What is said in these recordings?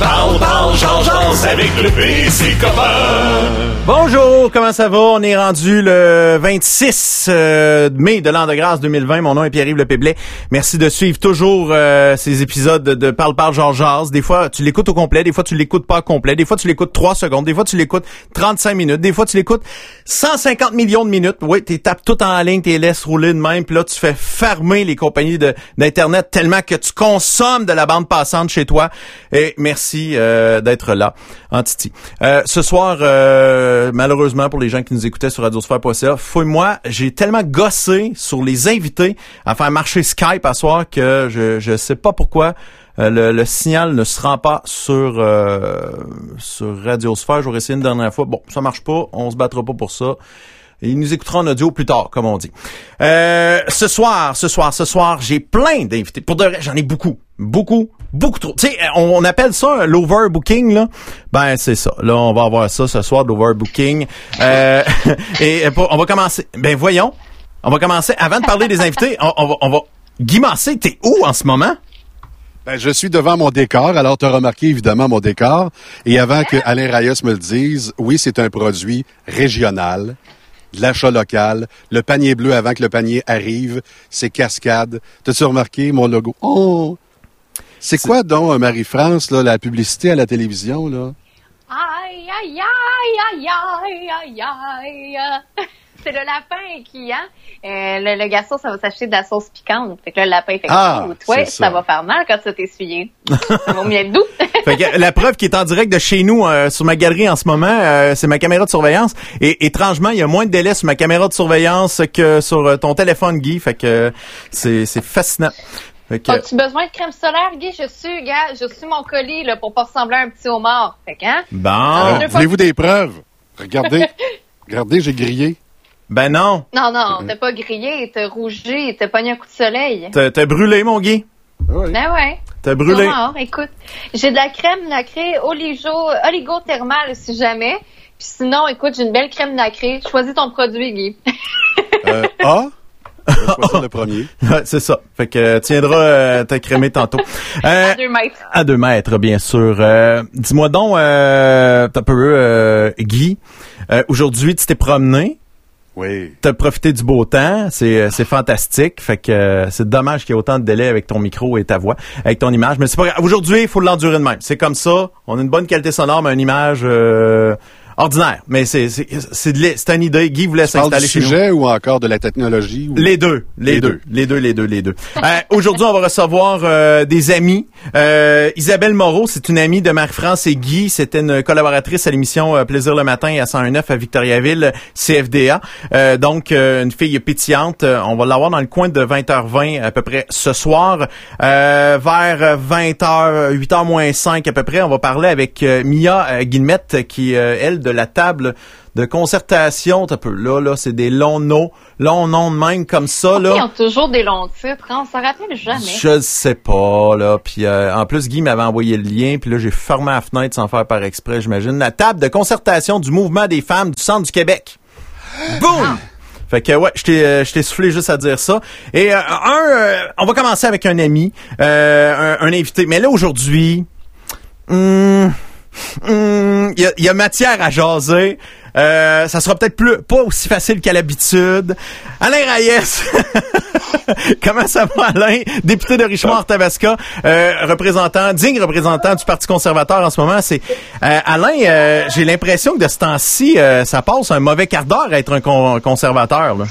Parle, parle, change, Bonjour, comment ça va? On est rendu le 26 euh, mai de l'an de grâce 2020. Mon nom est Pierre-Yves Lepéblet. Merci de suivre toujours euh, ces épisodes de Parle, parle, Georges Jazz. Des fois, tu l'écoutes au complet. Des fois, tu l'écoutes pas au complet. Des fois, tu l'écoutes 3 secondes. Des fois, tu l'écoutes 35 minutes. Des fois, tu l'écoutes 150 millions de minutes. Oui, tu tapes tout en ligne, tu laisses rouler de même. Puis là, tu fais fermer les compagnies d'Internet tellement que tu consommes de la bande passante chez toi. Et merci euh, d'être là, Antiti. Euh, ce soir, euh, malheureusement, pour les gens qui nous écoutaient sur radiosphère.ca, fouille-moi, j'ai tellement gossé sur les invités à faire marcher Skype à soir que je je sais pas pourquoi le, le, signal ne se rend pas sur euh, sur Radiosphère. J'aurais essayé une dernière fois. Bon, ça marche pas. On se battra pas pour ça. Il nous écoutera en audio plus tard, comme on dit. Euh, ce soir, ce soir, ce soir, j'ai plein d'invités. Pour de vrai, j'en ai beaucoup. Beaucoup, beaucoup trop. Tu sais, on, appelle ça l'overbooking, là. Ben, c'est ça. Là, on va avoir ça ce soir, l'overbooking. Euh, et on va commencer. Ben, voyons. On va commencer. Avant de parler des invités, on, va, on va... Guy Massé, t'es où en ce moment? Ben, je suis devant mon décor. Alors, tu as remarqué évidemment mon décor. Et avant que Alain Rayos me le dise, oui, c'est un produit régional l'achat local, le panier bleu avant que le panier arrive, c'est cascade. T'as-tu remarqué mon logo? Oh! C'est quoi donc, Marie-France, la publicité à la télévision, là? Aïe, aïe, aïe, aïe, aïe, aïe, aïe. C'est le lapin qui, hein? Euh, le, le, garçon, ça va s'acheter de la sauce piquante. Fait que le lapin fait ah, toi, ça. ça. va faire mal quand ça t'essuyer. ça va mieux doux. fait que la preuve qui est en direct de chez nous euh, sur ma galerie en ce moment, euh, c'est ma caméra de surveillance. Et étrangement, il y a moins de délai sur ma caméra de surveillance que sur euh, ton téléphone, Guy. Fait que c'est fascinant. As-tu besoin de crème solaire, Guy? Je suis, gars, je suis mon colis là, pour pas ressembler à un petit homard. Fait que, hein? Bon. Voulez-vous des preuves? Regardez. Regardez, j'ai grillé. Ben non. Non, non, t'as pas grillé, t'as rougi, t'as pogné un coup de soleil. T'as brûlé, mon Guy. Oui. Ben ouais. T'as brûlé. Non, écoute, j'ai de la crème nacrée oligothermale si jamais. Puis sinon, écoute, j'ai une belle crème nacrée. Choisis ton produit, Guy. euh, A? le premier. c'est ça. Fait que tu tiendras euh, t'accrémer tantôt. Euh, à deux mètres. À deux mètres, bien sûr. Euh, dis-moi donc, euh, t'as peu, euh, Guy, aujourd'hui, tu t'es promené. Oui. T'as profité du beau temps, c'est c'est fantastique. Fait que c'est dommage qu'il y ait autant de délai avec ton micro et ta voix, avec ton image. Mais c'est pas Aujourd'hui, il faut l'endurer de même. C'est comme ça. On a une bonne qualité sonore, mais une image ordinaire. Mais c'est c'est c'est une idée. Guy voulait s'installer chez nous. sujet ou encore de la technologie Les deux, les, deux. les deux, les deux, les deux. euh, Aujourd'hui, on va recevoir euh, des amis. Euh, Isabelle Moreau, c'est une amie de Marie-France et Guy. C'était une collaboratrice à l'émission euh, Plaisir le matin à 109 à Victoriaville, CFDA. donc une fille pétillante. On va l'avoir dans le coin de 20h20 à peu près ce soir. vers 20h, 8h moins 5 à peu près, on va parler avec Mia Guillemette qui elle de la table de concertation. Un peu là, là, c'est des longs noms, longs noms de même comme ça. Là. Ils ont toujours des longs titres, hein? on s'en rappelle jamais. Je sais pas, là. Puis euh, en plus, Guy m'avait envoyé le lien, puis là, j'ai fermé la fenêtre sans faire par exprès, j'imagine. La table de concertation du mouvement des femmes du centre du Québec. Boum! Fait que ouais, je t'ai euh, je t'ai soufflé juste à dire ça. Et euh, un, on va commencer avec un ami, un, un, invité. Mais là aujourd'hui, hmm, il hmm, y, a, matière à jaser. Euh, ça sera peut-être plus pas aussi facile qu'à l'habitude. Alain Reyes, comment ça va Alain, député de Richemont-Tabasca, euh, représentant, digne représentant du Parti conservateur en ce moment. C'est euh, Alain, j'ai l'impression que de ce temps-ci, ça passe un mauvais quart d'heure à être un conservateur. Là.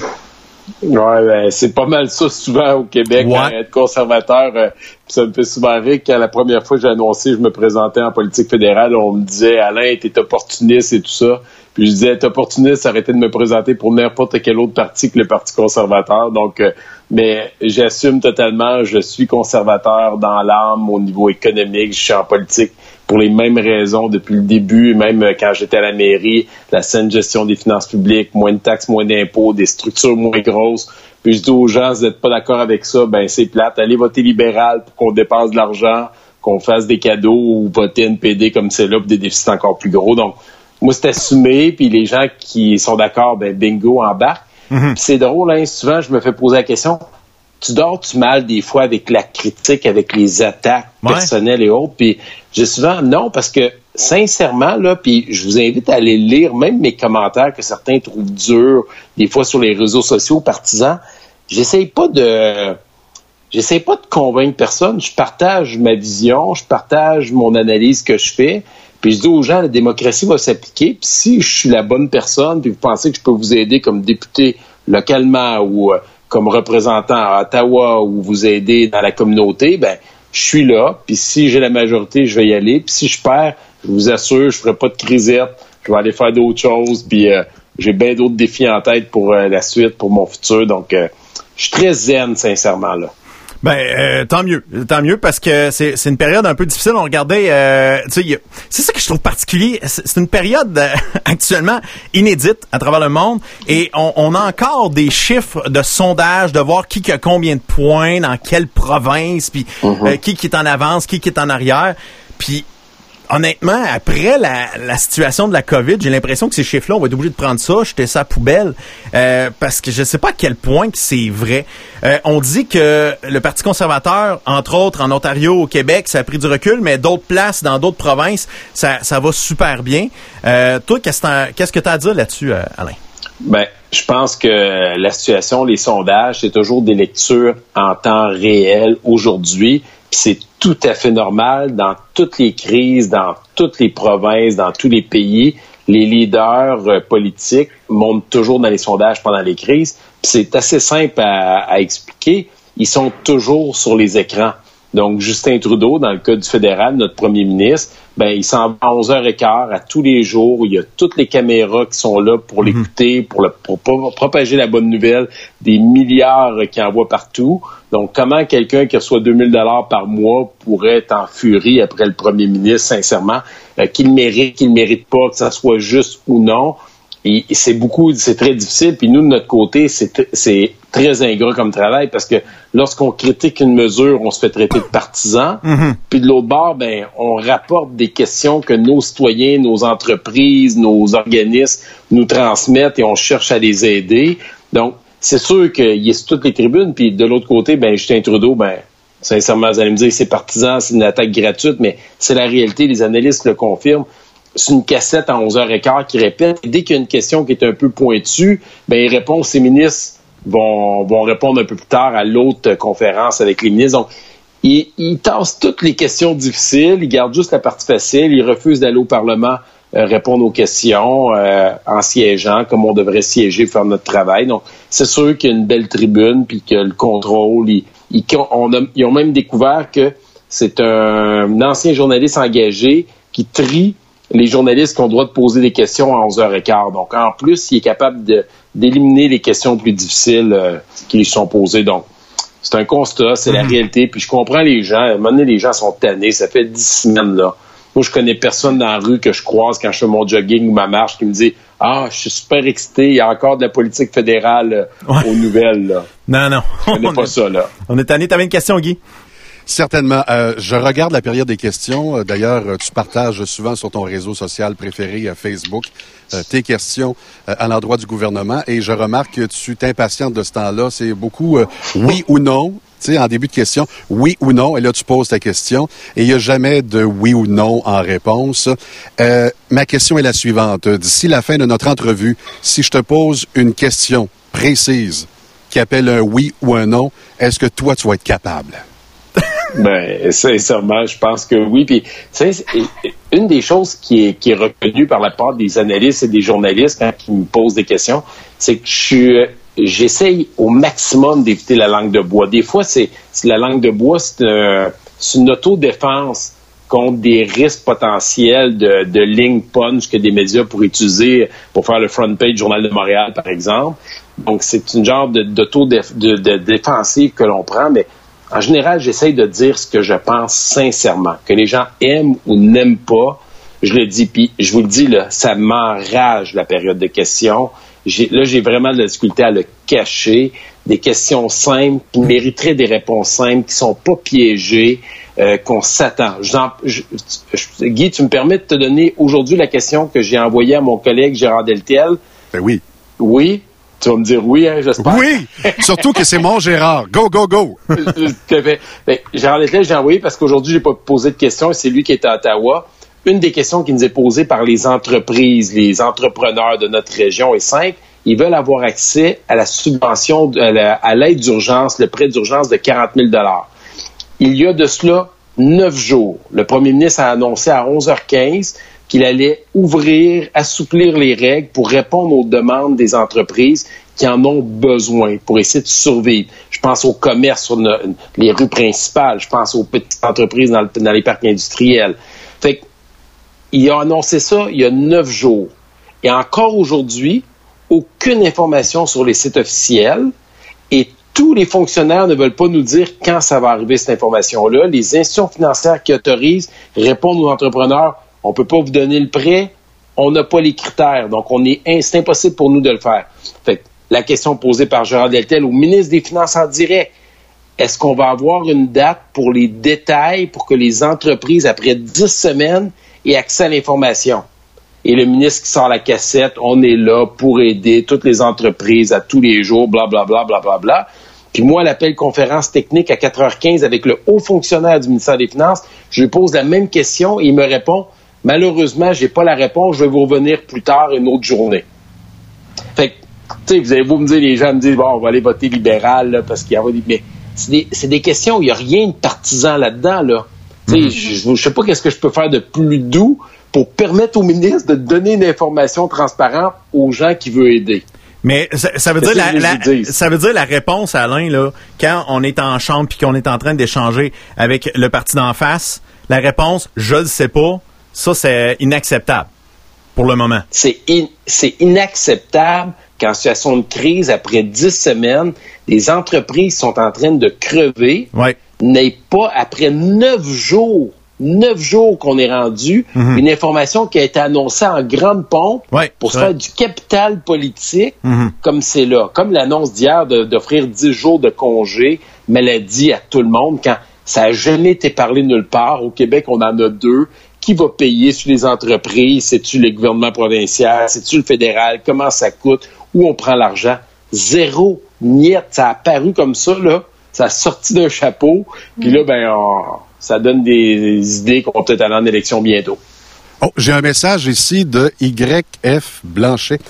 Ouais, ben, c'est pas mal ça souvent au Québec, hein, être conservateur. Euh, ça me fait souvent rire quand la première fois que j'ai annoncé je me présentais en politique fédérale, on me disait Alain, t'es opportuniste et tout ça. Puis je disais être opportuniste, arrêtez de me présenter pour n'importe quel autre parti que le Parti conservateur. Donc, euh, mais j'assume totalement, je suis conservateur dans l'âme au niveau économique, je suis en politique pour les mêmes raisons depuis le début, même euh, quand j'étais à la mairie, la saine gestion des finances publiques, moins de taxes, moins d'impôts, des structures moins grosses. Puis je dis aux gens, si vous n'êtes pas d'accord avec ça, ben c'est plate. Allez voter libéral pour qu'on dépasse de l'argent, qu'on fasse des cadeaux ou voter NPD comme c'est là pour des déficits encore plus gros. Donc, moi, c'est assumé, puis les gens qui sont d'accord, ben bingo, embarquent. Mm C'est drôle, hein, souvent, je me fais poser la question, tu dors tu mal des fois avec la critique, avec les attaques personnelles et autres. Puis j'ai souvent non parce que sincèrement là, puis je vous invite à aller lire même mes commentaires que certains trouvent durs des fois sur les réseaux sociaux partisans. J'essaye pas de j'essaie pas de convaincre personne. Je partage ma vision, je partage mon analyse que je fais. Puis je dis aux gens, la démocratie va s'appliquer. Puis si je suis la bonne personne, puis vous pensez que je peux vous aider comme député localement ou euh, comme représentant à Ottawa ou vous aider dans la communauté, ben je suis là. Puis si j'ai la majorité, je vais y aller. Puis si je perds, je vous assure, je ferai pas de crisette. Je vais aller faire d'autres choses. Puis euh, j'ai bien d'autres défis en tête pour euh, la suite, pour mon futur. Donc, je suis très zen, sincèrement, là. Ben euh, tant mieux, tant mieux parce que c'est c'est une période un peu difficile. On regardait, euh, tu sais, c'est ça que je trouve particulier. C'est une période euh, actuellement inédite à travers le monde et on, on, a encore des chiffres de sondage de voir qui a combien de points dans quelle province, puis mm-hmm. qui qui est en avance, qui qui est en arrière. Puis honnêtement, après la, situation de la COVID, j'ai l'impression que ces chiffres-là, on va être obligé de prendre ça, jeter ça à poubelle, euh, parce que je ne sais pas à quel point c'est vrai. Euh, on dit que le Parti conservateur, entre autres en Ontario, au Québec, ça a pris du recul, mais d'autres places, dans d'autres provinces, ça, ça va super bien. Euh, toi, qu'est-ce que tu as à dire là-dessus, Alain? Ben, je pense que la situation, les sondages, c'est toujours des lectures en temps réel aujourd'hui. C'est tout à fait normal dans toutes les crises, dans toutes les provinces, dans tous les pays. Les leaders euh, politiques montent toujours dans les sondages pendant les crises. C'est assez simple à expliquer. Ils sont toujours sur les écrans. Donc, Justin Trudeau, dans le cas du fédéral, notre premier ministre, ben, il s'en va à 11h15 à tous les jours. Il y a toutes les caméras qui sont là pour mhm. l'écouter, pour, le, pour, propager la bonne nouvelle, des milliards qui envoient partout. Donc, comment quelqu'un qui reçoit 2000 dollars par mois pourrait être en furie après le premier ministre, sincèrement, euh, qu'il mérite, qu'il mérite pas, que ça soit juste ou non? Et c'est beaucoup, c'est très difficile. Puis nous, de notre côté, c'est très ingrat comme travail parce que lorsqu'on critique une mesure, on se fait traiter de partisan. Mm-hmm. Puis de l'autre bord, ben, on rapporte des questions que nos citoyens, nos entreprises, nos organismes nous transmettent et on cherche à les aider. Donc, c'est sûr qu'il y a toutes les tribunes. Puis de l'autre côté, ben, Justin Trudeau, ben, sincèrement, vous allez me dire c'est partisan, c'est une attaque gratuite, mais c'est la réalité. Les analystes le confirment c'est une cassette à 11h15 qui répète. Et dès qu'il y a une question qui est un peu pointue, ben, il répond, ses ministres vont, vont répondre un peu plus tard à l'autre conférence avec les ministres. Donc, il, il, toutes les questions difficiles, il garde juste la partie facile, il refuse d'aller au Parlement euh, répondre aux questions euh, en siégeant comme on devrait siéger faire notre travail. Donc, c'est sûr qu'il y a une belle tribune, puis que le contrôle, ils, ils ont même découvert que c'est un ancien journaliste engagé qui trie les journalistes qui ont le droit de poser des questions à 11h15. Donc, en plus, il est capable d'éliminer les questions plus difficiles euh, qui lui sont posées. Donc, c'est un constat, c'est la mhm. réalité. Puis je comprends les gens. À un moment donné, les gens sont tannés. Ça fait dix semaines, là. Moi, je connais personne dans la rue que je croise quand je fais mon jogging ou ma marche qui me dit Ah, je suis super excité, il y a encore de la politique fédérale euh, aux nouvelles. Là. Non, non. Je connais pas ça, là. On est tanné. T'avais une question, Guy? Certainement. Euh, je regarde la période des questions. Euh, d'ailleurs, euh, tu partages souvent sur ton réseau social préféré, Facebook, tes questions à l'endroit du gouvernement. Et je remarque que tu t'impatientes de ce temps-là. C'est beaucoup oui ou non. Tu sais, en début de question, oui ou non, et là, tu poses ta question, et il n'y a jamais de oui ou non en réponse. ma question est la suivante. D'ici la fin de notre entrevue, si je te pose une question précise qui appelle un oui ou un non, est-ce que toi, tu vas être capable? Ben, sincèrement, je pense que oui. Puis, une des choses qui est, qui est reconnue par la part des analystes et des journalistes quand ils me posent des questions, c'est que je j'essaye au maximum d'éviter la langue de bois. Des fois, c'est la langue de bois, c'est une autodéfense contre des risques potentiels de, de ligne punch que des médias pourraient utiliser pour faire le front page du Journal de Montréal, par exemple. Donc, c'est une genre d'auto-défensive de, de, que l'on prend, mais en général, j'essaye de dire ce que je pense sincèrement. Que les gens aiment ou n'aiment pas, je le dis, puis je vous le dis, là, ça m'enrage la période de questions. Là, j'ai vraiment de la difficulté à le cacher. Des questions simples qui mériteraient des réponses simples, qui sont pas piégées, euh, qu'on s'attend. Guy, tu me permets de te donner aujourd'hui la question que j'ai envoyée à mon collègue Gérard Deltiel? Ben oui. Oui? Tu vas me dire oui, hein, j'espère. Oui, surtout que c'est mon Gérard. Go, go, go. Ben, Gérard Lettel, j'ai envoyé parce qu'aujourd'hui, j'ai pas posé de questions et c'est lui qui est à Ottawa. Une des questions qui nous est posée par les entreprises, les entrepreneurs de notre région est simple. Ils veulent avoir accès à la subvention, à l'aide d'urgence, le prêt d'urgence de 40 000 Il y a de cela neuf jours. Le premier ministre a annoncé à 11h15 qu'il allait ouvrir, assouplir les règles pour répondre aux demandes des entreprises qui en ont besoin pour essayer de survivre. Je pense au commerce sur les rues principales, je pense aux petites entreprises dans, les parcs industriels. Fait il a annoncé ça il y a neuf jours. Et encore aujourd'hui, aucune information sur les sites officiels et tous les fonctionnaires ne veulent pas nous dire quand ça va arriver cette information-là. Les institutions financières qui autorisent répondent aux entrepreneurs on ne peut pas vous donner le prêt, on n'a pas les critères, donc on est, c'est impossible pour nous de le faire. Fait la question posée par Gérard Deltel au ministre des Finances en direct, est-ce qu'on va avoir une date pour les détails pour que les entreprises, après dix semaines, aient accès à l'information? Et le ministre qui sort la cassette, on est là pour aider toutes les entreprises à tous les jours, blablabla, blablabla. Bla, bla, bla. Puis moi, l'appel conférence technique à 4h15 avec le haut fonctionnaire du ministère des Finances, je lui pose la même question et il me répond Malheureusement, j'ai pas la réponse. Je vais vous revenir plus tard une autre journée. Fait que, tu sais, vous allez vous me dire, les gens me disent, bon, on va aller voter libéral parce qu'il y a mais c'est des, questions où il n'y a rien de partisan là-dedans, là. Mm-hmm. Je ne sais pas qu'est-ce que je peux faire de plus doux pour permettre au ministre de donner une information transparente aux gens qui veulent aider. Mais ça, veut dire la, ça veut dire la réponse, Alain, là, quand on est en chambre puis qu'on est en train d'échanger avec le parti d'en face, la réponse, je ne sais pas, ça, c'est inacceptable pour le moment. C'est inacceptable qu'en situation de crise, après dix semaines, les entreprises sont en train de crever. Ouais. N'est pas après neuf jours neuf jours qu'on est rendu, mhm. une information qui a été annoncée en grande pompe pour se faire du capital politique, mhm. comme c'est là. Comme l'annonce d'hier d'offrir dix jours de congé maladie à tout le monde, quand ça n'a jamais été parlé nulle part. Au Québec, on en a deux qui va payer sur les entreprises? C'est-tu le gouvernement provincial? C'est-tu le fédéral? Comment ça coûte? Où on prend l'argent? Zéro. Niet. Ça a apparu comme ça, là. Ça a sorti d'un chapeau. Puis là, ben, ça donne des, idées qu'on va peut-être aller en élection bientôt. Oh, j'ai un message ici de YF Blanchet.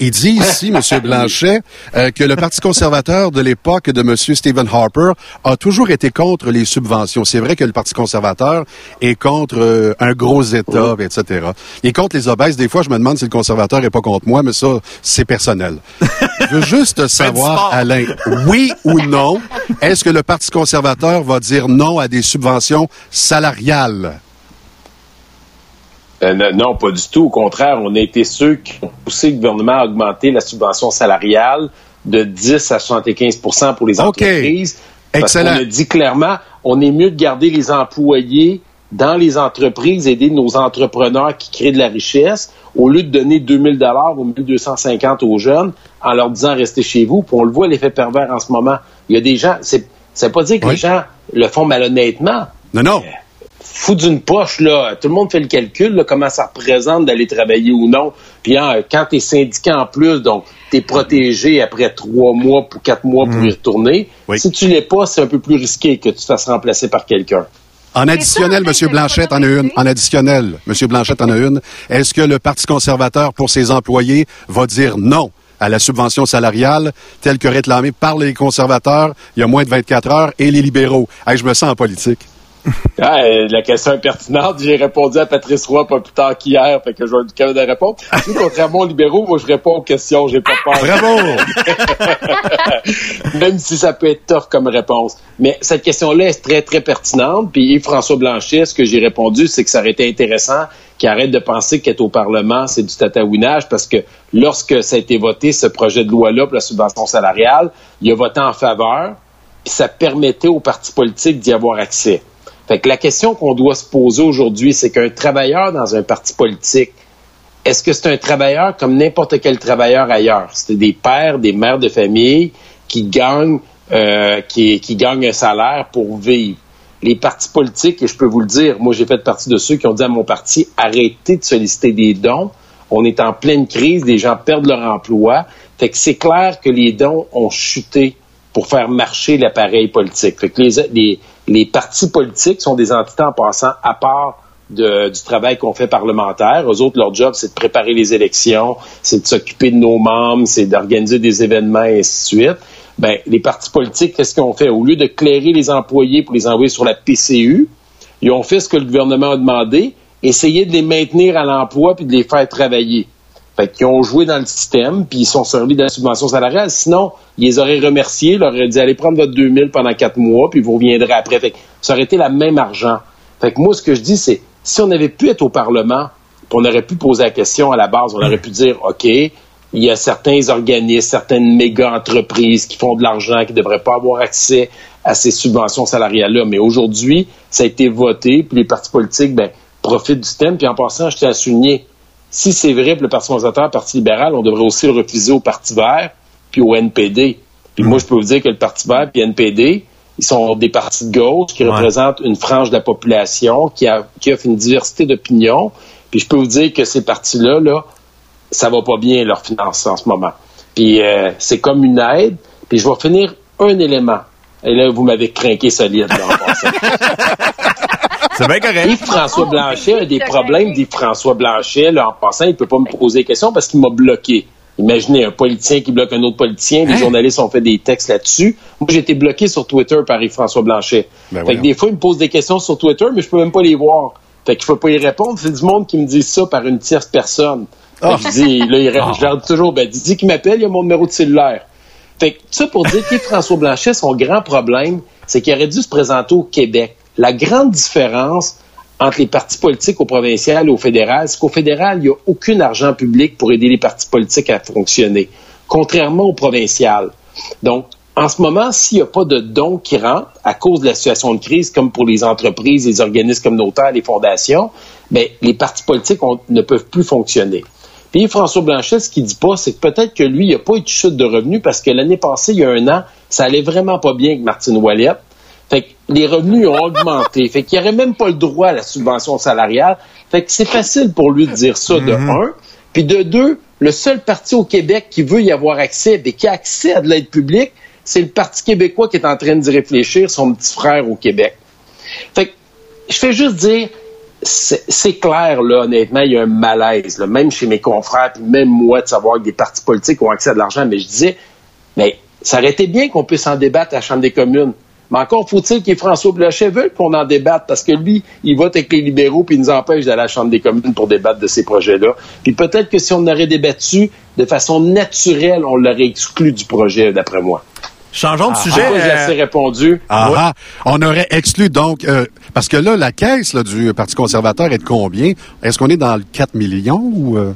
Il dit ici, M. Blanchet, euh, que le Parti conservateur de l'époque de M. Stephen Harper a toujours été contre les subventions. C'est vrai que le Parti conservateur est contre euh, un gros État, etc. Il est contre les obèses. Des fois, je me demande si le conservateur est pas contre moi, mais ça, c'est personnel. je veux juste savoir, Alain, oui ou non, est-ce que le Parti conservateur va dire non à des subventions salariales? Euh, non, pas du tout. Au contraire, on a été ceux qui ont poussé le gouvernement à augmenter la subvention salariale de 10 à 75% pour les entreprises. Excellent. on a dit clairement, on est mieux de garder les employés dans les entreprises, aider nos entrepreneurs qui créent de la richesse, au lieu de donner 2000 dollars ou 1250 aux jeunes en leur disant restez chez vous. Puis on le voit l'effet pervers en ce moment. Il y a des gens, c'est, ça veut pas dire que les gens le font malhonnêtement. Non, non fou d'une poche, là. Tout le monde fait le calcul, là, comment ça représente d'aller travailler ou non. Puis hein, quand tu es syndiqué en plus, donc tu es protégé après trois mois pour quatre mois pour y mhm. retourner. Si tu l'es pas, c'est un peu plus risqué que tu te fasses remplacer par quelqu'un. En additionnel, M. Blanchette en a une. En additionnel, M. Blanchette en a une. Est-ce que le Parti conservateur, pour ses employés, va dire non à la subvention salariale telle que réclamée par les conservateurs il y a moins de 24 heures et les libéraux? je me sens en politique. Ah, euh, la question est pertinente. J'ai répondu à Patrice Roy pas plus tard qu'hier, fait que je vais être de répondre. contrairement aux libéraux, moi, je réponds aux questions, j'ai pas peur. Bravo! Même si ça peut être tough comme réponse. Mais cette question-là est très, très pertinente. Puis François Blanchet, ce que j'ai répondu, c'est que ça aurait été intéressant qu'il arrête de penser qu'être au Parlement, c'est du tatouinage, parce que lorsque ça a été voté, ce projet de loi-là pour la subvention salariale, il a voté en faveur, puis ça permettait aux partis politiques d'y avoir accès. Fait que la question qu'on doit se poser aujourd'hui, c'est qu'un travailleur dans un parti politique, est-ce que c'est un travailleur comme n'importe quel travailleur ailleurs? C'est des pères, des mères de famille qui gagnent, euh, qui, gagnent un salaire pour vivre. Les partis politiques, et je peux vous le dire, moi j'ai fait partie de ceux qui ont dit à mon parti, arrêtez de solliciter des dons, On est en pleine crise, des gens perdent leur emploi. Fait que c'est clair que les dons ont chuté pour faire marcher l'appareil politique. Fait que les, partis politiques sont des entités en passant à part du travail qu'on fait parlementaire. Eux autres, leur job, c'est de préparer les élections, c'est de s'occuper de nos membres, c'est d'organiser des événements et ainsi de suite. Ben, les partis politiques, qu'est-ce qu'ils ont fait? Au lieu de clairer les employés pour les envoyer sur la PCU, ils ont fait ce que le gouvernement a demandé, essayer de les maintenir à l'emploi puis de les faire travailler. Fait qu'ils ont joué dans le système, puis ils sont servis de la subvention salariale. Sinon, ils les auraient remerciés, leur auraient dit allez prendre votre 2000 pendant quatre mois, puis vous reviendrez après. Fait que ça aurait été la même argent. Fait que moi, ce que je dis, c'est si on avait pu être au Parlement, on aurait pu poser la question à la base, on aurait pu dire OK, il y a certains organismes, certaines méga entreprises qui font de l'argent, qui ne devraient pas avoir accès à ces subventions salariales-là. Mais aujourd'hui, ça a été voté, puis les partis politiques, ben, profitent du système. Puis en passant, je tiens à souligner, si c'est vrai pour le Parti conservateur, le Parti libéral, on devrait aussi le refuser au Parti vert puis au NPD. Puis moi, je peux vous dire que le Parti vert puis NPD, ils sont des partis de gauche qui représentent une frange de la population qui, a, qui offre une diversité d'opinions. Puis je peux vous dire que ces partis-là, là, ça va pas bien leur finances en ce moment. Puis euh, c'est comme une aide. Puis je vais finir un élément. Et là, vous m'avez craqué solide là, en C'est bien correct. Yves-François Blanchet a des problèmes d'Yves-François Blanchet. Là, en passant, il peut pas me poser des questions parce qu'il m'a bloqué. Imaginez un politicien qui bloque un autre politicien. Les hein? journalistes ont fait des textes là-dessus. Moi, j'ai été bloqué sur Twitter par Yves-François Blanchet. Ben fait que des fois, il me pose des questions sur Twitter, mais je peux même pas les voir. Fait qu'il faut pas y répondre. C'est du monde qui me dit ça par une tierce personne. Oh. Je dis, là, il, oh. je leur dis toujours, ben, dis qu'il m'appelle, il y a mon numéro de cellulaire. Fait que ça pour dire qu'Yves-François Blanchet, son grand problème, c'est qu'il aurait dû se présenter au Québec. La grande différence entre les partis politiques au provincial et au fédéral, c'est qu'au fédéral, il n'y a aucun argent public pour aider les partis politiques à fonctionner, contrairement au provincial. Donc, en ce moment, s'il n'y a pas de dons qui rentrent à cause de la situation de crise, comme pour les entreprises, les organismes communautaires, les fondations, bien, les partis politiques ne peuvent plus fonctionner. Puis François Blanchet, ce qu'il dit pas, c'est que peut-être que lui, il n'y a pas eu de chute de revenus parce que l'année passée, il y a un an, ça allait vraiment pas bien avec Martine Ouellette. Fait que les revenus ont augmenté. Fait qu'il n'y aurait même pas le droit à la subvention salariale. Fait que c'est facile pour lui de dire ça, de mhm. un. Puis de deux, le seul parti au Québec qui veut y avoir accès, et qui a accès à de l'aide publique, c'est le Parti québécois qui est en train d'y réfléchir, son petit frère au Québec. Fait que je fais juste dire, c'est clair, là, honnêtement, il y a un malaise, là, même chez mes confrères, puis même moi, de savoir que des partis politiques ont accès à de l'argent, mais je disais, mais ça aurait été bien qu'on puisse en débattre à la Chambre des communes. Mais encore faut-il que François Blanchet veuille qu'on en débatte parce que lui, il vote avec les libéraux puis il nous empêche d'aller à la Chambre des communes pour débattre de ces projets-là. Puis peut-être que si on aurait débattu de façon naturelle, on l'aurait exclu du projet, d'après moi. Changeons de ah, sujet. j'ai assez répondu. Ah, ah, on aurait exclu donc euh, parce que là la caisse du Parti conservateur est de combien? Est-ce qu'on est dans le 4 millions ou euh?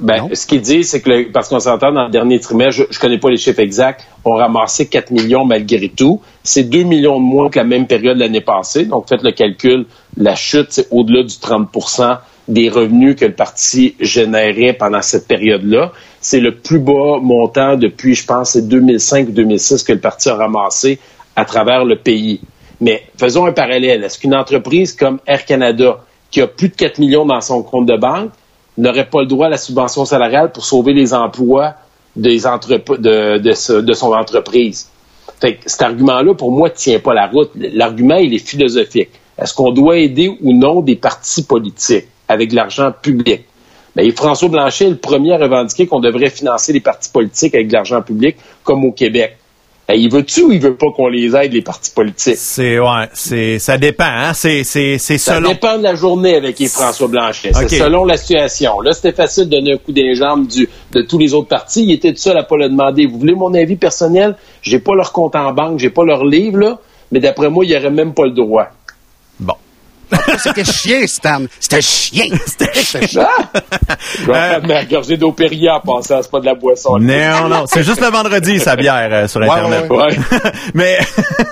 Ben, ce qu'il dit, c'est que le Parti conservateur, dans le dernier trimestre, je ne connais pas les chiffres exacts, ont ramassé 4 millions malgré tout. C'est 2 millions de moins que la même période l'année passée. Donc, faites le calcul, la chute, c'est au-delà du 30% des revenus que le parti générait pendant cette période-là. C'est le plus bas montant depuis, je pense, c'est 2005-2006 que le parti a ramassé à travers le pays. Mais faisons un parallèle. Est-ce qu'une entreprise comme Air Canada, qui a plus de 4 millions dans son compte de banque, n'aurait pas le droit à la subvention salariale pour sauver les emplois de, son entreprise. Fait cet argument-là, pour moi, ne tient pas la route. L'argument, il est philosophique. Est-ce qu'on doit aider ou non des partis politiques avec de l'argent public? Bien, François Blanchet est le premier à revendiquer qu'on devrait financer les partis politiques avec de l'argent public, comme au Québec. Ben, il veut-tu ou il veut pas qu'on les aide, les partis politiques? C'est, ouais, c'est, ça dépend, hein? C'est, c'est, c'est selon. Ça dépend de la journée avec François Blanchet. C'est selon la situation. Là, c'était facile de donner un coup des jambes du, de tous les autres partis. Il était tout seul à pas le demander. Vous voulez mon avis personnel? J'ai pas leur compte en banque, j'ai pas leur livre, là. Mais d'après moi, il y aurait même pas le droit. C'était chien, Stan. C'était chien. C'était chien. Je vais euh, ma gorgée d'eau Perrier en passant. C'est pas de la boisson. Non, non. C'est juste le vendredi, sa bière euh, sur Internet. Ouais, Mais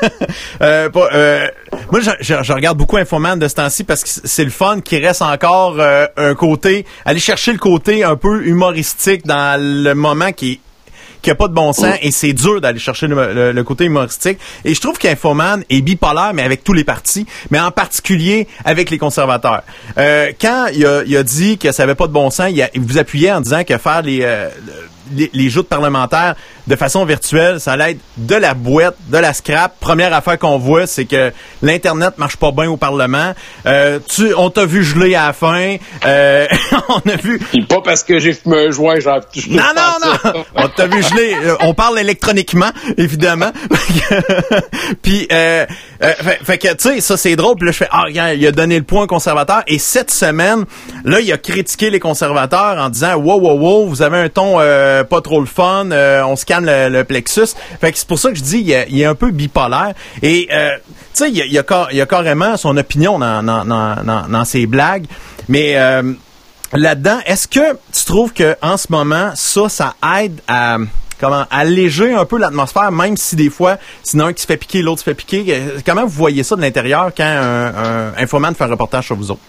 euh, euh, moi, je, je, regarde beaucoup Infoman de ce temps-ci parce que c'est le fun qui reste encore un côté... Aller chercher le côté un peu humoristique dans le moment qui qui a pas de bon sens et c'est dur d'aller chercher le, côté humoristique. Et je trouve qu'Infoman est bipolaire, mais avec tous les partis, mais en particulier avec les conservateurs. Euh, quand il a, il a, dit que ça avait pas de bon sens, il, vous appuyait en disant que faire les, euh, les, les joutes parlementaires de façon virtuelle, ça l'aide de la boîte, de la scrap. Première affaire qu'on voit, c'est que l'internet marche pas bien au Parlement. Euh, tu, on t'a vu geler à la fin. Euh, on a vu. pas parce que j'ai fumé un joint, genre. Non non non. on t'a vu geler. Euh, on parle électroniquement, évidemment. Puis, euh, euh, fait, que tu sais, ça c'est drôle. Puis là, je fais, ah, il a donné le point conservateur. Et cette semaine, là, il a critiqué les conservateurs en disant, wow, wow, wow, vous avez un ton euh, pas trop le fun. on se le, plexus. Fait que c'est pour ça que je dis il, est un peu bipolaire. Et euh, tu sais, il y a, il, carrément son opinion dans, ses blagues. Mais euh, là-dedans, est-ce que tu trouves que en ce moment, ça, ça aide à alléger un peu l'atmosphère, même si des fois, sinon un qui se fait piquer, l'autre se fait piquer? Euh, comment vous voyez ça de l'intérieur quand un, un fait un reportage sur vous autres?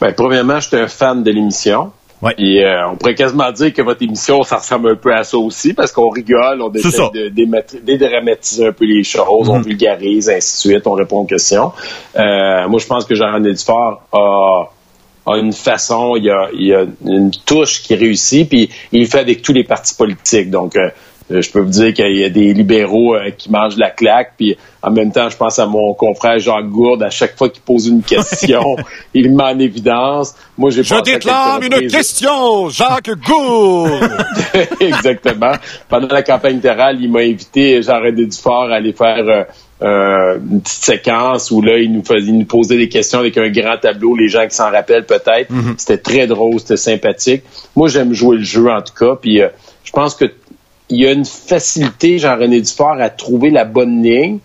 Ben, premièrement, j'étais un fan de l'émission. Et euh, on pourrait quasiment dire que votre émission, ça ressemble un peu à ça aussi, parce qu'on rigole, on essaie de dédramatiser un peu les choses, on mhm. vulgarise, ainsi de suite, on répond aux questions. Euh, moi, je pense que Jean-René Dufort a a une façon, il y a, il a une touche qui réussit, puis il le fait avec tous les partis politiques. Donc, euh, je peux vous dire qu'il y a des libéraux euh, qui mangent la claque, puis en même temps, je pense à mon confrère Jacques Gourde, à chaque fois qu'il pose une question, il met en évidence. Moi, j'ai Je déclare une question, Jacques Gourde! Exactement. Pendant la campagne électorale, il m'a invité, Jean-René Dufort, à aller faire euh, une petite séquence où là, il nous, faisait, nous posait des questions avec un grand tableau, les gens qui s'en rappellent peut-être. Mm-hmm. C'était très drôle, c'était sympathique. Moi, j'aime jouer le jeu en tout cas, puis je pense que il y a une facilité, Jean-René Dufort, à trouver la bonne ligne.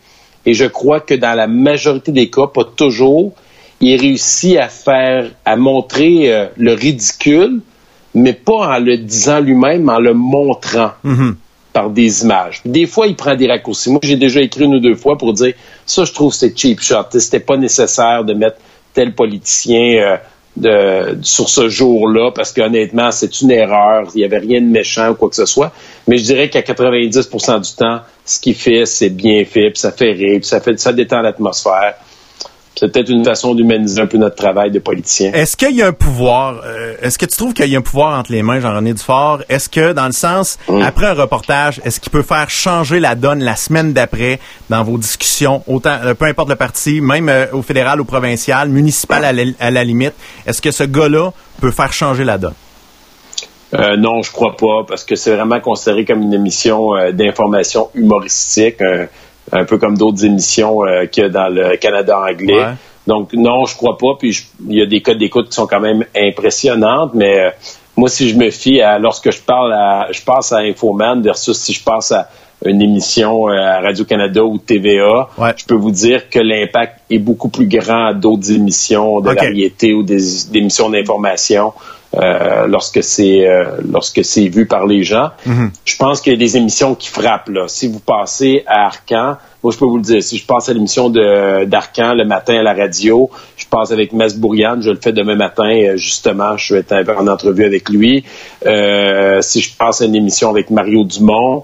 Et je crois que dans la majorité des cas, pas toujours, il réussit à faire, à montrer euh, le ridicule, mais pas en le disant lui-même, en le montrant mm-hmm. par des images. Des fois, il prend des raccourcis. Moi, j'ai déjà écrit une ou deux fois pour dire ça, je trouve que c'est cheap shot. C'était pas nécessaire de mettre tel politicien. Euh, de, sur ce jour-là, parce qu'honnêtement, c'est une erreur. Il n'y avait rien de méchant ou quoi que ce soit. Mais je dirais qu'à 90% du temps, ce qu'il fait, c'est bien fait, puis ça fait rire, puis ça, fait, ça détend l'atmosphère c'est peut-être une façon d'humaniser un peu notre travail de politicien. Est-ce qu'il y a un pouvoir, euh, est-ce que tu trouves qu'il y a un pouvoir entre les mains, Jean-René Dufort? Est-ce que, dans le sens, mm. après un reportage, est-ce qu'il peut faire changer la donne la semaine d'après dans vos discussions, autant, euh, peu importe le parti, même euh, au fédéral, au provincial, municipal à la, limite, est-ce que ce gars-là peut faire changer la donne? non, je crois pas, parce que c'est vraiment considéré comme une émission d'information humoristique un peu comme d'autres émissions euh, que dans le Canada anglais. Donc non, je crois pas. Puis il y a des codes d'écoute qui sont quand même impressionnantes, mais euh, moi, si je me fie à lorsque je parle à, je passe à Infoman versus si je passe à une émission euh, à Radio-Canada ou TVA, je peux vous dire que l'impact est beaucoup plus grand à d'autres émissions de variété ou des, émissions d'information. Euh, lorsque c'est euh, lorsque c'est vu par les gens. Mhm. Je pense qu'il y a des émissions qui frappent là. Si vous passez à Arcan, moi je peux vous le dire, si je passe à l'émission de d'Arcan le matin à la radio, je passe avec Mas Bourriane, je le fais demain matin euh, justement, je vais être en entrevue avec lui. si je passe à une émission avec Mario Dumont,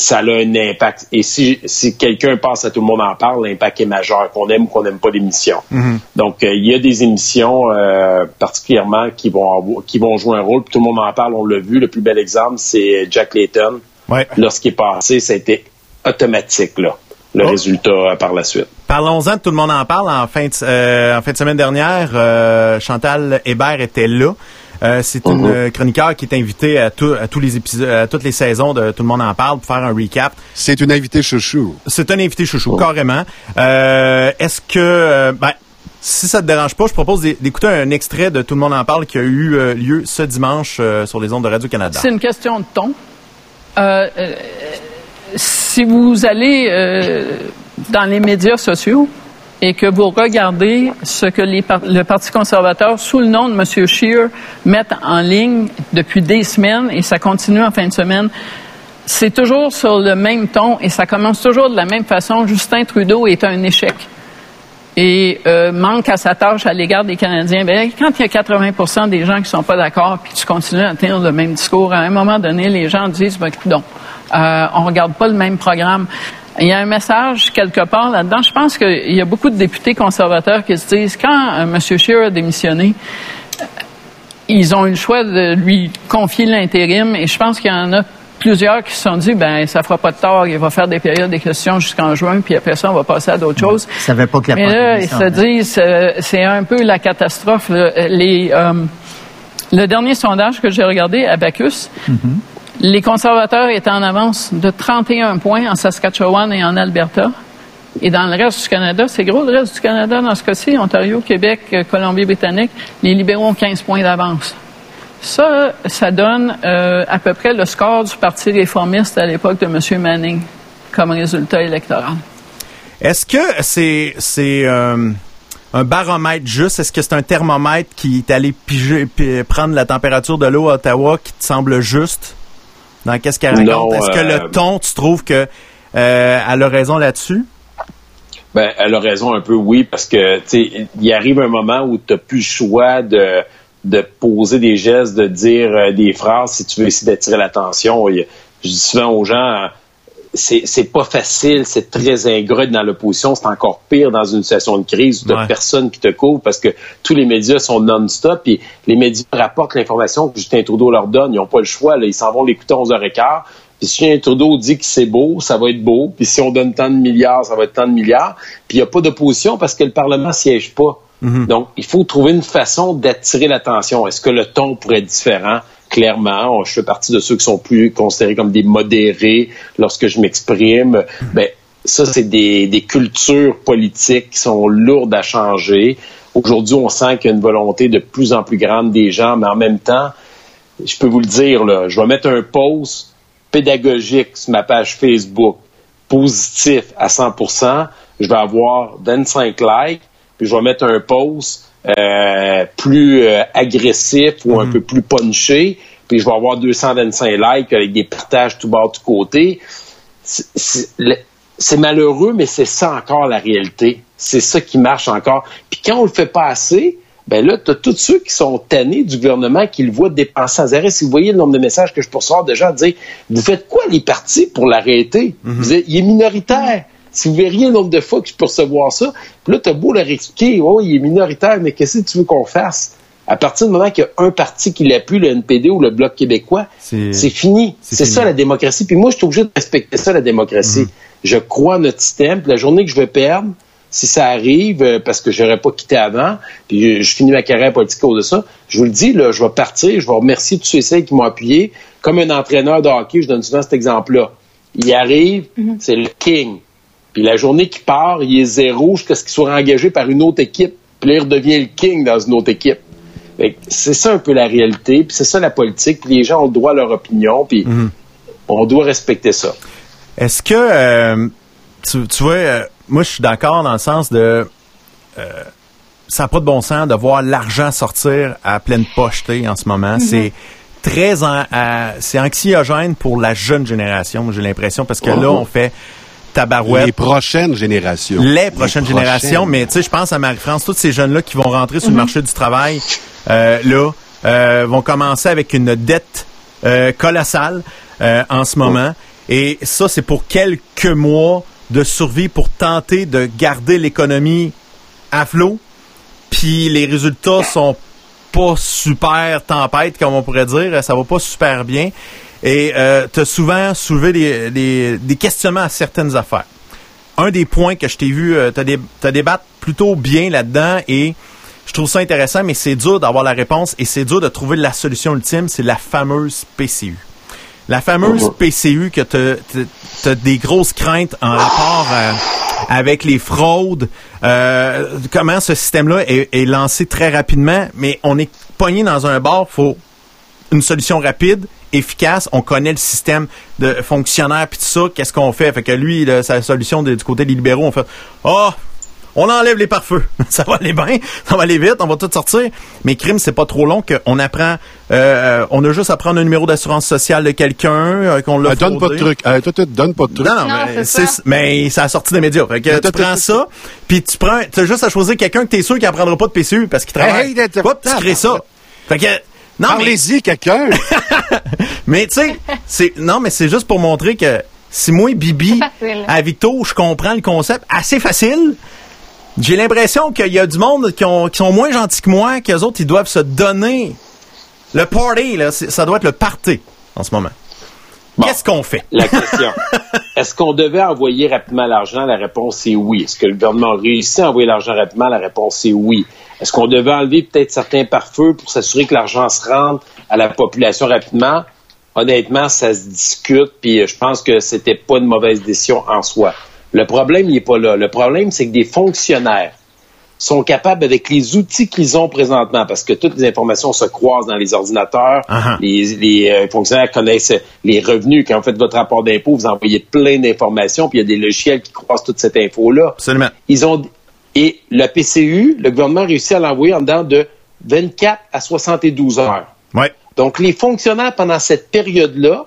ça a un impact. Et si, si quelqu'un passe à tout le monde en parle, l'impact est majeur, qu'on aime ou qu'on n'aime pas l'émission. Mhm. Donc, euh, il y a des émissions euh, particulièrement qui vont qui vont jouer un rôle. tout le monde en parle, on l'a vu. Le plus bel exemple, c'est Jack Layton. Ouais. Lorsqu'il est passé, ça a été automatique, là, le oh. résultat euh, par la suite. Parlons-en tout le monde en parle. En fin de, en fin de semaine dernière, Chantal Hébert était là. Euh, c'est une mhm. euh, chroniqueur qui est invitée à, tous les épisodes, à toutes les saisons de Tout le monde en parle pour faire un recap. C'est une invitée chouchou. C'est un invité chouchou, carrément. Euh, est-ce que, ben, si ça te dérange pas, je propose d'écouter un extrait de Tout le monde en parle qui a eu lieu ce dimanche sur les ondes de Radio-Canada. C'est une question de ton. si vous allez dans les médias sociaux, et que vous regardez ce que les, le Parti conservateur, sous le nom de M. Scheer, met en ligne depuis des semaines, et ça continue en fin de semaine, c'est toujours sur le même ton et ça commence toujours de la même façon. Justin Trudeau est un échec et euh, manque à sa tâche à l'égard des Canadiens. Bien, quand il y a 80 des gens qui sont pas d'accord, puis tu continues à tenir le même discours, à un moment donné, les gens disent, ben, non, Euh, on regarde pas le même programme. Il y a un message quelque part là-dedans. Je pense qu'il y a beaucoup de députés conservateurs qui se disent quand euh, M. Scheer a démissionné, ils ont eu le choix de lui confier l'intérim et je pense qu'il y en a plusieurs qui se sont dit, ben ça fera pas de tort, il va faire des périodes de questions jusqu'en juin, puis après ça, on va passer à d'autres choses. Ils savaient pas que la Mais là, ils se disent, euh, c'est un peu la catastrophe. Les, euh, le dernier sondage que j'ai regardé à Bacchus, mm-hmm. Les conservateurs étaient en avance de 31 points en Saskatchewan et en Alberta. Et dans le reste du Canada, c'est gros le reste du Canada dans ce cas-ci, Ontario, Québec, euh, Colombie-Britannique, les libéraux ont 15 points d'avance. Ça, ça donne euh, à peu près le score du Parti réformiste à l'époque de M. Manning comme résultat électoral. Est-ce que c'est euh, un baromètre juste? Est-ce que c'est un thermomètre qui est allé piger, prendre la température de l'eau à Ottawa qui te semble juste? Dans qu'est-ce qu'elle raconte? Est-ce que le ton, tu trouves que euh, elle a raison là-dessus? Ben, elle a raison un peu, oui, parce que tu sais, il arrive un moment où tu n'as plus le choix de, de poser des gestes, de dire euh, des phrases si tu veux essayer d'attirer l'attention. Je dis souvent aux gens, c'est, pas facile, c'est très ingrat dans l'opposition, c'est encore pire dans une situation de crise où tu personne qui te couvre parce que tous les médias sont non-stop et les médias rapportent l'information que Justin Trudeau leur donne. Ils n'ont pas le choix, là. ils s'en vont l'écouter à 11h15 puis si un Trudeau dit que c'est beau, ça va être beau. Puis si on donne tant de milliards, ça va être tant de milliards. Puis il n'y a pas d'opposition parce que le Parlement siège pas. Mhm. Donc, il faut trouver une façon d'attirer l'attention. Est-ce que le ton pourrait être différent? Clairement, je fais partie de ceux qui sont plus considérés comme des modérés lorsque je m'exprime. Ben, ça, c'est des, des cultures politiques qui sont lourdes à changer. Aujourd'hui, on sent qu'il y a une volonté de plus en plus grande des gens, mais en même temps, je peux vous le dire, là, je vais mettre un post pédagogique sur ma page Facebook, positif à 100%, je vais avoir 25 likes, puis je vais mettre un post euh, plus euh, agressif ou un mhm. peu plus punché, puis je vais avoir 225 likes avec des partages tout bas, tout côté. C'est malheureux, mais c'est ça encore la réalité. C'est ça qui marche encore. Puis quand on le fait pas assez, ben là, tu as tous ceux qui sont tannés du gouvernement qui le voient dépenser à arrêt. Si vous voyez le nombre de messages que je peux recevoir de gens dire Vous faites quoi les partis pour l'arrêter? Mhm. Il est minoritaire. Si vous verriez le nombre de fois que je peux recevoir ça, puis là, tu as beau leur expliquer, oh, il est minoritaire, mais qu'est-ce que tu veux qu'on fasse? À partir du moment qu'il y a un parti qui l'appuie, le NPD ou le Bloc québécois, c'est fini. C'est ça la démocratie. Puis moi, je suis obligé de respecter ça, la démocratie. Mhm. Je crois à notre système. Puis la journée que je vais perdre, si ça arrive, euh, parce que j'aurais pas quitté avant, puis je, finis ma carrière politique au de ça, je vous le dis, là, je vais partir, je vais remercier tous ceux qui m'ont appuyé. Comme un entraîneur de hockey, je donne souvent cet exemple-là. Il arrive, mhm. c'est le king. Puis la journée qu'il part, il est zéro jusqu'à ce qu'il soit engagé par une autre équipe. Puis là, il redevient le king dans une autre équipe. C'est ça un peu la réalité, puis c'est ça la politique. Puis les gens ont le droit à leur opinion, puis mhm. on doit respecter ça. Est-ce que, euh, tu, tu, vois, euh, moi, je suis d'accord dans le sens de. Euh, ça n'a pas de bon sens de voir l'argent sortir à pleine poche en ce moment. Mhm. C'est très c'est anxiogène pour la jeune génération, j'ai l'impression, parce que là, oh. on fait tabarouette. Les prochaines générations. Les prochaines générations, mais tu sais, je pense à Marie-France, tous ces jeunes-là qui vont rentrer sur le mhm. marché du travail, euh, là, euh, vont commencer avec une dette euh, colossale en ce moment. Et ça, c'est pour quelques mois de survie pour tenter de garder l'économie à flot. Puis les résultats sont pas super tempête, comme on pourrait dire. Ça va pas super bien. Et euh, tu as souvent soulevé des, des, questionnements à certaines affaires. Un des points que je t'ai vu, euh, tu as, débattu plutôt bien là-dedans et je trouve ça intéressant, mais c'est dur d'avoir la réponse et c'est dur de trouver la solution ultime, c'est la fameuse PCU. La fameuse uh-huh. PCU que tu as des grosses craintes en rapport euh, avec les fraudes. Euh, comment ce système-là est, lancé très rapidement, mais on est pogné dans un bar, faut une solution rapide, efficace. On connaît le système de fonctionnaire puis tout ça. Qu'est-ce qu'on fait? Fait que lui, sa solution du côté des libéraux, on fait oh on enlève les pare-feux. ça va aller bien, ça va aller vite, on va tout sortir. Mais crime, c'est pas trop long qu'on apprend. Euh, on a juste à prendre un numéro d'assurance sociale de quelqu'un, euh, qu'on l'a. Euh, donne pas de truc. Euh, toi, donne pas de truc. Non, non, mais, c'est, mais ça a sorti des médias. Fait que tu prends ça, puis tu prends, as juste à choisir quelqu'un que t'es sûr qu'il apprendra pas de PCU parce qu'il travaille. Hey, Hop, tu crées ça. Fait que Non, Parlez-y, quelqu'un! mais tu sais, c'est non, mais c'est juste pour montrer que si moi, Bibi, à Victo, je comprends le concept assez facile. J'ai l'impression qu'il y a du monde qui, ont, qui sont moins gentils que moi, qu'eux autres, ils doivent se donner. Le party, là, ça doit être le party en ce moment. Qu'est-ce qu'on fait? La question. Est-ce qu'on devait envoyer rapidement l'argent? La réponse est oui. Est-ce que le gouvernement a réussi à envoyer l'argent rapidement? La réponse est oui. Est-ce qu'on devait enlever peut-être certains pare-feux pour s'assurer que l'argent se rende à la population rapidement? Honnêtement, ça se discute, puis je pense que c'était pas une mauvaise décision en soi. Le problème, il n'est pas là. Le problème, c'est que des fonctionnaires sont capables, avec les outils qu'ils ont présentement, parce que toutes les informations se croisent dans les ordinateurs, uh-huh. les, euh, fonctionnaires connaissent les revenus. Quand vous faites votre rapport d'impôt, vous envoyez plein d'informations, puis il y a des logiciels qui croisent toute cette info-là. Absolument. Ils ont, et le PCU, le gouvernement a réussi à l'envoyer en dedans de 24 à 72 heures. Ouais. Donc, les fonctionnaires, pendant cette période-là,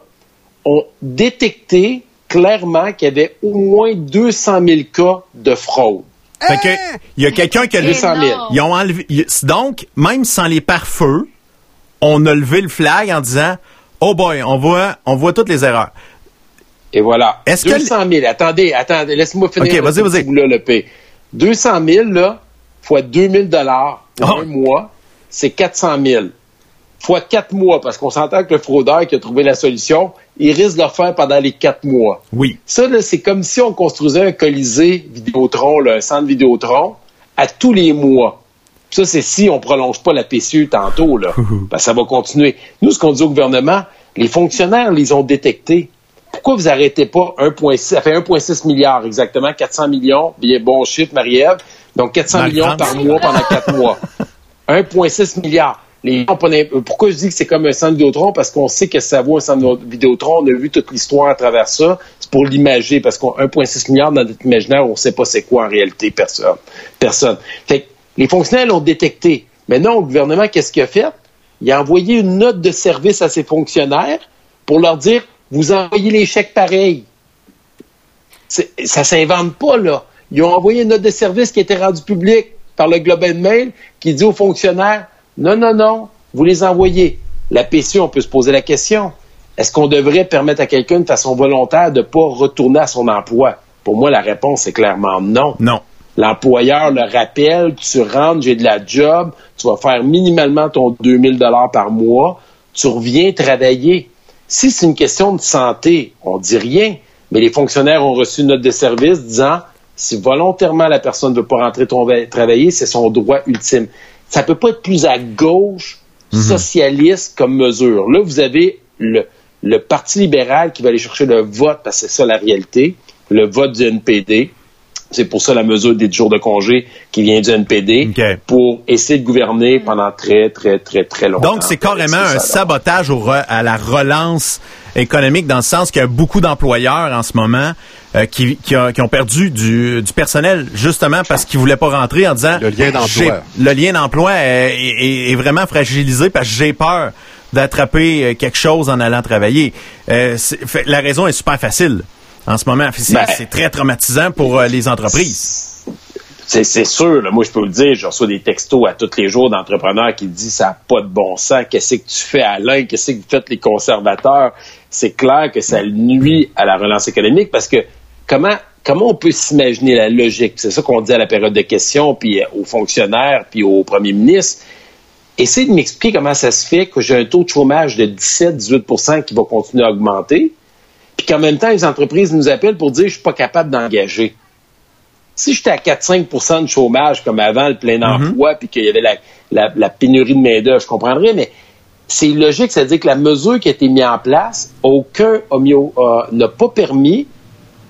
ont détecté clairement qu'il y avait au moins 200 000 cas de fraude. Fait que, il y a quelqu'un qui a 200 000. Ils ont enlevé, donc, même sans les pare-feux, on a levé le flag en disant, oh boy, on voit, on voit toutes les erreurs. Et voilà. Est-ce 200 000. Attendez, attendez, laisse-moi finir. OK, vas-y, vas-y. le P. 200 000, là, fois 2000 dollars pour ah. un mois, c'est 400 000 fois quatre mois, parce qu'on s'entend que le fraudeur qui a trouvé la solution, il risque de le faire pendant les quatre mois. Oui. Ça, c'est comme si on construisait un colisée Vidéotron, un centre Vidéotron, à tous les mois. Ça, c'est si on prolonge pas la PCU tantôt, là. ben, ça va continuer. Nous, ce qu'on dit au gouvernement, les fonctionnaires les ont détectés. Pourquoi vous arrêtez pas 1,6, ça fait 1,6 milliard exactement, 400 millions, bien bon chiffre, Marie-Ève. Donc 400 millions par mois pendant quatre mois. 1,6 milliard. Euh, pourquoi je dis que c'est comme un centre Vidéotron? Parce qu'on sait que ça vaut un centre Vidéotron. On a vu toute l'histoire à travers ça. C'est pour l'imager, parce qu'on 1,6 milliard dans notre imaginaire, on ne sait pas c'est quoi en réalité, personne. Les fonctionnaires l'ont détecté. Maintenant, le gouvernement, qu'est-ce qu'il a fait? Il a envoyé une note de service à ses fonctionnaires pour leur dire vous envoyez les chèques pareils. Ça s'invente pas, là. Ils ont envoyé une note de service qui a été rendue publique par le Globe and Mail qui dit aux fonctionnaires non, non, non, vous les envoyez. La PCU, on peut se poser la question. Est-ce qu'on devrait permettre à quelqu'un de façon volontaire de ne pas retourner à son emploi? Pour moi, la réponse est clairement non. Non. L'employeur le rappelle, tu rentres, j'ai de la job, tu vas faire minimalement ton 2000 dollars par mois, tu reviens travailler. Si c'est une question de santé, on dit rien, mais les fonctionnaires ont reçu une note de service disant si volontairement la personne ne veut pas rentrer travailler, c'est son droit ultime ça peut pas être plus à gauche mhm. socialiste comme mesure. Là, vous avez le, le Parti libéral qui va aller chercher le vote, parce que c'est ça la réalité, le vote du NPD. C'est pour ça la mesure des jours de congé qui vient du NPD pour essayer de gouverner pendant très, très, très, très longtemps. Donc, c'est carrément un sabotage à la relance économique dans le sens qu'il y a beaucoup d'employeurs en ce moment euh, qui, qui, ont perdu du, du personnel justement parce qu'ils voulaient pas rentrer en disant le lien d'emploi. Le lien d'emploi est, est, vraiment fragilisé parce que j'ai peur d'attraper euh, quelque chose en allant travailler. Euh, la raison est super facile en ce moment. C'est ben, très traumatisant pour les entreprises. C'est sûr, moi je peux vous le dire, je reçois des textos à tous les jours d'entrepreneurs qui disent ça n'a pas de bon sens, qu'est-ce que tu fais Alain, qu'est-ce que vous faites les conservateurs? C'est clair que ça nuit à la relance économique parce que comment, on peut s'imaginer la logique? C'est ça qu'on dit à la période de questions, puis euh, aux fonctionnaires, puis au premier ministre. Essayez de m'expliquer comment ça se fait que j'ai un taux de chômage de 17-18% qui va continuer à augmenter, puis qu'en même temps, les entreprises nous appellent pour dire je suis pas capable d'engager. Si j'étais à 4-5% de chômage comme avant le plein mm-hmm. emploi, puis qu'il y avait la, pénurie de main-d'œuvre, je comprendrais, mais c'est logique, c'est-à-dire que la mesure qui a été mise en place, aucun n'a pas permis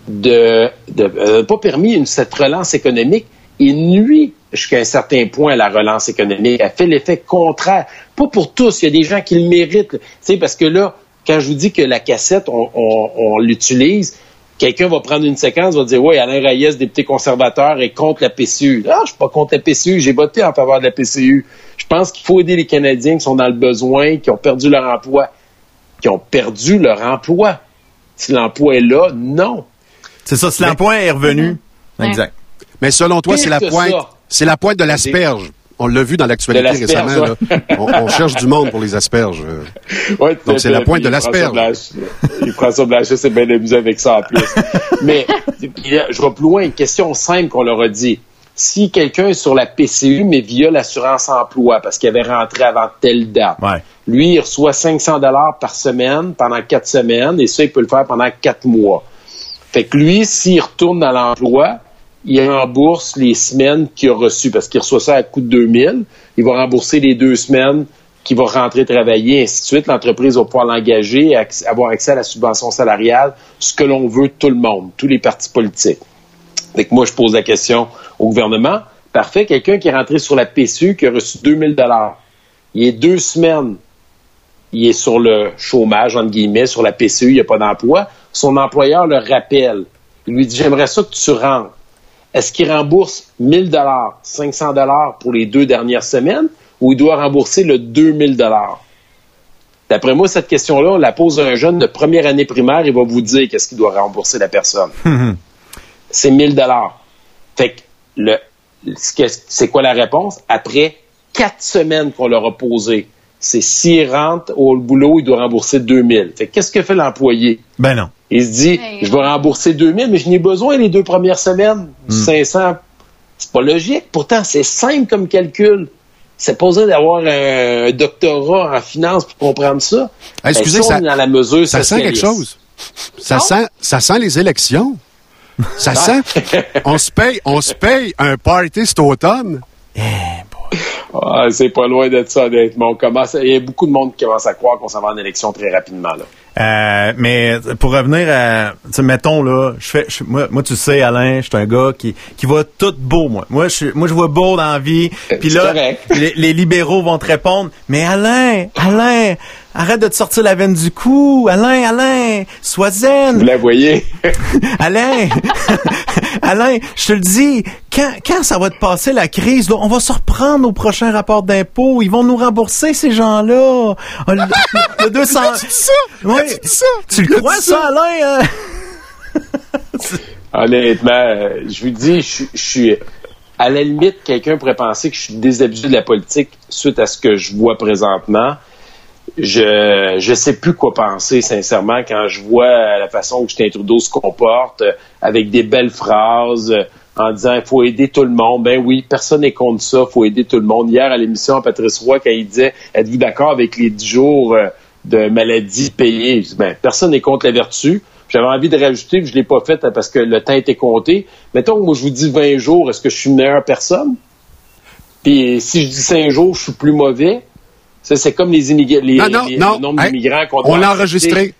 de, de euh, pas permis une, cette relance économique et nuit jusqu'à un certain point à la relance économique. Elle fait l'effet contraire. Pas pour tous. Il y a des gens qui le méritent. Parce que là, quand je vous dis que la cassette, on, on, l'utilise, quelqu'un va prendre une séquence, va dire, oui, Alain Reyes, député conservateur, est contre la PCU. Ah, je suis pas contre la PCU. J'ai voté en faveur de la PCU. Je pense qu'il faut aider les Canadiens qui sont dans le besoin, qui ont perdu leur emploi. Qui ont perdu leur emploi. Si l'emploi est là, non. C'est ça, si l'emploi est revenu. Exact. Mais selon toi, c'est la pointe, c'est la pointe de l'asperge. On l'a vu dans l'actualité récemment. On, cherche du monde pour les asperges. Donc, c'est la pointe de l'asperge. Il prend son Blanchet, c'est bien amusé avec ça en plus. Mais je vais plus loin. Une question simple qu'on leur a dit. Si quelqu'un est sur la PCU, mais via l'assurance emploi, parce qu'il avait rentré avant telle date, lui, il reçoit 500 dollars par semaine pendant quatre semaines, et ça, il peut le faire pendant quatre mois. Fait que lui, s'il retourne dans l'emploi, il rembourse les semaines qu'il a reçues parce qu'il reçoit ça à coût de 2000. Il va rembourser les deux semaines qu'il va rentrer travailler, ainsi de suite. L'entreprise va pouvoir l'engager, avoir accès à la subvention salariale, ce que l'on veut tout le monde, tous les partis politiques. Que moi, je pose la question au gouvernement. Parfait, quelqu'un qui est rentré sur la PCU, qui a reçu 2000 dollars. Il est deux semaines, il est sur le chômage, entre guillemets, sur la PCU, il n'y a pas d'emploi. Son employeur le rappelle. Il lui dit, j'aimerais ça que tu rentres est-ce qu'il rembourse 1000 dollars, 500 dollars pour les deux dernières semaines ou il doit rembourser le 2000 dollars? D'après moi, cette question-là, on la pose à un jeune de première année primaire, il va vous dire qu'est-ce qu'il doit rembourser la personne. c'est 1000 dollars. Fait que le, c'est quoi la réponse? Après quatre semaines qu'on leur a posé, c'est s'il rentre au boulot, il doit rembourser 2000. Fait qu'est-ce que fait l'employé? Ben non. Il se dit, je vais rembourser 2000, mais je n'ai besoin les deux premières semaines. 500, hmm. c'est pas logique. Pourtant, c'est simple comme calcul. C'est pas besoin d'avoir un, doctorat en finance pour comprendre ça. excusez, ça, dans la mesure, ça, sent quelque chose. Ça sent, ça sent les élections. Ça sent, on se paye, on se paye un party cet automne. Eh, ah, c'est pas loin d'être ça, honnêtement. il y a beaucoup de monde qui commence à croire qu'on s'en va en élection très rapidement. Là. Euh, mais pour revenir à, mettons là, je fais, moi, moi, tu sais, Alain, je suis un gars qui qui voit tout beau, moi. Moi, je, moi, je vois beau dans la vie. Euh, Puis là, les, les, libéraux vont te répondre, mais Alain, Alain, arrête de te sortir la veine du cou, Alain, Alain, sois zen. Vous la voyez, Alain, Alain, je te le dis, quand quand ça va te passer la crise, on va se reprendre au prochain rapport d'impôt, ils vont nous rembourser ces gens-là. Le, le 200. ça? Tu le crois, ça, Alain? Hein? Honnêtement, euh, je vous dis, je, suis à la limite, quelqu'un pourrait penser que je suis désabusé de la politique suite à ce que je vois présentement. Je je sais plus quoi penser sincèrement quand je vois la façon que Justin Trudeau se comporte euh, avec des belles phrases euh, en disant il faut aider tout le monde. Ben oui, personne n'est contre ça, il faut aider tout le monde. Hier à l'émission Patrice Roy quand il disait êtes-vous d'accord avec les 10 jours de maladies payées? Ben, personne n'est contre la vertu. J'avais envie de rajouter, mais je l'ai pas fait parce que le temps était compté. Mettons que moi, je vous dis 20 jours, est-ce que je suis une meilleure personne? Puis si je dis 5 jours, je suis plus mauvais. C'est comme les, immigrants, les, non, non, le nombre d'immigrants qu'on On l'a enregistré.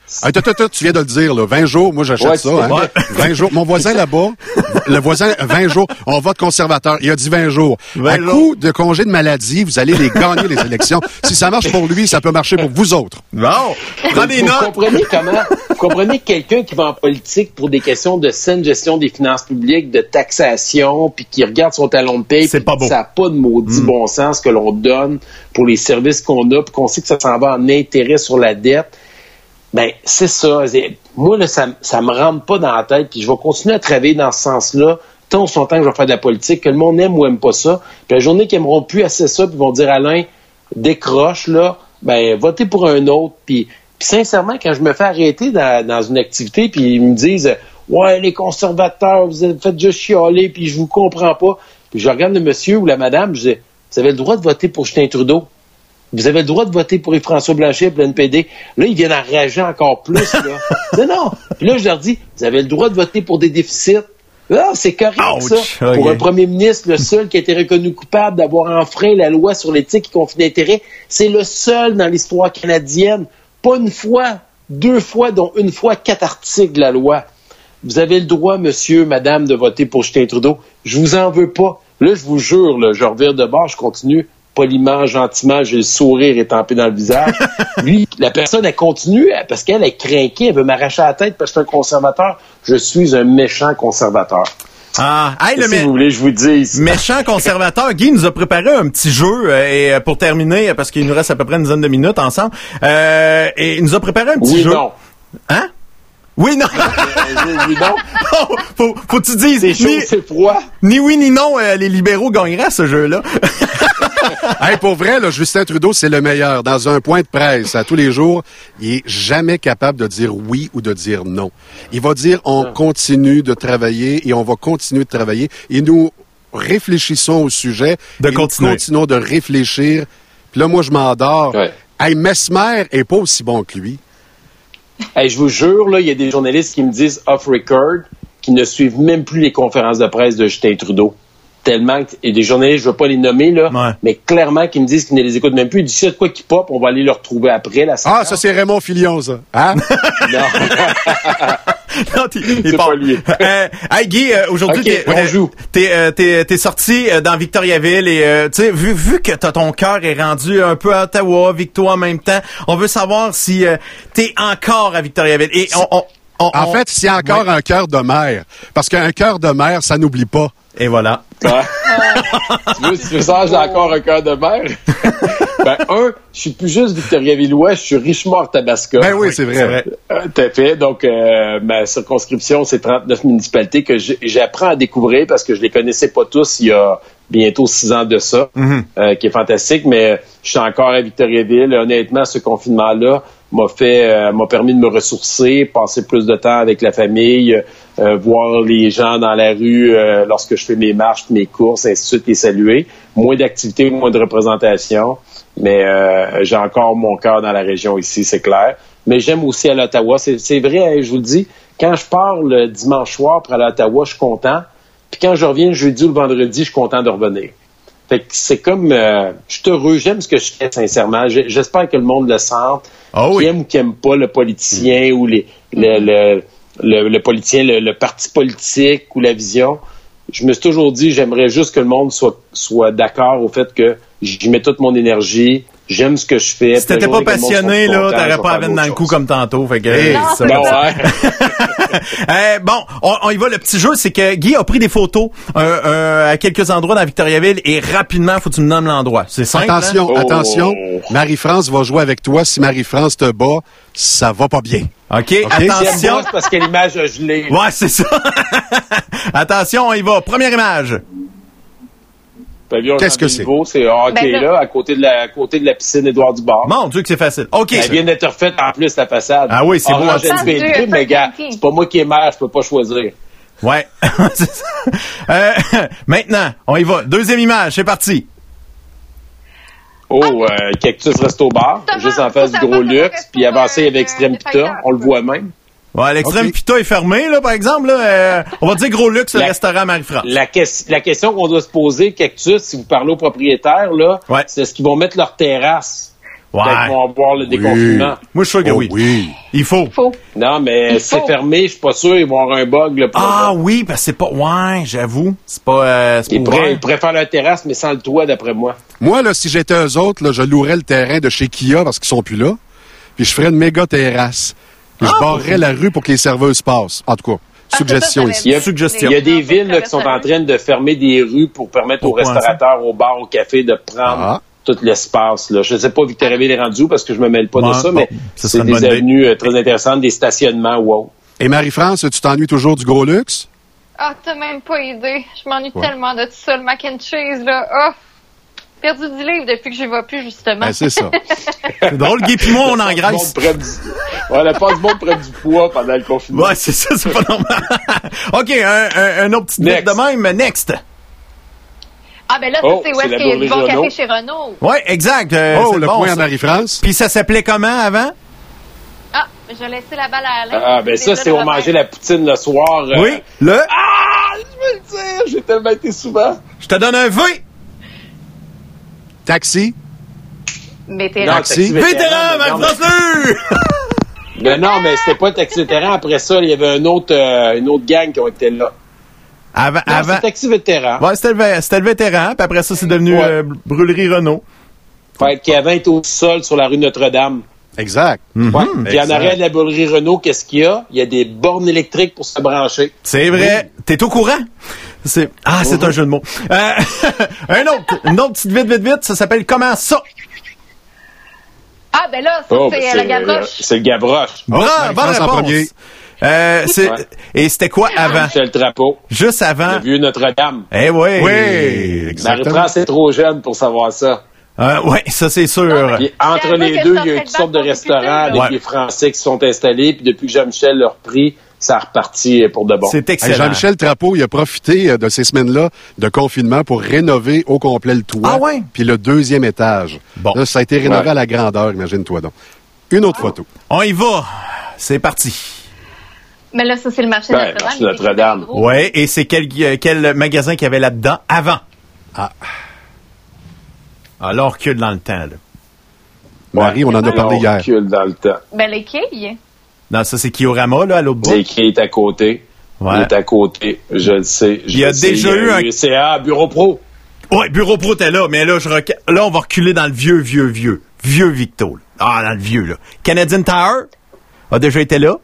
Tu viens de le dire, là. 20 jours, moi j'achète ça. Hein. 20 jours. Mon voisin là-bas, le voisin, 20 jours, on vote conservateur. Il a dit 20 jours. 20 à coup de congé de maladie, vous allez les gagner les élections. Si ça marche pour lui, ça peut marcher pour vous autres. Bon, prends des notes. Vous comprenez comment, vous comprenez quelqu'un qui va en politique pour des questions de saine gestion des finances publiques, de taxation, puis qui regarde son talon de paye, c'est pas Ça n'a pas de maudit hmm. bon sens que l'on donne pour les services qu'on a, puis qu'on sait que ça s'en va en intérêt sur la dette. Ben, c'est ça. Moi, là, ça, ça me rentre pas dans la tête, puis je vais continuer à travailler dans ce sens-là, tant son temps que je vais faire de la politique, que le monde aime ou aime pas ça. Puis la journée qu'ils aimeront plus assez ça, puis vont dire Alain, décroche là, ben votez pour un autre. Puis, sincèrement, quand je me fais arrêter dans, une activité, puis ils me disent Ouais, les conservateurs, vous faites juste chialer, puis je vous comprends pas. Puis je regarde le monsieur ou la madame, je dis Vous avez le droit de voter pour Justin Trudeau. Vous avez le droit de voter pour François Blanchet pour l'NPD. Là, ils viennent enrager encore plus. Là. non, non. Puis là, je leur dis, vous avez le droit de voter pour des déficits. Ah, c'est correct, ça. Pour un premier ministre, le seul qui a été reconnu coupable d'avoir enfreint la loi sur l'éthique et conflit d'intérêt, c'est le seul dans l'histoire canadienne. Pas une fois, deux fois, dont une fois quatre articles de la loi. Vous avez le droit, monsieur, madame, de voter pour Justin Trudeau. Je vous en veux pas. Là, je vous jure, là, je revire de bord, je continue poliment, gentiment, j'ai le sourire étampé dans le visage. Lui, la personne, elle continue parce qu'elle est craquée, elle veut m'arracher la tête parce que je suis un conservateur. Je suis un méchant conservateur. Ah, le si vous voulez, je vous dis. Méchant conservateur. Guy nous a préparé un petit jeu euh, et euh, pour terminer, parce qu'il nous reste à peu près une dizaine de minutes ensemble, euh, et il nous a préparé un petit oui, jeu. Non. Hein? Oui, non. oui, non. Faut, faut que tu dises. C'est chaud, c'est froid. Ni oui, ni non, les libéraux gagneraient ce jeu-là. hey, pour vrai, là, Justin Trudeau, c'est le meilleur. Dans un point de presse, à tous les jours, il est jamais capable de dire oui ou de dire non. Il va dire on continue de travailler et on va continuer de travailler. Et nous réfléchissons au sujet. De et continuer. Nous continuons de réfléchir. Puis là, moi, je m'endors. Ouais. Hey, Mesmer est pas aussi bon que lui. Hey, je vous jure, là, il y a des journalistes qui me disent off record qui ne suivent même plus les conférences de presse de Justin Trudeau. Tellement que, et des journalistes, je veux pas les nommer, là, Ouais. mais clairement qu'ils me disent qu'ils ne les écoutent même plus. D'ici de quoi qui pop, on va aller le retrouver après la Ah, ça, c'est Raymond Filion, ça. Hein? Non. Non, t'es- pas lié. Euh, hey Guy, euh, aujourd'hui Ok, t'es, euh, t'es, euh, t'es, t'es sorti euh, dans Victoriaville et euh, tu sais vu vu que t'as ton cœur est rendu un peu à Ottawa, Victoire en même temps, on veut savoir si euh, t'es encore à Victoriaville et on, on- on- En on- fait, c'est encore un cœur de mère. Parce qu'un cœur de mère, ça n'oublie pas. Et voilà. Ouais. tu veux, tu veux savoir, j'ai encore un cœur de mère? ben, un, je suis plus juste Victoriavillois, je suis Richemont-Tabasca. Ben oui, c'est vrai. Euh, Tout à fait. Donc, euh, ma circonscription, c'est 39 municipalités que j'apprends à découvrir parce que je les connaissais pas tous il y a bientôt six ans de ça, euh, qui est fantastique. Mais je suis encore à Victoriaville. Honnêtement, ce confinement-là m'a fait, euh, m'a permis de me ressourcer, passer plus de temps avec la famille, euh, voir les gens dans la rue euh, lorsque je fais mes marches, mes courses, ainsi de suite, les saluer. Moins d'activités, moins de représentation. Mais euh, j'ai encore mon cœur dans la région ici, c'est clair. Mais j'aime aussi à l'Ottawa. C'est, c'est vrai, hein, je vous le dis, quand je pars le dimanche soir pour aller à Ottawa, je suis content. Puis quand je reviens le jeudi ou le vendredi, je suis content de revenir. Fait que c'est comme, euh, je suis heureux, j'aime ce que je fais sincèrement. J'espère que le monde le sente, Ah oui. qui aime ou qui aime pas le politicien ou les, le, le, le, le politicien, le, le parti politique ou la vision. Je me suis toujours dit, j'aimerais juste que le monde soit, soit d'accord au fait que j'y mets toute mon énergie, j'aime ce que je fais. Si t'étais pas passionné là, je t'aurais pas à venir dans le coup comme tantôt. Fait que, Hey, ça Non, va. ouais. Bon, on, on y va. Le petit jeu, c'est que Guy a pris des photos euh, euh, à quelques endroits dans Victoriaville et rapidement, faut que tu me nommes l'endroit. C'est simple. hein? Attention, Oh. attention. Marie-France va jouer avec toi. Si Marie-France te bat, ça va pas bien. OK, me attention. parce que l'image a gelé. Ouais, c'est ça. attention, on y va. Première image. Pavillon Qu'est-ce que c'est? C'est hockey Ben là- à côté de la, à côté de la piscine Édouard Dubois. Mon Dieu que c'est facile. OK. Elle vient d'être refaite en plus la façade. Ah oui, c'est beau. C'est pink, dur, mais gars, c'est pas moi qui est maire, je peux pas choisir. Ouais. C'est ça. Euh, maintenant, on y va. Deuxième image, c'est parti. Oh, euh, Cactus Resto Bar, juste en face du gros luxe, puis euh, avec Extreme des Pita, on le voit même. Ouais, l'extrême pita est fermé, là, par exemple. Là, euh, on va dire gros luxe, le restaurant Marie-France. La, ques- la question qu'on doit se poser, Cactus, si vous parlez aux propriétaires, là, Ouais. c'est est-ce qu'ils vont mettre leur terrasse Ouais. quand ils vont avoir le déconfinement? Moi, je suis sûr que Oh oui. oui. Il faut. Faux. Non, mais Il c'est faut. fermé, je suis pas sûr, ils vont avoir un bug. Là, pour Ah oui, parce que c'est pas... Ouais, j'avoue. C'est pas... Euh, ils, pourraient, ils pourraient faire leur terrasse, mais sans le toit, d'après moi. Moi, là, si j'étais eux autres, là, je louerais le terrain de chez Kia parce qu'ils sont plus là. Puis je ferais une méga terrasse. Je barrerais la rue pour que les serveuses passent. En tout cas, Ah, suggestion ici. Il y a, Suggestion. il y a des villes là, qui sont en train de fermer des rues pour permettre Pourquoi aux restaurateurs, aux bars, aux cafés de prendre Ah. tout l'espace. Là. Je ne sais pas Victoriaville est rendu où parce que je me mêle pas de ça, bon, mais ça c'est des idée. avenues euh, très intéressantes, des stationnements, wow. Et Marie-France, tu t'ennuies toujours du gros luxe? Ah, t'as même pas idée. Je m'ennuie Ouais. tellement de tout ça, le mac and cheese, là. Oh! Perdu du livre depuis que je vais plus, justement. Ben, c'est ça. C'est drôle, Guy puis moi, on engraisse. du... ouais, la passe du monde prenne du poids pendant le confinement. Ouais, c'est ça, c'est pas normal. OK, un, un, un autre petit Next. de même. Next. Ah, ben là, ça, Oh, c'est où est-ce qu'il y a du bon café chez Renault. Ouais, exact. euh, Oh, le bon, point à ça. Marie-France. Puis ça s'appelait comment avant? Ah, j'ai laissé la balle à Alain. Ah, ben ça, c'est au on mangeait la poutine le soir. euh, Oui, le... Ah, je veux le dire, j'ai tellement été souvent. Je te donne un V. Taxi. Vétéran. Non, Taxi. Vétéran, mais non, Marc-François! mais- non, mais c'était pas taxi vétéran. Après ça, il y avait un autre, euh, une autre gang qui ont été là. Avant, Non, avant... taxi vétéran. Ouais, c'était le, vé- c'était le vétéran, puis après ça, c'est devenu Ouais. euh, Brûlerie Renault. Fait qui avant été au sol sur la rue Notre-Dame. Exact. Ouais. Puis en arrière de la brûlerie Renault, qu'est-ce qu'il y a? Il y a des bornes électriques pour se brancher. C'est vrai. T'es au courant? C'est Ah, c'est un jeu de mots. Euh, un autre, une autre petite vite, vite, vite, ça s'appelle Comment ça? Ah, ben là, ça, Oh, c'est ben, euh, la gabroche. C'est le gabroche. Bra- bonne Marie-France en réponse. premier. Euh, c'est- Ouais. Et c'était quoi avant? Michel Trapeau, Juste avant? le vieux Notre-Dame. Eh oui. Oui, exactement. Marie-France est trop jeune pour savoir ça. Euh, oui, ça c'est sûr. entre les deux, il y a une sorte de restaurant avec les Français qui sont installés. Puis depuis que Jean-Michel leur pris, ça a reparti pour de bon. C'est excellent. Jean-Michel Trapeau, il a profité euh, de ces semaines-là de confinement pour rénover au complet le toit. Ah ouais? Puis le deuxième étage. Bon. Là, ça a été rénové à la grandeur, imagine-toi donc. Une autre photo. On y va. C'est parti. Mais là, ça, c'est le marché ben, Notre-Dame. oui, et c'est quel, euh, quel magasin qu'il y avait là-dedans avant? Ah. Alors que dans le temps, là. Marie, on en a parlé hier. recule dans le temps. Ben, les quilles. Non, ça, c'est Kiorama, là, à l'autre bout. Les quilles est à côté. Ouais. Il est à côté. Je le sais. il y a déjà eu un. C'est à Bureau Pro. Ouais, Bureau Pro, t'es là, mais là, je là, on va reculer dans le vieux, vieux, vieux. Vieux Victo. Ah, dans le vieux, là. Canadian Tower a déjà été là.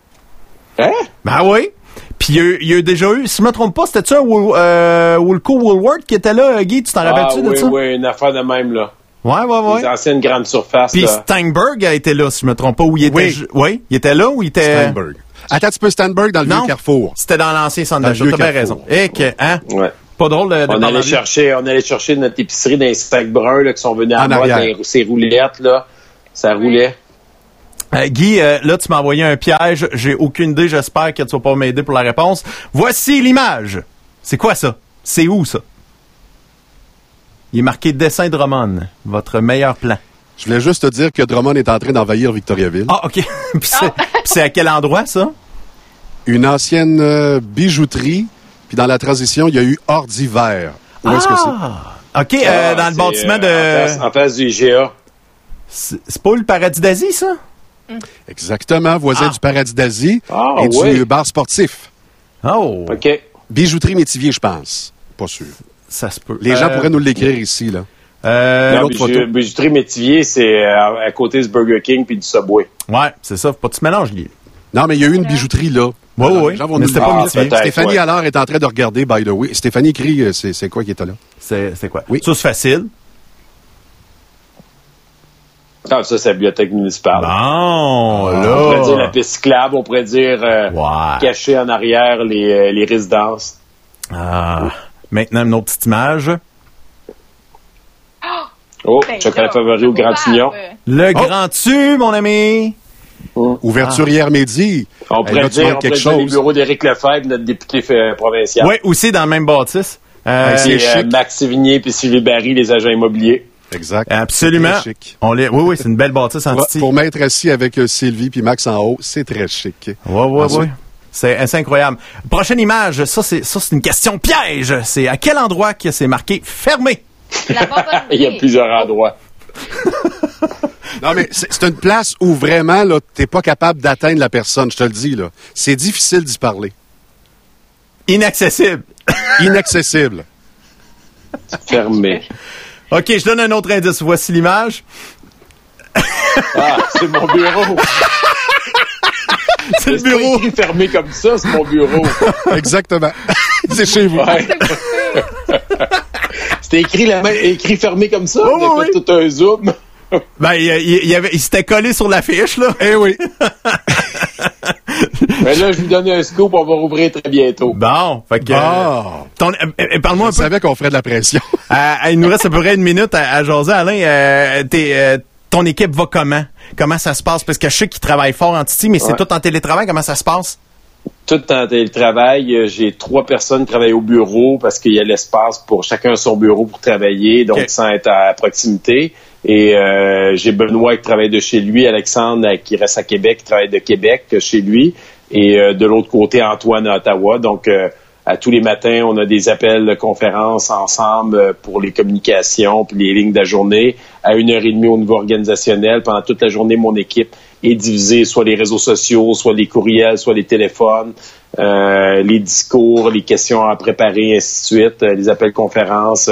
Hein? Ben oui. Puis il y, a, déjà eu, si je me trompe pas, c'était ça euh, Woolco Woolworth qui était là, Guy, tu t'en ah, rappelles-tu de ça? Oui, oui, une affaire de même, là. Ouais, ouais, ouais. Les anciennes grandes surfaces. Puis Steinberg a été là, si je me trompe pas, où il était. Oui, oui il était là ou il était. Steinberg. Attends, tu peux Steinberg dans le vieux Carrefour. C'était dans l'ancien centre d'achat, t'as bien raison. Et que, hein? Ouais. Pas drôle de, on allait chercher, on allait chercher notre épicerie dans les sacs bruns là, qui sont venus à mode, ces roulettes là, ça roulait. Euh, Guy, euh, là, tu m'as envoyé un piège. J'ai aucune idée. J'espère que tu vas pas m'aider pour la réponse. Voici l'image. C'est quoi ça? C'est où ça? Il est marqué dessin Drummond. Votre meilleur plan. Je voulais juste te dire que Drummond est en train d'envahir Victoriaville. Ah, OK. c'est à quel endroit, ça? Une ancienne euh, bijouterie. Puis dans la transition, il y a eu Ordiver. Où est-ce que c'est? Ah! OK, ah, dans le bâtiment de... En face, du IGA. C'est pas le paradis d'Asie, ça? Exactement, voisin ah. du Paradis d'Asie ah, et du bar sportif. Oh! OK. Bijouterie Métivier, je pense. Pas sûr. Ça se peut. Les gens euh, pourraient nous l'écrire ici, là. Euh, bijouterie Métivier, c'est euh, à, côté du Burger King puis du Subway. Ouais, c'est ça. Faut pas que tu mélanges, Guy. Non, mais il y a eu une bijouterie là. Oui, oui. Mais c'était pas Métivier. Stéphanie alors est en train de regarder, by the way. Stéphanie écrit, euh, c'est quoi qui est là? C'est quoi? Oui. Ça, c'est facile. Ah, ça, c'est la bibliothèque municipale. Non, là. On pourrait dire la piste cyclable, on pourrait dire euh, cacher en arrière les, les résidences. Ah. Maintenant, une autre petite image. Oh, ben, chocolat favori au Grand Tignon. Le oh. Grand Tu, mon ami. Hum. Ouverture ah. hier midi. On pourrait dire, on quelque chose. le bureau d'Éric Lefebvre, notre député euh, provincial. Oui, aussi dans le même bâtisse. Euh, c'est Max Sévigné puis Sylvie Barry, les agents immobiliers. Exact. Absolument. On les... Oui, oui, c'est une belle bâtisse en style. Pour m'être assis avec euh, Sylvie puis Max en haut, c'est très chic. Oui, oui, oui. C'est incroyable. Prochaine image, ça c'est ça c'est une question piège. C'est à quel endroit que c'est marqué fermé? Il y a plusieurs endroits. non mais c'est une place où vraiment là t'es pas capable d'atteindre la personne, je te le dis là. C'est difficile d'y parler. Inaccessible. Inaccessible. Fermé. OK, je donne un autre indice. Voici l'image. Ah, c'est mon bureau. C'est le bureau. écrit fermé comme ça, c'est mon bureau. Exactement. c'est chez vous. C'était écrit, la main, écrit fermé comme ça. Oh, fait tout un zoom. Ben, il, il, avait, il s'était collé sur l'affiche, là. Eh oui. Mais là, je lui donne un scoop, on va rouvrir très bientôt. Bon, fait que. Bon. Euh, euh, parle-moi un peu. Je savais qu'on ferait de la pression. Euh, il nous reste à peu près une minute à, à jaser. Alain, ton équipe va comment? Comment ça se passe? Parce que je sais qu'ils travaillent fort en Titi, mais c'est tout en télétravail. Comment ça se passe? Tout en télétravail. J'ai trois personnes qui travaillent au bureau parce qu'il y a l'espace pour chacun son bureau pour travailler, donc sans être à proximité. Et euh, j'ai Benoît qui travaille de chez lui, Alexandre qui reste à Québec, qui travaille de Québec chez lui, et euh, de l'autre côté Antoine à Ottawa. Donc euh, à tous les matins, on a des appels de conférences ensemble pour les communications puis les lignes de la journée. À une heure et demie au niveau organisationnel, pendant toute la journée, mon équipe est divisée soit les réseaux sociaux, soit les courriels, soit les téléphones, les discours, les questions à préparer, ainsi de suite, les appels conférences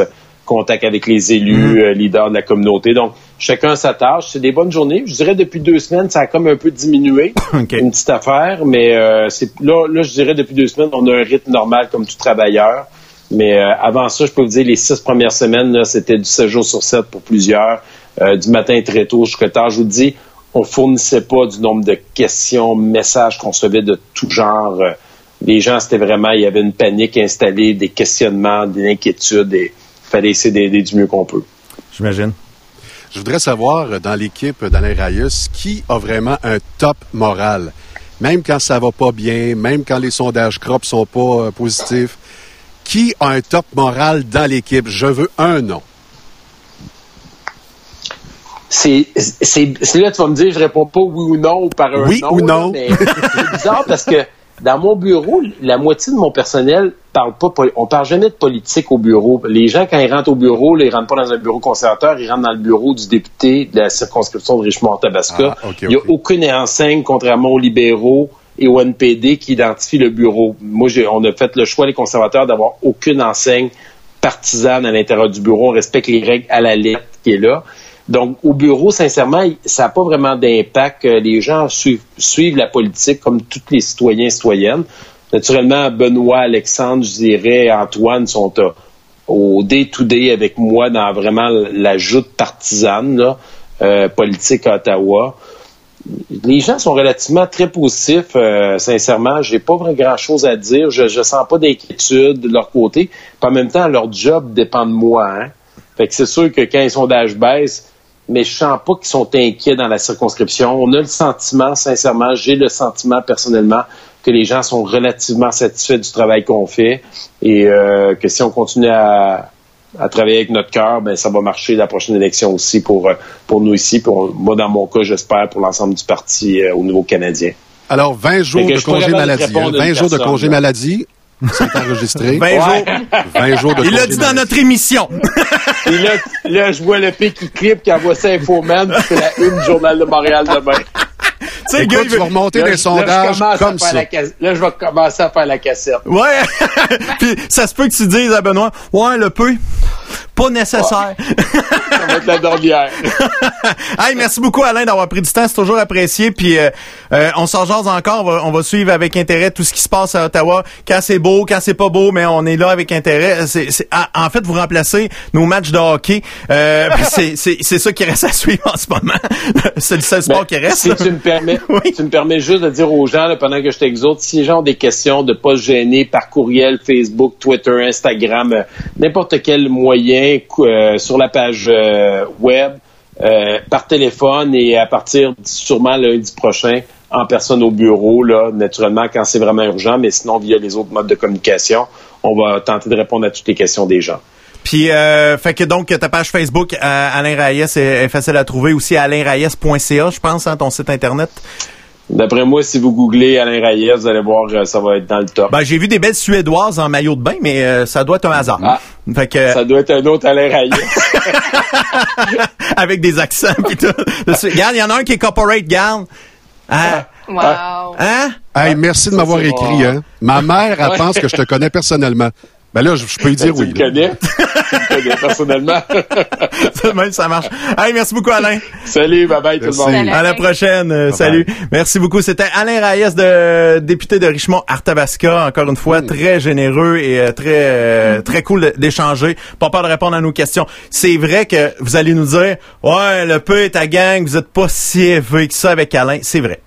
contact avec les élus, mm. euh, leaders de la communauté. Donc, chacun sa tâche. C'est des bonnes journées. Je dirais depuis deux semaines, ça a comme un peu diminué. Une petite affaire, mais euh, c'est là, là, je dirais depuis deux semaines, on a un rythme normal comme tout travailleur. Mais euh, avant ça, je peux vous dire, les six premières semaines, c'était du 7 jours sur 7 pour plusieurs, du matin très tôt jusqu'à tard. Je vous dis, on fournissait pas du nombre de questions, messages qu'on recevait de tout genre. les gens, c'était vraiment, il y avait une panique installée, des questionnements, des inquiétudes. Et, fallait essayer d'aider du mieux qu'on peut. J'imagine. Je voudrais savoir, dans l'équipe d'Alain Rayus, qui a vraiment un top moral? Même quand ça va pas bien, même quand les sondages crop sont pas euh, positifs, qui a un top moral dans l'équipe? Je veux un nom. C'est, là tu vas me dire, je réponds pas oui ou non par un oui ou non. c'est bizarre parce que dans mon bureau, la moitié de mon personnel parle pas, on parle jamais de politique au bureau. Les gens, quand ils rentrent au bureau, là, ils rentrent pas dans un bureau conservateur, ils rentrent dans le bureau du député de la circonscription de Richmond-Tabasca. Ah, Il n'y a aucune enseigne, contrairement aux libéraux et au NPD, qui identifie le bureau. Moi, on a fait le choix, les conservateurs, d'avoir aucune enseigne partisane à l'intérieur du bureau. On respecte les règles à la lettre qui est là. Donc, au bureau, sincèrement, ça n'a pas vraiment d'impact. Les gens suivent, la politique comme tous les citoyens et citoyennes. Naturellement, Benoît, Alexandre, je dirais, Antoine sont au day-to-day avec moi dans vraiment la joute partisane euh, politique à Ottawa. Les gens sont relativement très positifs, euh, sincèrement. J'ai pas vraiment grand-chose à dire. Je, je sens pas d'inquiétude de leur côté. en même temps, leur job dépend de moi. Hein. Fait que c'est sûr que quand les sondages baissent, mais je sens pas qu'ils sont inquiets dans la circonscription. On a le sentiment, sincèrement, j'ai le sentiment personnellement que les gens sont relativement satisfaits du travail qu'on fait et euh, que si on continue à, travailler avec notre cœur, ben ça va marcher la prochaine élection aussi pour euh, pour nous ici, pour moi dans mon cas, j'espère pour l'ensemble du parti euh, au niveau canadien. Alors 20 jours de congé maladie, 20 jours de congé maladie, c'est enregistré. 20 jours. 20 jours de Il l'a dit dans notre émission. Et là, là, je vois le P qui clip, qui envoie ça Infoman, puis c'est la une du Journal de Montréal demain. Tu sais, gars, il va remonter des sondages comme ça. là, je vais commencer à faire la cassette. Ouais. puis ça se peut que tu dises à Benoît, ouais, le peu, pas nécessaire. ça va être la dernière. hey, merci beaucoup Alain d'avoir pris du temps, c'est toujours apprécié. Puis euh, euh, on s'en jase encore, on va, suivre avec intérêt tout ce qui se passe à Ottawa. Quand c'est beau, quand c'est pas beau, mais on est là avec intérêt. C'est, en fait, vous remplacez nos matchs de hockey. Euh, c'est, ça qui reste à suivre en ce moment. c'est le seul sport qui reste. Si tu me permets, tu me permets juste de dire aux gens pendant que je t'exhorte, si les gens ont des questions, de pas se gêner par courriel, Facebook, Twitter, Instagram, n'importe quel moyen euh, sur la page euh, web, euh, par téléphone et à partir sûrement lundi prochain en personne au bureau, là, naturellement, quand c'est vraiment urgent, mais sinon via les autres modes de communication, on va tenter de répondre à toutes les questions des gens. Puis, fait que donc, ta page Facebook, Alain Reyes, est, facile à trouver aussi, alainrayes.ca, je pense, hein, ton site Internet. D'après moi, si vous googlez Alain Reyes, vous allez voir, euh, ça va être dans le top. Ben, j'ai vu des belles Suédoises en maillot de bain, mais euh, ça doit être un hasard. Ah, fait que... Ça doit être un autre Alain Reyes. Avec des accents pis tout. Regarde, il y en a un qui est corporate, garde. Hein? Wow. Hein? Hey, merci de m'avoir écrit. Hein? Ma mère, elle pense que je te connais personnellement. Ben là, je, peux lui dire oui. Tu me connais? tu me connais personnellement. ça marche. Hey, merci beaucoup, Alain. Salut, bye bye tout le monde. À la prochaine. Euh, salut. Merci beaucoup. C'était Alain Reyes, de, député de Richmond-Arthabasca. Encore une fois, mm. très généreux et euh, très euh, très cool d'échanger. Pas peur de répondre à nos questions. C'est vrai que vous allez nous dire, ouais, le peu est ta gang, vous êtes pas si élevé que ça avec Alain. C'est vrai.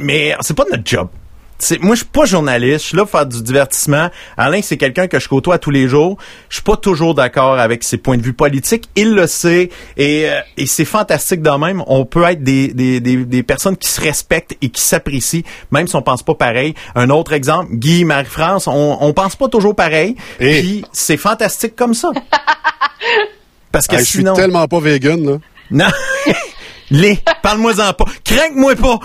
Mais c'est pas notre job moi, je suis pas journaliste. Je suis là pour faire du divertissement. Alain, c'est quelqu'un que je côtoie tous les jours. Je suis pas toujours d'accord avec ses points de vue politiques. Il le sait. Et, euh, et c'est fantastique de même. On peut être des, des, des, des personnes qui se respectent et qui s'apprécient, même si on pense pas pareil. Un autre exemple, Guy, Marie-France, on, on pense pas toujours pareil. Et Puis c'est fantastique comme ça. Parce que sinon... Je suis tellement pas vegan, là. Non. Les, parle-moi-en pas. Crains-moi pas.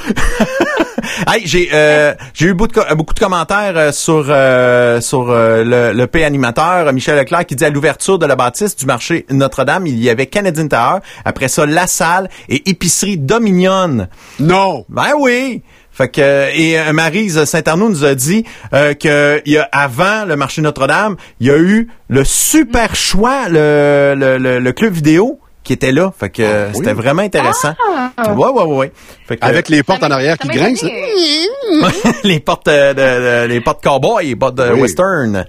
hey, j'ai euh, j'ai eu beaucoup de, beaucoup de commentaires euh, sur euh, sur le, le P animateur Michel Leclerc qui dit à l'ouverture de la bâtisse du marché Notre-Dame, il y avait Canadian Tower, après ça La Salle et épicerie Dominion. Non. Ben oui. Fait que et Marise Saint-Arnaud nous a dit que il y a avant le marché Notre-Dame, il y a eu le super choix le, le, le club vidéo qui était là. Fait que ah c'était vraiment intéressant. Ah. Ouais, ouais, ouais. Fait que, Avec les portes en arrière qui grincent. les portes de, de, les portes cowboy, les portes de western.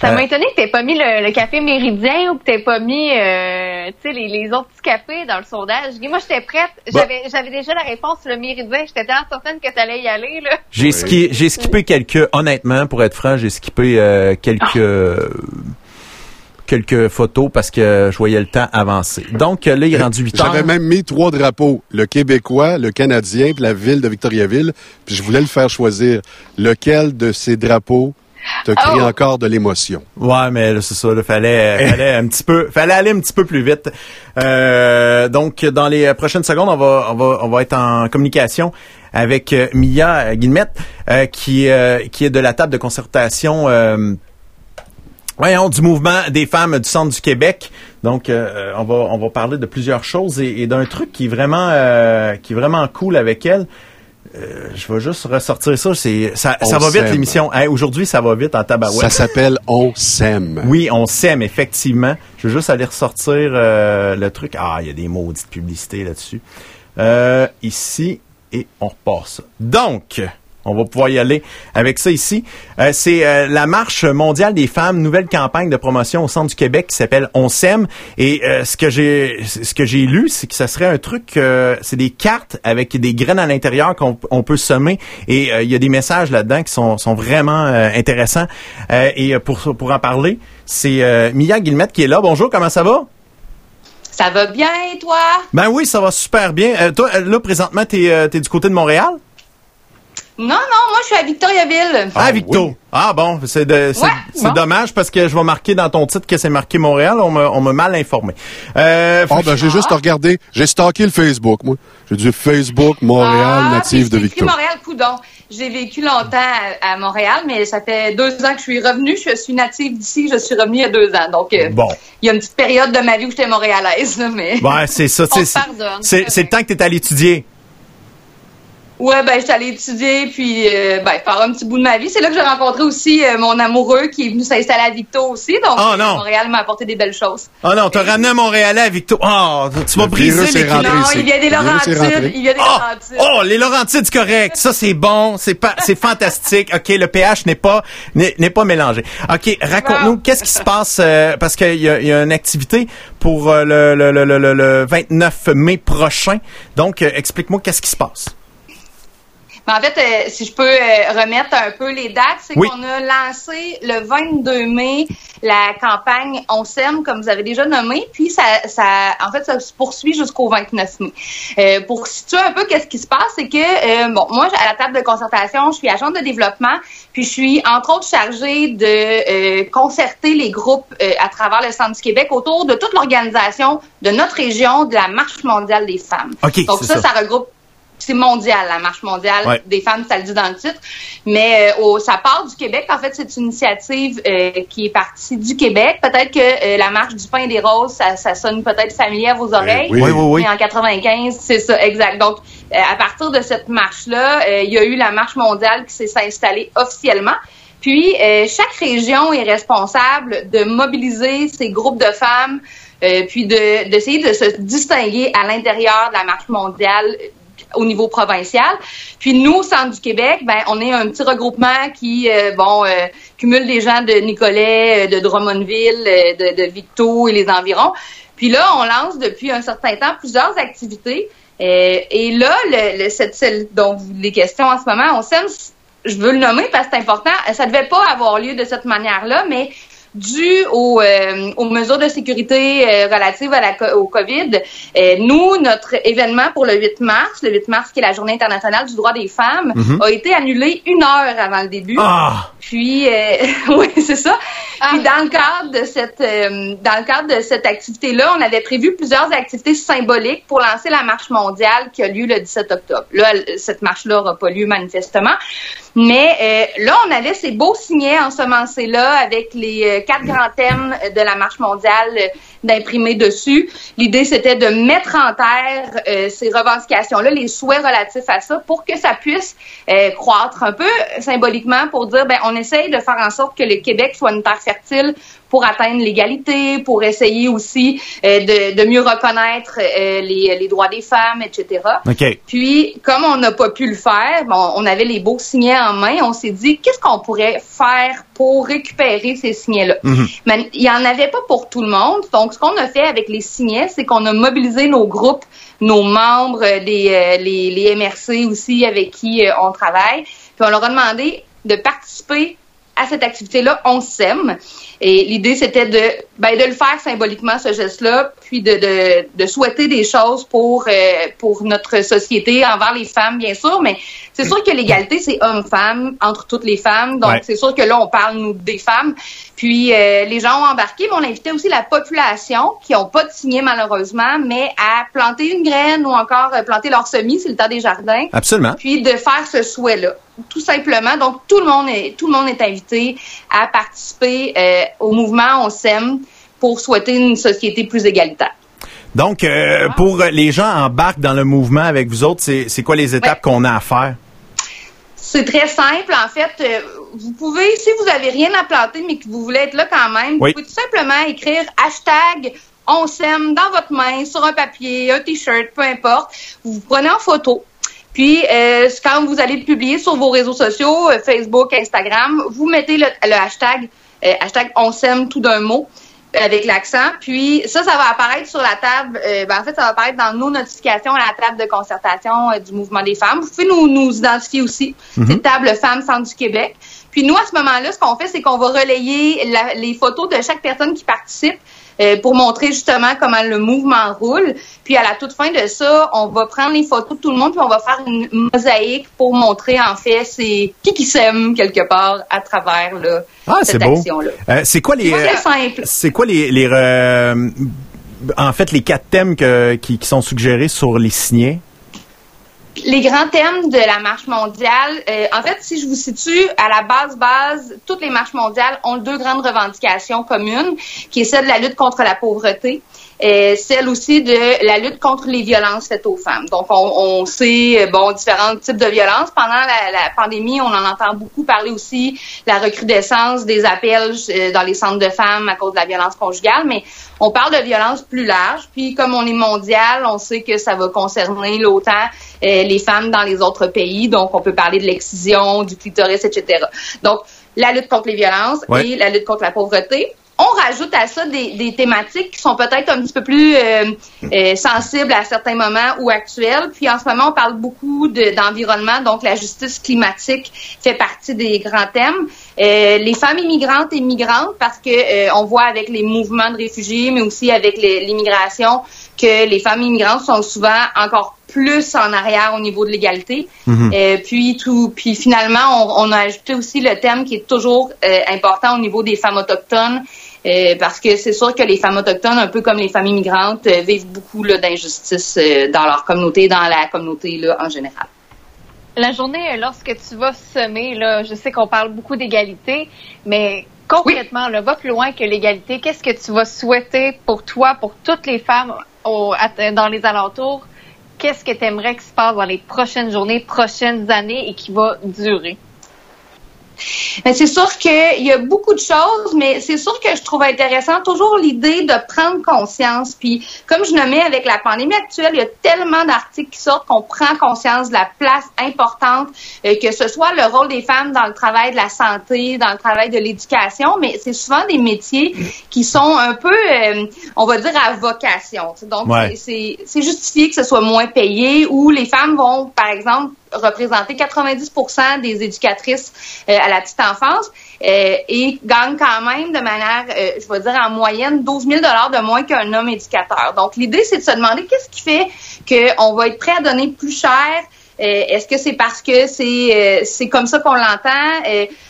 Ça m'a euh, étonné que t'aies pas mis le, café méridien ou que t'aies pas mis euh, tu sais les, les, autres petits cafés dans le sondage. Moi j'étais prête, bah. j'avais j'avais déjà la réponse sur le méridien, j'étais tellement certaine que t'allais y aller là. J'ai j'ai skippé quelques honnêtement pour être franc, j'ai skippé euh, quelques quelques photos parce que je voyais le temps avancer. Donc là, il est rendu 8 heures. J'avais même mis trois drapeaux, le québécois, le canadien, puis la ville de Victoriaville, puis je voulais le faire choisir. Lequel de ces drapeaux te crée oh! encore de l'émotion? Ouais, mais c'est ça, il fallait, fallait un petit peu, fallait aller un petit peu plus vite. Euh, donc, dans les prochaines secondes, on va, on va, on va être en communication avec euh, Mia Guillemette, euh, qui, qui est de la table de concertation. Voyons, du mouvement des femmes du centre du Québec. Donc, on va on va parler de plusieurs choses et, et d'un truc qui est vraiment qui est vraiment cool avec elle. Euh, je vais juste ressortir ça. C'est ça, ça va vite l'émission. Aujourd'hui, ça va vite en tabarouette. Ça s'appelle On s'aime. Oui, on s'aime effectivement. Je vais juste aller ressortir euh, le truc. Ah, il y a des maudites publicités là-dessus. Euh, ici et on repasse. Donc. On va pouvoir y aller avec ça ici. Euh, c'est euh, la marche mondiale des femmes, nouvelle campagne de promotion au centre du Québec qui s'appelle On s'aime. Et euh, ce que j'ai ce que j'ai lu, c'est que ça serait un truc, c'est des cartes avec des graines à l'intérieur qu'on peut semer. Et il y a des messages là-dedans qui sont, sont vraiment intéressants. et pour pour en parler, c'est Mia Guillemette qui est là. Bonjour, comment ça va? Ça va bien, et toi? Ben oui, ça va super bien. toi, là, présentement, t'es es du côté de Montréal? Non, non, moi je suis à Victoriaville. Ah, Victo. Ah bon, c'est dommage parce que je vais marquer dans ton titre que c'est marqué Montréal. On m'a on mal informé. Euh, oh, ben j'ai juste regardé, j'ai stocké le Facebook, moi. J'ai dit Facebook Montréal ah, natif de Victo. Montréal, coudon. J'ai vécu longtemps à, Montréal, mais ça fait deux ans que je suis revenue. Je suis native d'ici. Je suis revenue il y a deux ans. Donc, euh, bon. il y a une petite période de ma vie où j'étais montréalaise, mais. Ouais, c'est ça. C'est le temps que tu es allé étudier. Ouais, ben, j'étais allée étudier, puis euh, ben, faire un petit bout de ma vie. C'est là que j'ai rencontré aussi euh, mon amoureux qui est venu s'installer à Victo aussi. Donc, oh, non. Montréal m'a apporté des belles choses. Oh non, t'as ramené à Montréal à Victo. Oh, tu m'as brisé les Non, il vient des Laurentides. Il vient des oh, Laurentides. Oh, les Laurentides, correct. Ça, c'est bon. C'est pas, c'est fantastique. OK, le pH n'est pas, n'est pas mélangé. OK, raconte-nous, qu'est-ce qui se passe, euh, parce qu'il y a, y a une activité pour le, le, le, le, le 29 mai prochain. Donc, explique-moi qu'est-ce qui se passe. Mais en fait, euh, si je peux euh, remettre un peu les dates, c'est qu'on a lancé le 22 mai la campagne On s'aime, comme vous avez déjà nommé, puis ça, ça, en fait, ça se poursuit jusqu'au 29 mai. Euh, pour situer un peu qu'est-ce qui se passe, c'est que, bon, moi, à la table de concertation, je suis agente de développement, puis je suis entre autres chargée de concerter les groupes à travers le Centre du Québec autour de toute l'organisation de notre région de la Marche mondiale des femmes. Donc ça, ça regroupe c'est mondial, la marche mondiale des femmes, ça le dit dans le titre. Mais euh, au, ça part du Québec. En fait, c'est une initiative euh, qui est partie du Québec. Peut-être que euh, la marche du pain et des roses, ça, ça sonne peut-être familier à vos oreilles. Oui, oui, oui. Mais en 95, c'est ça, exact. Donc, à partir de cette marche-là, il y a eu la marche mondiale qui s'est installée officiellement. Puis, chaque région est responsable de mobiliser ces groupes de femmes, puis d'essayer de, de se distinguer à l'intérieur de la marche mondiale au niveau provincial. Puis nous, au Centre du Québec, ben on est un petit regroupement qui, euh, bon, euh, cumule des gens de Nicolet, euh, de Drummondville, de, Victo et les environs. Puis là, on lance depuis un certain temps plusieurs activités. et là, le, cette, celle dont les questions en ce moment, on s'aime, je veux le nommer parce que c'est important. Ça devait pas avoir lieu de cette manière-là, mais dû aux, euh, aux, mesures de sécurité euh, relatives à la, au COVID, euh, nous, notre événement pour le 8 mars, le 8 mars qui est la Journée internationale du droit des femmes, mhm. a été annulé une heure avant le début. Ah! Puis, oui, c'est ça. Ah. Puis dans le cadre de cette, dans le cadre de cette activité-là, on avait prévu plusieurs activités symboliques pour lancer la marche mondiale qui a lieu le 17 octobre. Là, cette marche-là n'aura pas lieu manifestement. Mais là, on avait ces beaux signets ensemencés-là avec les quatre grands thèmes de la marche mondiale euh, d'imprimer dessus. L'idée, c'était de mettre en terre euh, ces revendications-là, les souhaits relatifs à ça, pour que ça puisse euh, croître un peu symboliquement pour dire, ben, on essaye de faire en sorte que le Québec soit une terre fertile pour atteindre l'égalité, pour essayer aussi euh, de, de, mieux reconnaître euh, les, les, droits des femmes, etc. Okay. Puis, comme on n'a pas pu le faire, bon, on avait les beaux signets en main, on s'est dit, qu'est-ce qu'on pourrait faire pour récupérer ces signets-là? Mhm. Mais il n'y en avait pas pour tout le monde. Donc, ce qu'on a fait avec les signets, c'est qu'on a mobilisé nos groupes, nos membres, les, euh, les, les MRC aussi avec qui on travaille. Puis, on leur a demandé de participer à cette activité-là, on s'aime. Et l'idée, c'était de, ben, de le faire symboliquement, ce geste-là, puis de, de, de, souhaiter des choses pour, euh, pour notre société, envers les femmes, bien sûr, mais c'est sûr que l'égalité, c'est homme-femme, entre toutes les femmes. Donc, c'est sûr que là, on parle, nous, des femmes. Puis, euh, les gens ont embarqué, mais on invitait aussi la population, qui n'ont pas de signé malheureusement, mais à planter une graine ou encore euh, planter leur semis, c'est le temps des jardins. Absolument. Puis, de faire ce souhait-là tout simplement. Donc, tout le monde est, tout le monde est invité à participer euh, au mouvement On s'aime pour souhaiter une société plus égalitaire. Donc, euh, pour les gens embarquent dans le mouvement avec vous autres, c'est quoi les étapes qu'on a à faire? C'est très simple. En fait, euh, vous pouvez, si vous n'avez rien à planter, mais que vous voulez être là quand même, vous pouvez tout simplement écrire hashtag on s'aime dans votre main, sur un papier, un t-shirt, peu importe. Vous vous prenez en photo. Puis, euh, quand vous allez publier sur vos réseaux sociaux, euh, Facebook, Instagram, vous mettez le, hashtag, euh, hashtag on s'aime tout d'un mot avec l'accent. Puis ça, ça va apparaître sur la table. ben, en fait, ça va apparaître dans nos notifications à la table de concertation du mouvement des femmes. Vous pouvez nous, nous identifier aussi. Mhm. C'est table Femmes Centre du Québec. Puis nous, à ce moment-là, ce qu'on fait, c'est qu'on va relayer les photos de chaque personne qui participe euh, pour montrer justement comment le mouvement roule. Puis à la toute fin de ça, on va prendre les photos de tout le monde puis on va faire une mosaïque pour montrer en fait c'est qui qui s'aime quelque part à travers là, ah, cette action-là. Euh, c'est quoi les C'est quoi les, les en fait les quatre thèmes que, qui, qui sont suggérés sur les signets? Les grands thèmes de la marche mondiale, euh, en fait, si je vous situe à la base base, toutes les marches mondiales ont deux grandes revendications communes, qui est celle de la lutte contre la pauvreté, celle aussi de la lutte contre les violences faites aux femmes. Donc, on, on sait, euh, bon, différents types de violences. Pendant la, la, pandémie, on en entend beaucoup parler aussi la recrudescence des appels euh, dans les centres de femmes à cause de la violence conjugale, mais on parle de violence plus large. Puis, comme on est mondial, on sait que ça va concerner l'OTAN, euh, les femmes dans les autres pays. Donc, on peut parler de l'excision, du clitoris, etc. Donc, la lutte contre les violences et la lutte contre la pauvreté on rajoute à ça des, des thématiques qui sont peut-être un petit peu plus euh, euh, sensibles à certains moments ou actuelles. Puis en ce moment, on parle beaucoup d'environnement, donc la justice climatique fait partie des grands thèmes. Euh, les femmes immigrantes et migrantes, parce que on voit avec les mouvements de réfugiés, mais aussi avec l'immigration, que les femmes immigrantes sont souvent encore plus en arrière au niveau de l'égalité. Mm-hmm. puis tout, puis finalement, on, on, a ajouté aussi le thème qui est toujours important au niveau des femmes autochtones euh, parce que c'est sûr que les femmes autochtones, un peu comme les familles migrantes, euh, vivent beaucoup d'injustices euh, dans leur communauté, dans la communauté là, en général. La journée, lorsque tu vas semer, là, je sais qu'on parle beaucoup d'égalité, mais concrètement, là, va plus loin que l'égalité. Qu'est-ce que tu vas souhaiter pour toi, pour toutes les femmes dans les alentours? Qu'est-ce que tu aimerais que se passe dans les prochaines journées, prochaines années et qui va durer? Mais c'est sûr qu'il y a beaucoup de choses, mais c'est sûr que je trouve intéressant toujours l'idée de prendre conscience. Puis, comme je nommais avec la pandémie actuelle, il y a tellement d'articles qui sortent qu'on prend conscience de la place importante, euh, que ce soit le rôle des femmes dans le travail de la santé, dans le travail de l'éducation, mais c'est souvent des métiers qui sont un peu, euh, on va dire, à vocation. Donc, c'est justifié que ce soit moins payé ou les femmes vont, par exemple, représenter 90% des éducatrices euh, à la petite enfance euh, et gagnent quand même de manière, euh, je vais dire en moyenne, 12 000 de moins qu'un homme éducateur. Donc, l'idée, c'est de se demander qu'est-ce qui fait qu'on va être prêt à donner plus cher Est-ce que c'est parce que c'est c'est comme ça qu'on l'entend?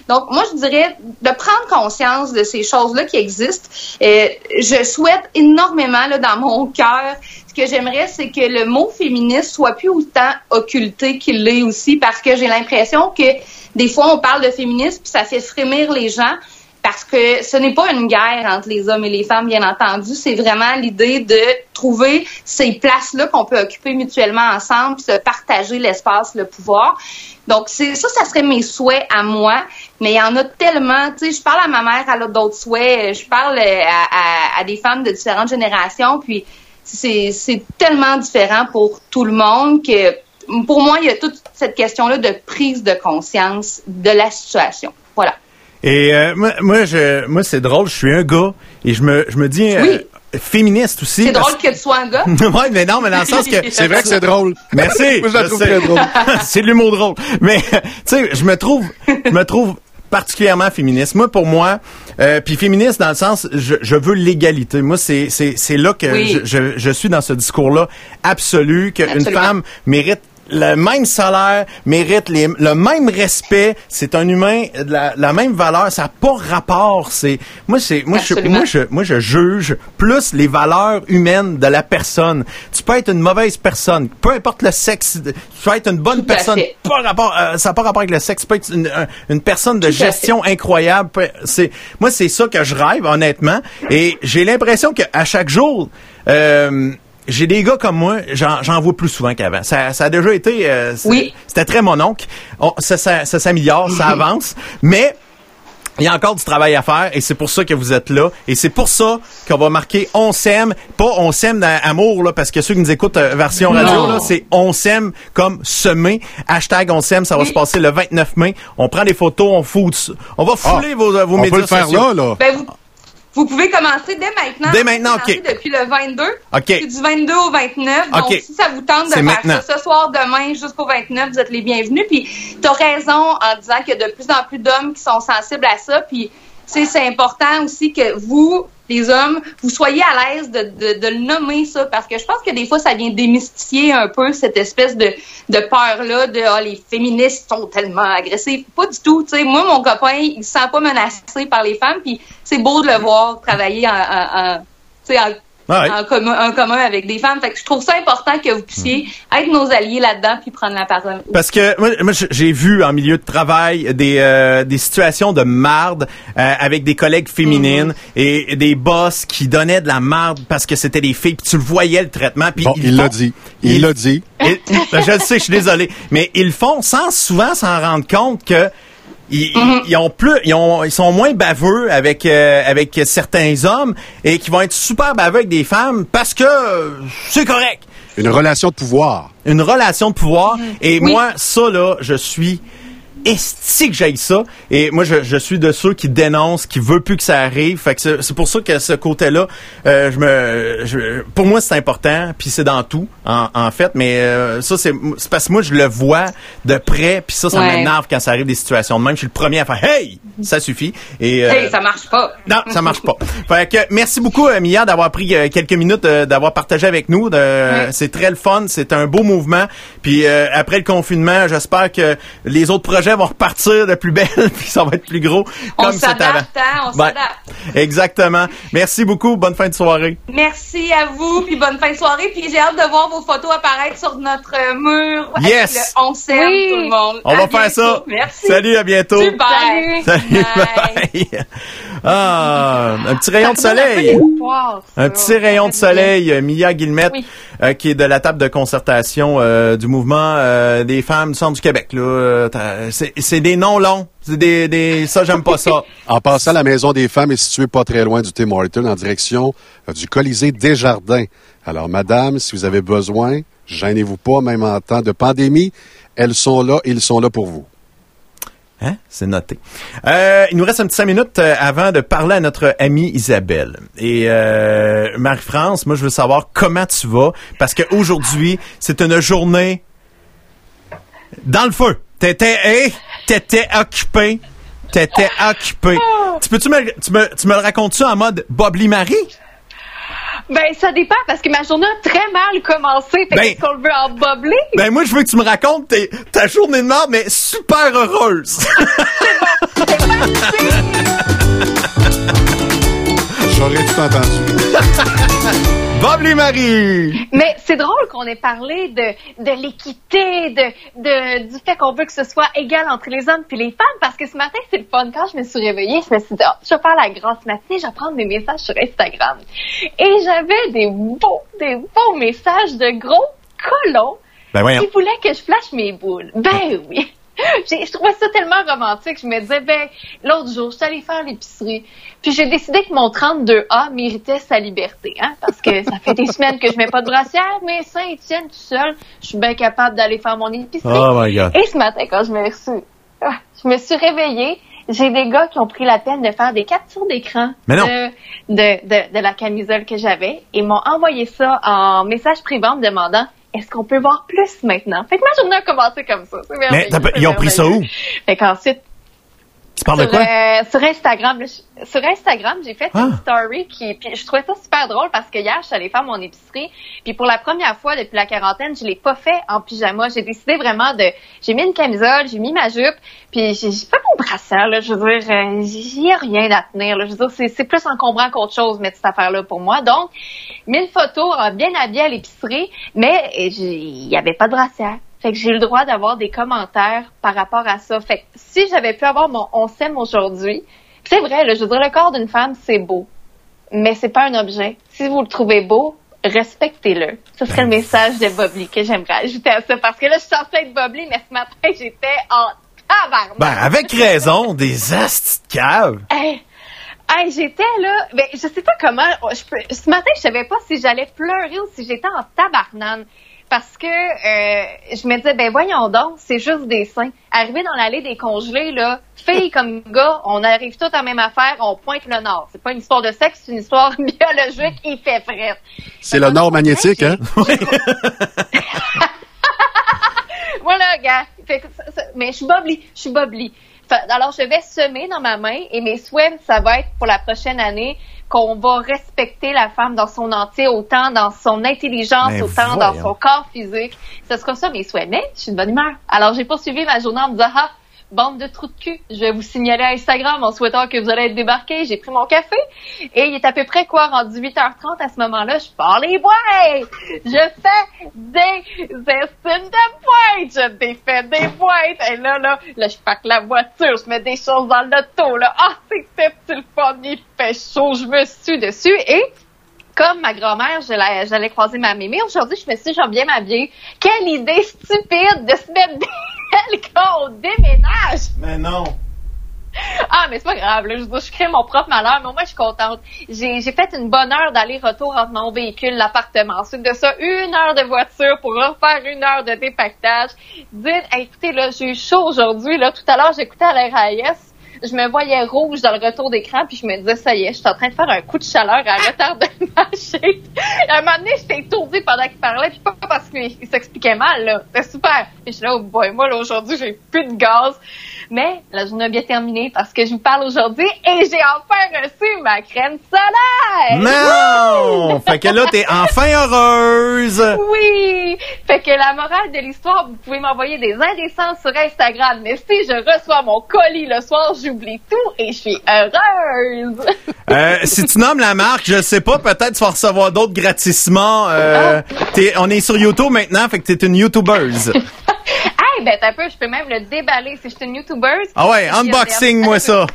Donc moi je dirais de prendre conscience de ces choses-là qui existent. je souhaite énormément là, dans mon cœur que j'aimerais, c'est que le mot féministe soit plus autant occulté qu'il l'est aussi, parce que j'ai l'impression que des fois, on parle de féminisme, puis ça fait frémir les gens, parce que ce n'est pas une guerre entre les hommes et les femmes, bien entendu. C'est vraiment l'idée de trouver ces places-là qu'on peut occuper mutuellement ensemble, se partager l'espace, le pouvoir. Donc, ça, ça serait mes souhaits à moi. Mais il y en a tellement, tu sais, je parle à ma mère, elle a d'autres souhaits, je parle à, à, des femmes de différentes générations, puis c'est tellement différent pour tout le monde que pour moi, il y a toute cette question-là de prise de conscience de la situation. Voilà. Et euh, moi, je, moi c'est drôle, je suis un gars et je me, je me dis euh, féministe aussi. C'est drôle que tu sois un gars. oui, mais non, mais dans le sens que c'est vrai que c'est drôle. Merci. moi, je la trouve très drôle. c'est l'humour drôle. Mais tu sais, je me trouve, je me trouve particulièrement féministe. Moi, pour moi, euh, puis féministe dans le sens, je, je veux l'égalité. Moi, c'est c'est là que je, je, je, suis dans ce discours-là absolu qu'une femme mérite le même salaire, mérite les, le même respect. C'est un humain de la, la, même valeur. Ça n'a pas rapport. C'est moi, c'est moi, je, moi, je, moi, je juge plus les valeurs humaines de la personne. Tu peux être une mauvaise personne, peu importe le sexe. Tu peux être une bonne personne. Pas rapport, euh, ça n'a pas rapport avec le sexe. Tu peux être une, une personne de gestion incroyable. C'est moi, c'est ça que je rêve honnêtement. Et j'ai l'impression qu'à chaque jour. Euh, j'ai des gars comme moi, j'en vois plus souvent qu'avant. Ça, ça, a déjà été... Euh, oui. C'était très mon oncle. ça, ça, ça s'améliore, ça avance. Mais il y a encore du travail à faire et c'est pour ça que vous êtes là. Et c'est pour ça qu'on va marquer On s'aime. Pas On s'aime d'amour, là, parce que ceux qui nous écoutent euh, version radio, là, c'est On s'aime comme semer. Hashtag On s'aime, ça va se passer le 29 mai. On prend des photos, on fout, on va fouler ah, vos, vos on médias peut le faire sociaux. là, là. Ben, vous vous pouvez commencer dès maintenant. Dès maintenant, OK. Depuis le 22. OK. du 22 au 29. Donc, si ça vous tente de faire ça ce soir, demain, jusqu'au 29, vous êtes les bienvenus. Puis, tu as raison en disant qu'il y a de plus en plus d'hommes qui sont sensibles à ça. Puis, c'est important aussi que vous, les hommes, vous soyez à l'aise de, de, de, le nommer ça, parce que je pense que des fois, ça vient démystifier un peu cette espèce de, de peur-là de ah, les féministes sont tellement agressifs. Pas du tout. sais Moi, mon copain, il se sent pas menacé par les femmes, puis c'est beau de le voir travailler en, en, en, en en, commun, commun avec des femmes. Fait que je trouve ça important que vous puissiez mhm. être nos alliés là-dedans puis prendre la parole. Parce que moi, j'ai vu en milieu de travail des, euh, des situations de marde euh, avec des collègues féminines mhm. et des boss qui donnaient de la marde parce que c'était des filles. Puis tu le voyais le traitement. Puis bon, il l'a dit. Il l'a dit. Ben, je le sais, je suis désolé. Mais ils le font sans souvent s'en rendre compte que Mhm. Ils, ont plus, ils, ont, ils sont moins baveux avec euh, avec certains hommes et qui vont être super baveux avec des femmes parce que c'est correct. Une relation de pouvoir. Une relation de pouvoir. Mhm. Et moi, ça là, je suis est-ce que j'aille ça? Et moi, je, je, suis de ceux qui dénoncent, qui veut plus que ça arrive. Fait que c'est pour ça que ce côté-là, euh, je me, je, pour moi, c'est important. Puis c'est dans tout, en, en fait. Mais euh, ça, c'est parce que moi, je le vois de près. Puis ça, ça m'énerve quand ça arrive des situations de même. Je suis le premier à faire Hey, ça suffit. Et euh, hey, ça marche pas. Non, ça marche pas. fait que merci beaucoup, Mia, d'avoir pris quelques minutes, d'avoir partagé avec nous. C'est très le fun. C'est un beau mouvement. Puis après le confinement, j'espère que les autres projets vont repartir de plus belle, puis ça va être plus gros. On s'adapte, hein, on s'adapte. exactement. Merci beaucoup. Bonne fin de soirée. Merci à vous, puis bonne fin de soirée. Puis j'ai hâte de voir vos photos apparaître sur notre mur. Yes. on s'aime tout le monde. On va faire ça. Merci. Salut, à bientôt. Salut. Salut. Bye. Ah, un petit rayon de soleil. Un petit rayon de soleil. Mia Guillemette, euh, qui est de la table de concertation euh, du mouvement euh, des femmes du centre du Québec. Là, c'est des noms longs. C'est des, des, ça, j'aime pas ça. En passant, la Maison des femmes est située pas très loin du Tim Horton, en direction du Colisée Desjardins. Alors, madame, si vous avez besoin, gênez-vous pas, même en temps de pandémie, elles sont là et ils sont là pour vous. Hein? C'est noté. Euh, il nous reste un petit cinq minutes euh, avant de parler à notre amie Isabelle. Et euh, Marie-France, moi je veux savoir comment tu vas, parce qu'aujourd'hui, c'est une journée dans le feu. T'étais, hey, t'étais occupé. T'étais occupé. Tu peux-tu me, tu me, tu me le racontes-tu en mode Bob Marie? Ben, ça dépend parce que ma journée a très mal commencé. Fait ben, qu'on le veut en bobler? Ben, moi, je veux que tu me racontes ta journée de mort, mais super heureuse. c'est J'aurais tout entendu. Bob Marie! Mais c'est drôle qu'on ait parlé de, de l'équité, de, de, du fait qu'on veut que ce soit égal entre les hommes et les femmes, parce que ce matin, c'est le fun. Quand je me suis réveillée, je me suis dit, oh, je vais faire la grosse matinée, je vais prendre mes messages sur Instagram. Et j'avais des beaux, des beaux messages de gros colons ben qui voulaient que je flash mes boules. Ben oui! je trouvais ça tellement romantique. Je me disais, ben, l'autre jour, je suis allée faire l'épicerie. Puis j'ai décidé que mon 32A méritait sa liberté, hein, parce que ça fait des semaines que je mets pas de brassière, mais Saint-Étienne tout seul, je suis bien capable d'aller faire mon épicerie. Oh my God. Et ce matin, quand je me suis, ah, je me suis réveillée, j'ai des gars qui ont pris la peine de faire des captures d'écran de, de, de, la camisole que j'avais et m'ont envoyé ça en message privé en me demandant est-ce qu'on peut voir plus maintenant? Fait que ma journée a commencé comme ça. Mais ils ont pris ça où? Fait qu'ensuite, Tu parles sur, de quoi? Euh, sur Instagram, sur Instagram, j'ai fait une ah. story qui, puis je trouvais ça super drôle parce que hier, je suis allée faire mon épicerie, puis pour la première fois depuis la quarantaine, je l'ai pas fait en pyjama. J'ai décidé vraiment de, j'ai mis une camisole, j'ai mis ma jupe, puis j'ai pas mon brassard, là. Je veux dire, euh, j'y ai rien à tenir, là. Je veux dire, c'est plus encombrant qu'autre chose, mettre cette affaire-là pour moi. Donc, mille photos, bien habillée à l'épicerie, mais il y avait pas de brassière. Fait que j'ai le droit d'avoir des commentaires par rapport à ça. Fait que si j'avais pu avoir mon on s'aime aujourd'hui, c'est vrai, là, je veux dire, le corps d'une femme, c'est beau. Mais c'est pas un objet. Si vous le trouvez beau, respectez-le. Ce serait le message de Bobby que j'aimerais ajouter à ça. Parce que là, je suis censée être Bobby, mais ce matin, j'étais en tabarnak. Ben, avec raison, des astes de cave. Hey, hey, j'étais là, ben, je sais pas comment, je peux, ce matin, je savais pas si j'allais pleurer ou si j'étais en tabarnane parce que euh, je me disais ben voyons donc, c'est juste des seins. Arrivé dans l'allée des congelés là, filles comme gars, on arrive tous à la même affaire, on pointe le nord. C'est pas une histoire de sexe, c'est une histoire biologique, il fait frais. C'est le nord magnétique hein? voilà, gars. mais je suis bobli, je suis bobli. Alors, je vais semer dans ma main et mes souhaits, ça va être pour la prochaine année qu'on va respecter la femme dans son entier, autant dans son intelligence, autant dans son corps physique. Ce sera ça mes souhaits. Mais je suis de bonne humeur. Alors, j'ai poursuivi ma journée en me disant, ah, bande de trous de cul. Je vais vous signaler à Instagram en souhaitant que vous allez être débarqués. J'ai pris mon café et il est à peu près quoi, rendu 8h30 à ce moment-là. Je pars les boîtes. Je fais des estimes de boîtes. Je défais des boîtes. Et là, là, là, je pack la voiture. Je mets des choses dans l'auto, là. Ah, c'est c'est le fun. Il fait chaud. Je me suis dessus et comme ma grand-mère, j'allais croiser ma mémé. Aujourd'hui, je me suis dit, j'aime bien m'habiller. Quelle idée stupide de se mettre des quand on déménage! Mais non! Ah, mais c'est pas grave, là. Je, je crée mon propre malheur, mais moi, je suis contente. J'ai, fait une bonne heure d'aller-retour entre mon véhicule, l'appartement. Ensuite de ça, une heure de voiture pour refaire une heure de dépactage. Dites, écoutez, là, j'ai eu chaud aujourd'hui, là. Tout à l'heure, j'écoutais à l'RAS je me voyais rouge dans le retour d'écran, puis je me disais, ça y est, je suis en train de faire un coup de chaleur à retard de marcher. à un moment donné, j'étais étourdie pendant qu'il parlait, puis pas parce qu'il s'expliquait mal, là. C'était super. Puis je suis là, oh boy, moi, là, aujourd'hui, j'ai plus de gaz. Mais la journée a bien terminé parce que je vous parle aujourd'hui et j'ai enfin reçu ma crème solaire! Non! fait que là, t'es enfin heureuse! Oui! Fait que la morale de l'histoire, vous pouvez m'envoyer des indécences sur Instagram, mais si je reçois mon colis le soir, j'oublie tout et je suis heureuse! euh, si tu nommes la marque, je sais pas, peut-être tu vas recevoir d'autres gratissements. Euh, ah. on est sur YouTube maintenant, fait que t'es une YouTubeuse. ben un peu, je peux même le déballer si je suis une YouTuber. Ah ouais, unboxing moi ça.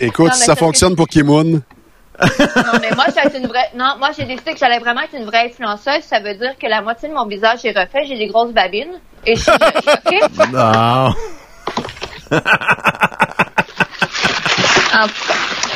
Écoute, si ça fonctionne pour Kimoun. non, mais moi, j'ai une vraie. Non, moi, j'ai décidé que j'allais vraiment être une vraie influenceuse. Ça veut dire que la moitié de mon visage est refait. J'ai des grosses babines. Et je suis Non.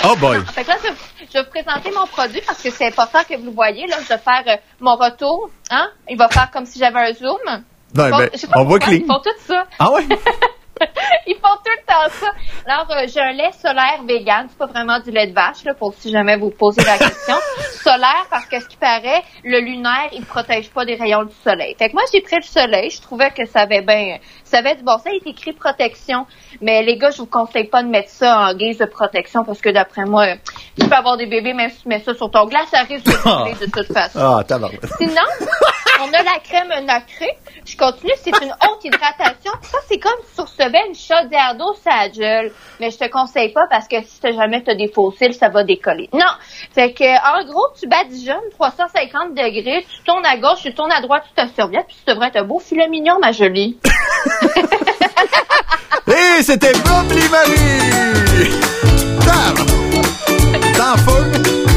Oh boy. Fait que là, je, vais vous présenter mon produit parce que c'est important que vous le voyez. Là, je vais faire euh, mon retour. Hein? Il va faire comme si j'avais un zoom. Non, ben, on voit clean. Ils font tout ça. Ah ouais? Ils font tout le temps ça. Alors, euh, j'ai un lait solaire vegan. C'est pas vraiment du lait de vache, là, pour si jamais vous posez la question. solaire, parce que ce qui paraît, le lunaire, il protège pas des rayons du soleil. Fait que moi, j'ai pris le soleil. Je trouvais que ça avait bien, ça avait du bon ça. Il est écrit protection. Mais les gars, je vous conseille pas de mettre ça en guise de protection parce que d'après moi, tu peux avoir des bébés, même si tu mets ça sur ton glace, ça risque de brûler de toute façon. Ah, Sinon, on a la crème nacrée. Je continue, c'est une haute hydratation. Ça, c'est comme sur ce une chaudière d'eau, ça gèle. Mais je te conseille pas parce que si jamais tu as des fossiles, ça va décoller. Non. Fait que, en gros, tu badigeonnes 350 degrés, tu tournes à gauche, tu tournes à droite, tu te serviettes, puis tu devrais être un beau filet mignon, ma jolie. Et c'était Bob Marie! T'en feu!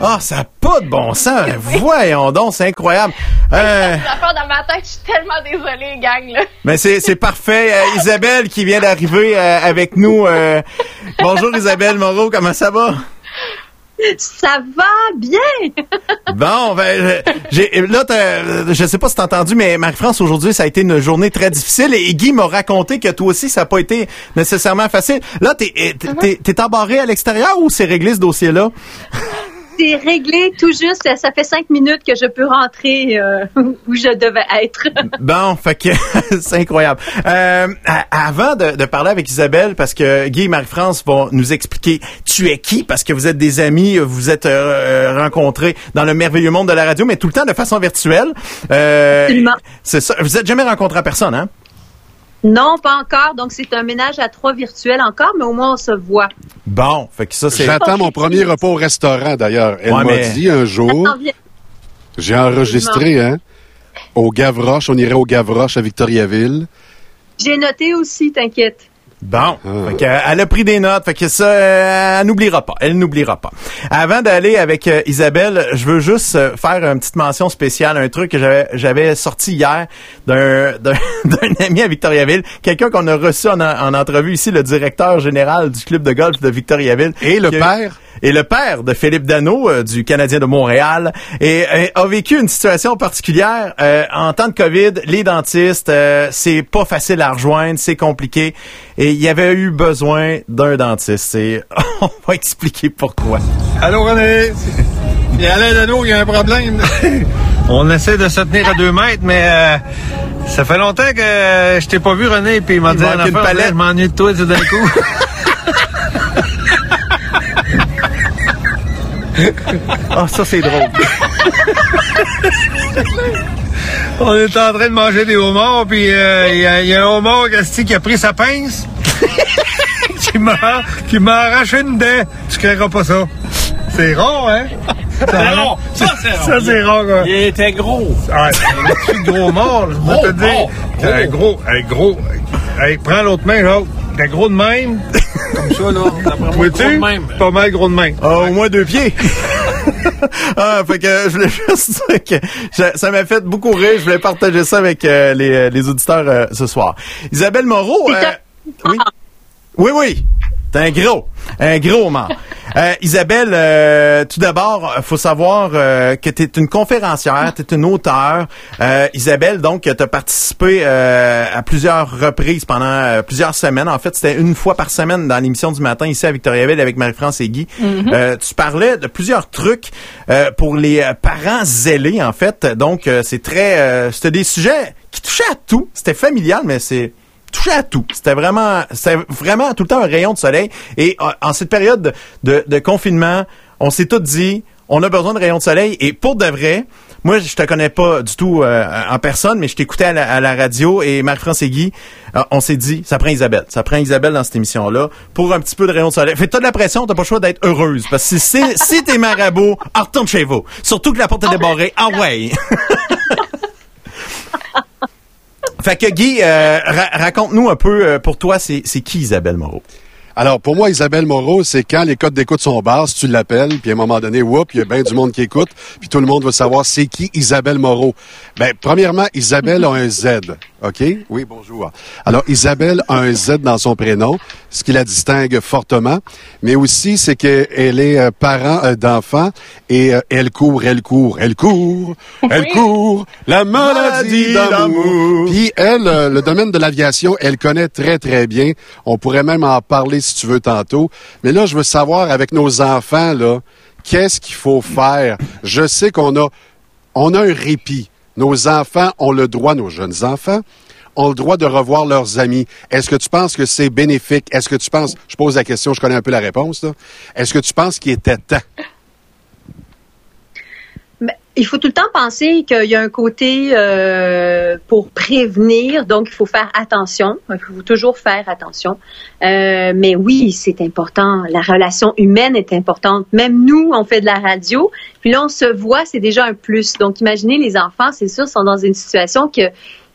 Ah, ça n'a pas de bon sens. Voyons donc, c'est incroyable. Euh... dans ma tête, je suis tellement désolée, gang. Là. Mais c'est, c'est parfait. Euh, Isabelle qui vient d'arriver euh, avec nous. Euh, bonjour Isabelle Moreau, comment ça va? Ça va bien. bon, ben, j'ai, là, je sais pas si t'as entendu, mais Marie-France, aujourd'hui, ça a été une journée très difficile et Guy m'a raconté que toi aussi, ça n'a pas été nécessairement facile. Là, t'es, t'es, t'es, t'es embarré à l'extérieur ou c'est réglé ce dossier-là? c'est réglé tout juste. Ça fait cinq minutes que je peux rentrer euh, où je devais être. bon, fait que c'est incroyable. Euh, avant de, parler avec Isabelle, parce que Guy et Marie-France vont nous expliquer tu es qui, parce que vous êtes des amis, vous êtes euh, rencontrés dans le merveilleux monde de la radio, mais tout le temps de façon virtuelle. Absolument. C'est ça. Vous êtes jamais rencontrés en personne, hein? Non, pas encore. Donc, c'est un ménage à trois virtuels encore, mais au moins, on se voit. Bon, fait que ça, c'est... J'attends mon premier repas au restaurant, d'ailleurs. Elle m'a dit un jour... J'ai enregistré, hein, au Gavroche. On irait au Gavroche à Victoriaville. J'ai noté aussi, t'inquiète. Bon, ah. elle a pris des notes, fait que ça, euh, elle n'oubliera pas, elle n'oubliera pas. Avant d'aller avec euh, Isabelle, je veux juste euh, faire une petite mention spéciale, un truc que j'avais sorti hier d'un d'un ami à Victoriaville, quelqu'un qu'on a reçu en, en, entrevue ici, le directeur général du club de golf de Victoriaville. Et le père? Et le père de Philippe Dano euh, du Canadien de Montréal et, a vécu une situation particulière euh, en temps de Covid. Les dentistes, euh, c'est pas facile à rejoindre, c'est compliqué et il y avait eu besoin d'un dentiste. Et on va expliquer pourquoi. Allô René, il y a Alain Dano, il y a un problème. on essaie de se tenir à deux mètres, mais ça fait longtemps que je t'ai pas vu René, puis il m'a dit une palette. je m'ennuie de toi tout d'un coup. Ah, ça, c'est drôle. On est en train de manger des homards, puis euh, il y, a un homard qui a pris sa pince, qui m'a arraché une dent. Tu créeras pas ça. C'est rond, hein? C'est rond. Ça, c'est rond. Ça, c'est rond, quoi. Il était gros. Ouais, un petit gros mort, je vais te dire. Un gros, un gros. Hey, prends l'autre main, là. Un gros de même? Comme ça, là. Vois-tu? Pas mal gros de main. Ah, au moins deux pieds. ah, fait que je voulais juste dire que ça m'a fait beaucoup rire. Je voulais partager ça avec euh, les, les, auditeurs euh, ce soir. Isabelle Moreau. Euh, oui? Oui, oui. T'es un gros. Un gros mort. Euh, Isabelle, euh, tout d'abord, faut savoir euh, que tu es une conférencière, tu es une auteure. Isabelle, donc, tu as participé à plusieurs reprises pendant plusieurs semaines. En fait, c'était une fois par semaine dans l'émission du matin ici à Victoriaville avec Marie-France et Guy. Mm-hmm. tu parlais de plusieurs trucs pour les parents zélés, en fait. Donc, c'est très... c'était des sujets qui touchaient à tout. C'était familial, mais c'est touchait à tout. C'était vraiment, c'était vraiment tout le temps un rayon de soleil. Et euh, en, cette période de, de, confinement, on s'est tous dit, on a besoin de rayons de soleil. Et pour de vrai, moi, je te connais pas du tout euh, en personne, mais je t'écoutais à, la, radio et Marc-France et Guy, euh, on s'est dit, ça prend Isabelle. Ça prend Isabelle dans cette émission-là pour un petit peu de rayons de soleil. Fait t'as de la pression, t'as pas le choix d'être heureuse. Parce que si, si t'es marabout, retourne chez vous. Surtout que la porte est débarrée. Ah ouais! Fait que Guy, euh, raconte-nous un peu euh, pour toi, c'est qui Isabelle Moreau? Alors, pour moi, Isabelle Moreau, c'est quand les codes d'écoute sont basses, tu l'appelles, puis à un moment donné, whoop, il y a bien du monde qui écoute, puis tout le monde veut savoir c'est qui Isabelle Moreau. Ben, premièrement, Isabelle a un Z, OK? Oui, bonjour. Alors, Isabelle a un Z dans son prénom, ce qui la distingue fortement, mais aussi, c'est qu'elle est euh, parent euh, d'enfants et euh, elle court, elle court, elle court, elle court, la maladie d'amour. Puis elle, le domaine de l'aviation, elle connaît très, très bien. On pourrait même en parler si tu veux tantôt. Mais là, je veux savoir avec nos enfants, là, qu'est-ce qu'il faut faire? Je sais qu'on a, on a un répit. Nos enfants ont le droit, nos jeunes enfants, ont le droit de revoir leurs amis. Est-ce que tu penses que c'est bénéfique? Est-ce que tu penses, je pose la question, je connais un peu la réponse, Est-ce que tu penses qu'il était temps? Il faut tout le temps penser qu'il y a un côté euh, pour prévenir, donc il faut faire attention. Il faut toujours faire attention. Euh, mais oui, c'est important. La relation humaine est importante. Même nous, on fait de la radio, puis là on se voit, c'est déjà un plus. Donc imaginez les enfants, c'est sûr, sont dans une situation que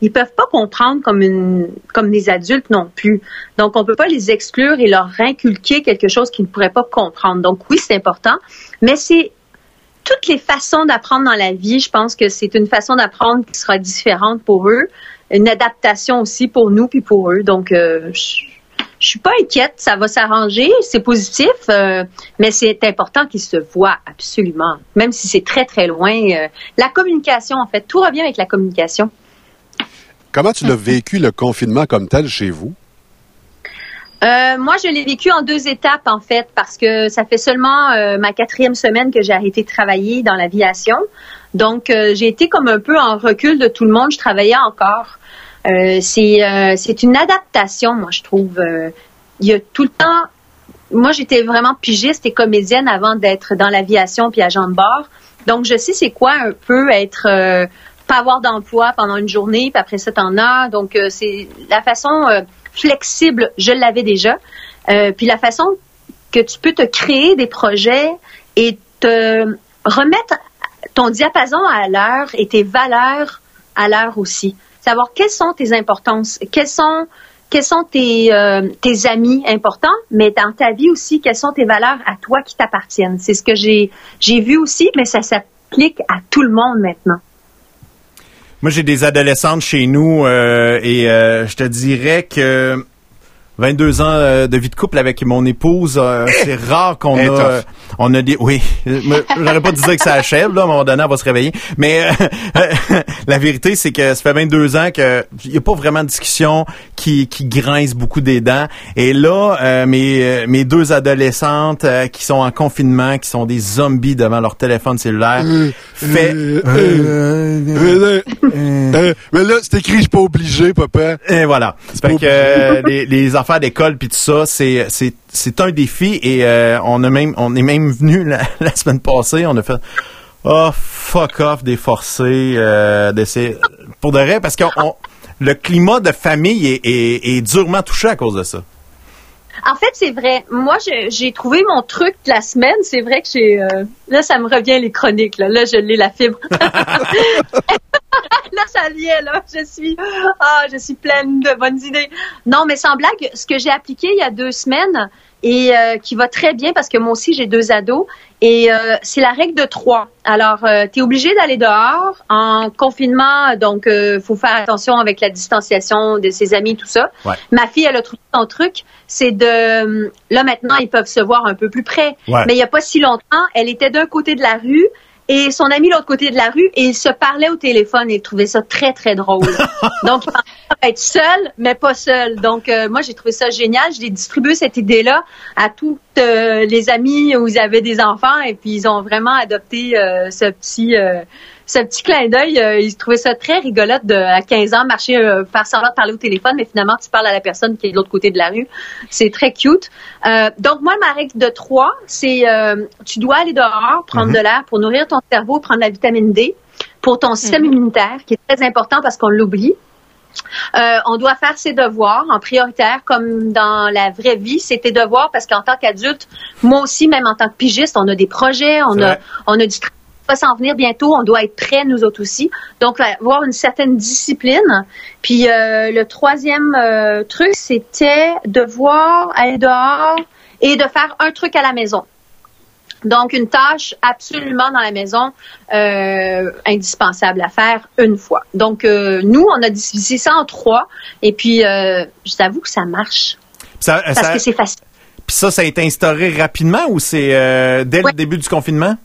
ils peuvent pas comprendre comme une comme des adultes non plus. Donc on peut pas les exclure et leur inculquer quelque chose qu'ils ne pourraient pas comprendre. Donc oui, c'est important, mais c'est toutes les façons d'apprendre dans la vie, je pense que c'est une façon d'apprendre qui sera différente pour eux, une adaptation aussi pour nous puis pour eux. Donc, euh, je, suis pas inquiète, ça va s'arranger, c'est positif, euh, mais c'est important qu'ils se voient absolument, même si c'est très très loin. Euh, la communication, en fait, tout revient avec la communication. Comment tu l'as vécu le confinement comme tel chez vous? Euh, moi, je l'ai vécu en deux étapes, en fait, parce que ça fait seulement euh, ma quatrième semaine que j'ai arrêté de travailler dans l'aviation. Donc, euh, j'ai été comme un peu en recul de tout le monde. Je travaillais encore. c'est c'est une adaptation, moi, je trouve. Il y a tout le temps... Moi, j'étais vraiment pigiste et comédienne avant d'être dans l'aviation puis agent de bord. Donc, je sais c'est quoi un peu être pas avoir d'emploi pendant une journée, puis après ça, t'en as. Donc, c'est la façon flexible, je l'avais déjà. Euh, puis la façon que tu peux te créer des projets et te remettre ton diapason à l'heure et tes valeurs à l'heure aussi. Savoir quelles sont tes importances, quels sont quels sont tes, euh, tes amis importants, mais dans ta vie aussi, quelles sont tes valeurs à toi qui t'appartiennent. C'est ce que j'ai vu aussi, mais ça s'applique à tout le monde maintenant. Moi, j'ai des adolescentes chez nous euh, et euh, je te dirais que 22 ans euh, de vie de couple avec mon épouse, euh, c'est rare qu'on a, on a des, oui, j'aurais pas dit que ça achève, là, à un moment donné, on va se réveiller. Mais euh, la vérité, c'est que ça fait 22 ans que y a pas vraiment de discussion qui, qui grince beaucoup des dents. Et là, mes, mes deux adolescentes qui sont en confinement, qui sont des zombies devant leur téléphone cellulaire, fait... mais là, c'est écrit, je suis pas obligé, papa. Et voilà. C'est que les, les d'école puis tout ça, c'est c'est c'est un défi et euh, on a même on est même venu la, semaine passée, on a fait oh fuck off des forcés euh, d'essayer pour de vrai parce que le climat de famille est, est, durement touché à cause de ça. En fait, c'est vrai. Moi, j'ai trouvé mon truc de la semaine. C'est vrai que j'ai... Euh, là, ça me revient les chroniques. Là, là je l'ai, la fibre. là, ça vient, là. Je suis, ah, je suis pleine de bonnes idées. Non, mais sans blague, ce que j'ai appliqué il y a deux semaines et euh, qui va très bien parce que moi aussi, j'ai deux ados et euh, c'est la règle de trois. Alors, euh, tu es obligé d'aller dehors en confinement, donc il faut faire attention avec la distanciation de ses amis, tout ça. Ma fille, elle a trouvé son truc, c'est de... Là, maintenant, ils peuvent se voir un peu plus près. Mais il n'y a pas si longtemps, elle était d'un côté de la rue, et son ami l'autre côté de la rue et ils se parlaient au téléphone et ils trouvaient ça très très drôle. Donc être seul mais pas seul. Donc euh, moi j'ai trouvé ça génial, j'ai distribué cette idée là à toutes euh, les amis où ils avaient des enfants et puis ils ont vraiment adopté euh, ce petit ce petit clin d'œil, euh, il trouvait ça très rigolote de, à 15 ans, marcher, euh, faire semblant de parler au téléphone, mais finalement, tu parles à la personne qui est de l'autre côté de la rue. C'est très cute. Euh, donc, moi, ma règle de trois, c'est euh, tu dois aller dehors, prendre mhm. de l'air pour nourrir ton cerveau, prendre la vitamine D pour ton système mhm. immunitaire, qui est très important parce qu'on l'oublie. Euh, on doit faire ses devoirs en prioritaire, comme dans la vraie vie, c'est tes devoirs parce qu'en tant qu'adulte, moi aussi, même en tant que pigiste, on a des projets, on a, on a du s'en venir bientôt. On doit être prêts, nous autres aussi. Donc, avoir une certaine discipline. Puis, euh, le troisième euh, truc, c'était de voir, aller dehors et de faire un truc à la maison. Donc, une tâche absolument dans la maison euh, indispensable à faire une fois. Donc, nous, on a divisé ça en trois. Et puis, je t'avoue que ça marche. parce que c'est facile. Puis ça, ça a été instauré rapidement ou c'est dès le début du confinement?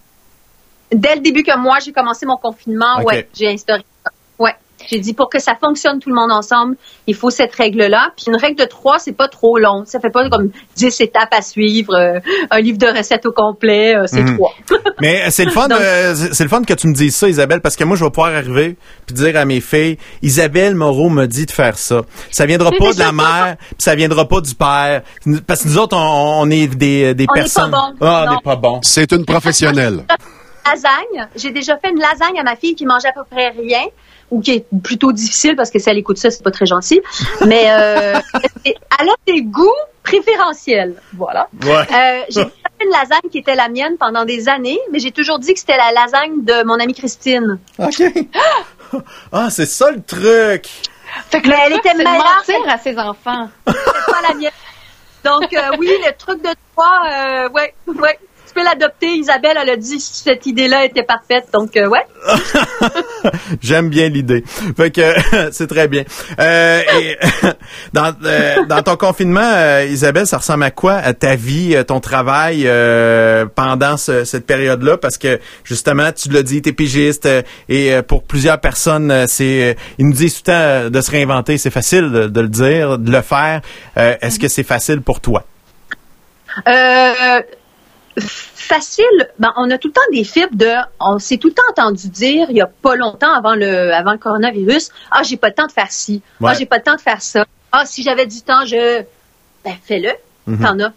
Dès le début que moi j'ai commencé mon confinement, ouais, j'ai instauré ça. Ouais. J'ai dit pour que ça fonctionne tout le monde ensemble, il faut cette règle-là. Puis une règle de trois, c'est pas trop long. Ça fait pas comme dix étapes à suivre, euh, un livre de recettes au complet, euh, c'est mhm. trois. Mais c'est le fun, c'est le fun que tu me dises ça, Isabelle, parce que moi je vais pouvoir arriver puis dire à mes filles, Isabelle Moreau me dit de faire ça. Ça viendra pas de la mère, puis ça viendra pas du père, parce que nous autres on, est des, des personnes. Pas bon. Ah, on n'est pas bon. C'est une professionnelle. lasagne. J'ai déjà fait une lasagne à ma fille qui mangeait à peu près rien ou qui est plutôt difficile parce que si elle écoute ça, c'est pas très gentil. Mais euh, elle a des goûts préférentiels. Voilà. Euh, j'ai fait une lasagne qui était la mienne pendant des années, mais j'ai toujours dit que c'était la lasagne de mon amie Christine. OK. ah, c'est ça le truc. Fait que elle était mentir à ses enfants. C'est pas la mienne. Donc, euh, oui, le truc de toi, euh, ouais, ouais, peux l'adopter. Isabelle, elle a dit que cette idée-là était parfaite. Donc, euh, ouais. J'aime bien l'idée. Fait que c'est très bien. Euh, et, dans, euh, dans ton confinement, Isabelle, ça ressemble à quoi à ta vie, ton travail pendant cette période-là? Parce que justement, tu l'as dit, t'es pigiste et pour plusieurs personnes, c'est ils nous disent tout le temps de se réinventer. C'est facile de, de, le dire, de le faire. Est-ce que c'est facile pour toi? Euh, facile, ben, on a tout le temps des fibres de, on s'est tout le temps entendu dire, il y a pas longtemps avant le, avant le coronavirus, ah, j'ai pas le temps de faire ci, ah, j'ai pas le temps de faire ça, ah, si j'avais du temps, je, ben, fais-le, mm-hmm. t'en as.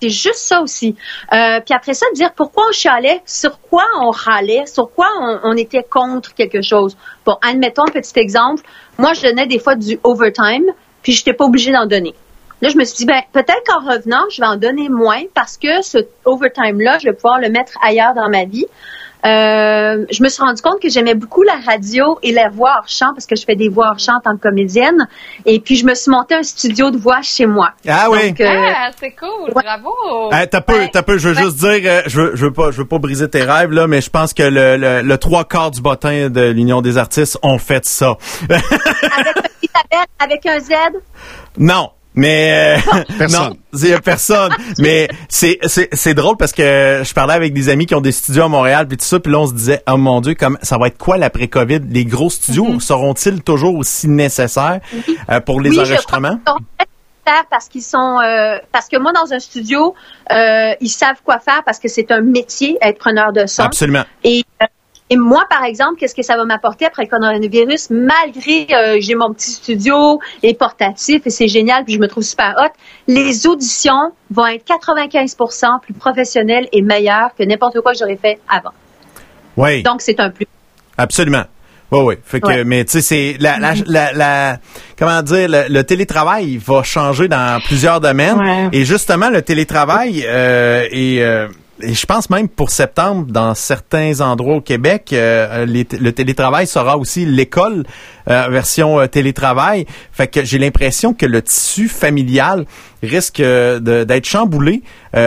C'est juste ça aussi. Euh, puis après ça, dire pourquoi on chialait, sur quoi on râlait, sur quoi on, on était contre quelque chose. Bon, admettons un petit exemple. Moi, je donnais des fois du overtime, puis j'étais pas obligée d'en donner. Là, je me suis dit, ben, peut-être qu'en revenant, je vais en donner moins parce que ce overtime-là, je vais pouvoir le mettre ailleurs dans ma vie. Euh, je me suis rendu compte que j'aimais beaucoup la radio et la voix hors chant parce que je fais des voix hors chant en tant que comédienne. Et puis, je me suis monté un studio de voix chez moi. Ah oui. Euh, ah, c'est cool. Bravo. t'as peu, t'as peu. Je veux juste dire, euh, je veux, je veux pas, je veux pas briser tes rêves, là, mais je pense que le, le, le trois quarts du bottin de l'Union des artistes ont fait ça. avec, avec un Z? Non. Mais euh, personne. non, il personne. mais c'est c'est drôle parce que je parlais avec des amis qui ont des studios à Montréal puis tout ça, puis là on se disait oh mon dieu, comme ça va être quoi l'après Covid Les gros studios mm-hmm. seront-ils toujours aussi nécessaires euh, pour les enregistrements? parce qu'ils sont euh, parce que moi dans un studio ils savent quoi faire parce que c'est un métier être preneur de son absolument et et moi, par exemple, qu'est-ce que ça va m'apporter après le coronavirus, malgré euh, j'ai mon petit studio et portatif et c'est génial, puis je me trouve super hot, les auditions vont être 95% plus professionnelles et meilleures que n'importe quoi que j'aurais fait avant. Oui. Donc, c'est un plus. Absolument. Oui, oui. Fait que, mais tu sais, c'est la, la, la, comment dire, le, télétravail va changer dans plusieurs domaines. Et justement, le télétravail euh, est euh, et je pense même pour septembre, dans certains endroits au Québec, euh, le télétravail sera aussi l'école euh, version euh, télétravail. Fait que j'ai l'impression que le tissu familial risque d'être chamboulé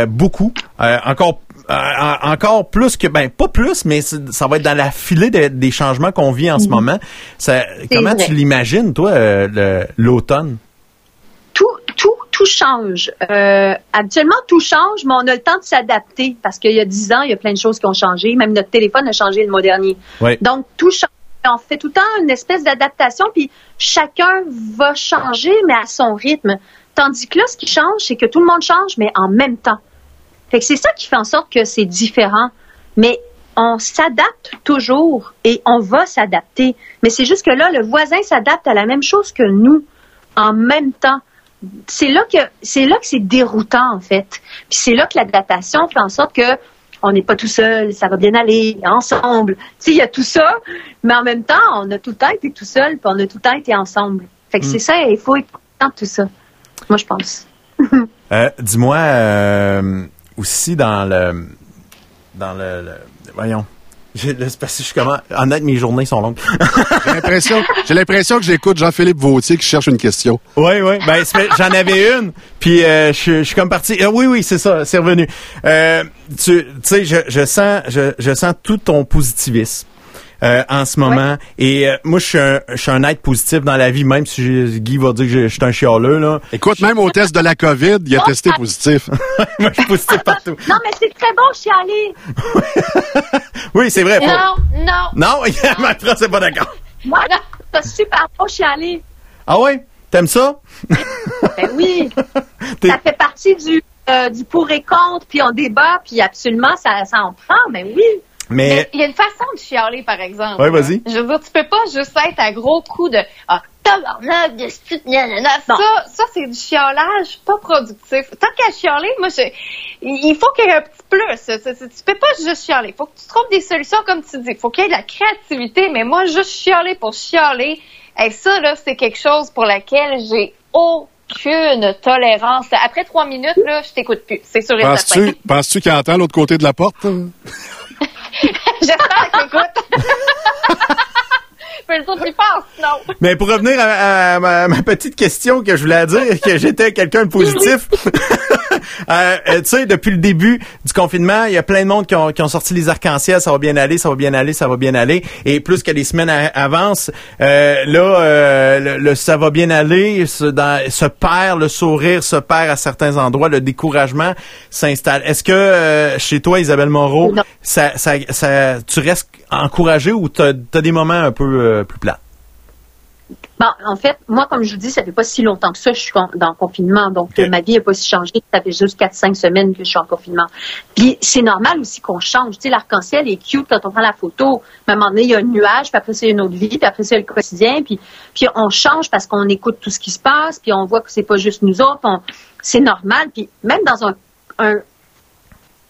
beaucoup, encore encore plus que ben pas plus mais ça va être dans la filée des changements qu'on vit en ce mm-hmm. moment. comment tu l'imagines toi l'automne? Tout change. Euh, habituellement, tout change, mais on a le temps de s'adapter parce qu'il y a dix ans, il y a plein de choses qui ont changé. Même notre téléphone a changé le mois dernier. Donc, tout change. On fait tout le temps une espèce d'adaptation, puis chacun va changer, mais à son rythme. Tandis que là, ce qui change, c'est que tout le monde change, mais en même temps. Fait que c'est ça qui fait en sorte que c'est différent. Mais on s'adapte toujours et on va s'adapter. Mais c'est juste que là, le voisin s'adapte à la même chose que nous en même temps c'est là que c'est là que c'est déroutant en fait. Puis c'est là que l'adaptation fait en sorte que on n'est pas tout seul, ça va bien aller ensemble. Tu sais, il y a tout ça, mais en même temps, on a tout le temps été tout seul, puis on a tout le temps été ensemble. Fait que c'est mm. ça, il faut être content de tout ça. Moi, je pense. Euh, dis-moi euh, aussi dans le dans le voyons j'ai je suis comment honnête mes journées sont longues. j'ai l'impression j'ai l'impression que j'écoute Jean-Philippe Vautier qui cherche une question. Oui oui, ben j'en avais une puis euh, je, suis comme parti euh, oui oui, c'est ça, c'est revenu. Euh, tu sais je, je sens je, je sens tout ton positivisme. Euh, en ce moment. Et euh, moi, je suis, un, je suis un être positif dans la vie, même si Guy va dire que je, suis un chialeux. Là. Écoute, même au test de la COVID, il a testé positif. moi, je suis positif partout. Non, mais c'est très bon chialer. oui, c'est vrai. Non, non. Non, ma phrase n'est pas d'accord. Moi, c'est super bon chialer. Ah oui? T'aimes ça? ben oui. ça fait partie du, euh, du pour et contre, puis on débat, puis absolument, ça, ça en prend, mais oui. Mais il y a une façon de chialer, par exemple. Oui, vas-y. Je veux dire, tu peux pas juste être à gros coups de ah, tabarnak, de Ça, ça c'est du chialage pas productif. Tant qu'à chialer, moi, je, il faut qu'il y ait un petit plus. Tu peux pas juste chialer. Il faut que tu trouves des solutions, comme tu dis. Il faut qu'il y ait de la créativité, mais moi, juste chialer pour chialer, et ça, là, c'est quelque chose pour laquelle j'ai aucune tolérance. Après trois minutes, là, je t'écoute plus. C'est sûr et certain. Penses-tu qu'il entend l'autre côté de la porte? J'espère qu'il Mais pour revenir à, ma, petite question que je voulais dire, que j'étais quelqu'un de positif, Euh, euh, tu sais, depuis le début du confinement, il y a plein de monde qui ont, qui ont sorti les arcs-en-ciel, ça va bien aller, ça va bien aller, ça va bien aller. Et plus que les semaines avancent, euh, là, le, ça va bien aller se, dans, se perd, le sourire se perd à certains endroits, le découragement s'installe. Est-ce que chez toi, Isabelle Moreau, ça, ça, ça, tu restes encouragé ou tu as, des moments un peu plus plats? Bon, en fait, moi, comme je vous dis, ça fait pas si longtemps que ça, je suis dans le confinement. Donc, ma vie n'a pas si changé. Ça fait juste 4-5 semaines que je suis en confinement. Puis, c'est normal aussi qu'on change. Tu sais, l'arc-en-ciel est cute quand on prend la photo. À un moment donné, il y a un nuage, puis après, c'est une autre vie, puis après, c'est le quotidien. Puis, puis on change parce qu'on écoute tout ce qui se passe, puis on voit que c'est pas juste nous autres. C'est normal. Puis, même dans un,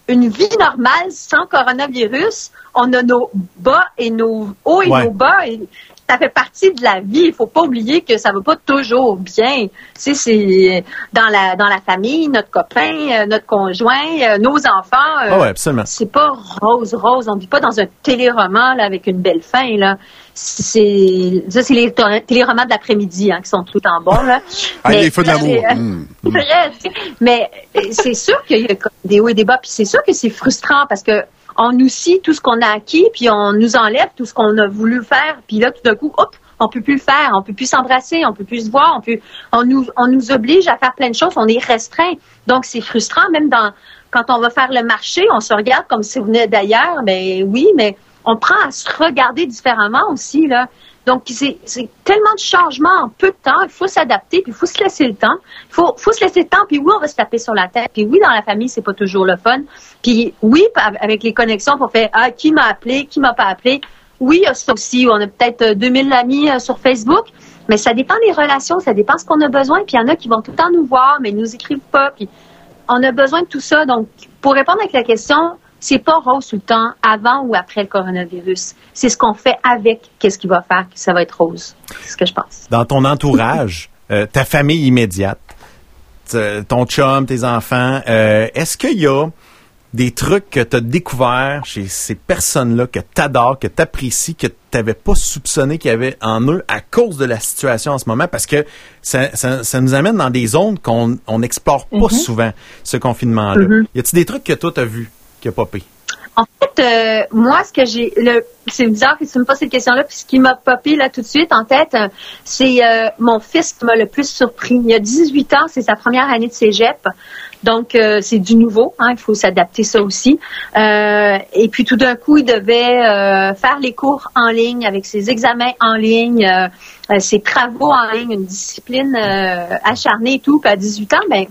une vie normale sans coronavirus, on a nos bas et nos hauts et nos bas. Et ça fait partie de la vie. Il faut pas oublier que ça va pas toujours bien. Tu sais, c'est dans la dans la famille, notre copain, euh, notre conjoint, euh, nos enfants. Ah ouais, absolument. C'est pas rose rose. On vit pas dans un téléroman là, avec une belle fin là. C'est ça, c'est les téléromans de l'après-midi hein, qui sont tout en bon là. Ah, mais, les feux de l'amour. Mmh. mais c'est sûr qu'il y a des hauts et des bas. Puis c'est sûr que c'est frustrant parce que on nous scie tout ce qu'on a acquis, puis on nous enlève tout ce qu'on a voulu faire, puis là, tout d'un coup, hop, on peut plus le faire, on peut plus s'embrasser, on peut plus se voir, on peut, on nous, on nous oblige à faire plein de choses, on est restreint. Donc, c'est frustrant, même dans, quand on va faire le marché, on se regarde comme si on venait d'ailleurs, mais oui, mais on prend à se regarder différemment aussi, là. Donc, c'est tellement de changements en peu de temps. Il faut s'adapter, puis il faut se laisser le temps. Il faut, se laisser le temps, puis oui, on va se taper sur la tête. Puis oui, dans la famille, c'est pas toujours le fun. Puis oui, avec les connexions, pour faire Ah, qui m'a appelé, qui m'a pas appelé? Oui, a ça aussi. On a peut-être 2000 euh, amis euh, sur Facebook. Mais ça dépend des relations, ça dépend ce qu'on a besoin. Puis il y en a qui vont tout le temps nous voir, mais ils nous écrivent pas. Puis on a besoin de tout ça. Donc, pour répondre à la question, c'est pas rose tout le temps, avant ou après le coronavirus. C'est ce qu'on fait avec qu'est-ce qui va faire que ça va être rose. C'est ce que je pense. Dans ton entourage, euh, ta famille immédiate, ton chum, tes enfants, euh, est-ce qu'il y a des trucs que tu as découverts chez ces personnes-là que tu adores, que tu apprécies, que tu n'avais pas soupçonné qu'il y avait en eux à cause de la situation en ce moment? Parce que ça, nous amène dans des zones qu'on n'explore pas mm-hmm. souvent, ce confinement-là. Mm-hmm. Y a-t-il des trucs que toi, tu as vus? En fait, euh, moi, ce que j'ai, c'est bizarre que tu me poses cette question-là, puis ce qui m'a popé là tout de suite en tête, euh, c'est euh, mon fils qui m'a le plus surpris. Il a 18 ans, c'est sa première année de cégep, donc c'est du nouveau, hein, il faut s'adapter ça aussi. et puis tout d'un coup, il devait faire les cours en ligne avec ses examens en ligne, ses travaux en ligne, une discipline acharnée et tout. Puis à 18 ans, ben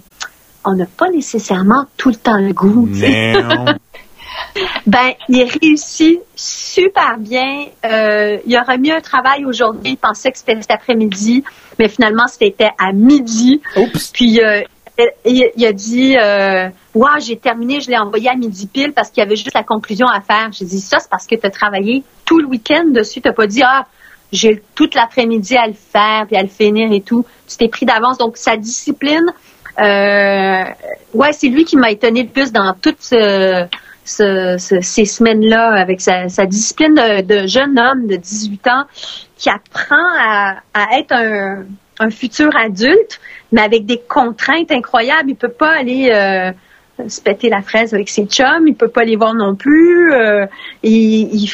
on n'a pas nécessairement tout le temps le goût. ben, il réussit super bien. Euh, il aurait mis un travail aujourd'hui. Il pensait que c'était cet après-midi, mais finalement, c'était à midi. Puis, euh, il, a dit euh, j'ai terminé, je l'ai envoyé à midi pile parce qu'il y avait juste la conclusion à faire. J'ai dit Ça, c'est parce que tu as travaillé tout le week-end dessus. Tu n'as pas dit Ah, j'ai toute l'après-midi à le faire puis à le finir et tout. Tu t'es pris d'avance. Donc, sa discipline, euh, ouais, c'est lui qui m'a étonné le plus dans toutes ces semaines-là avec sa, discipline de, jeune homme de 18 ans qui apprend à, être un, futur adulte, mais avec des contraintes incroyables. Il peut pas aller euh, se péter la fraise avec ses chums, il peut pas les voir non plus. Euh, il,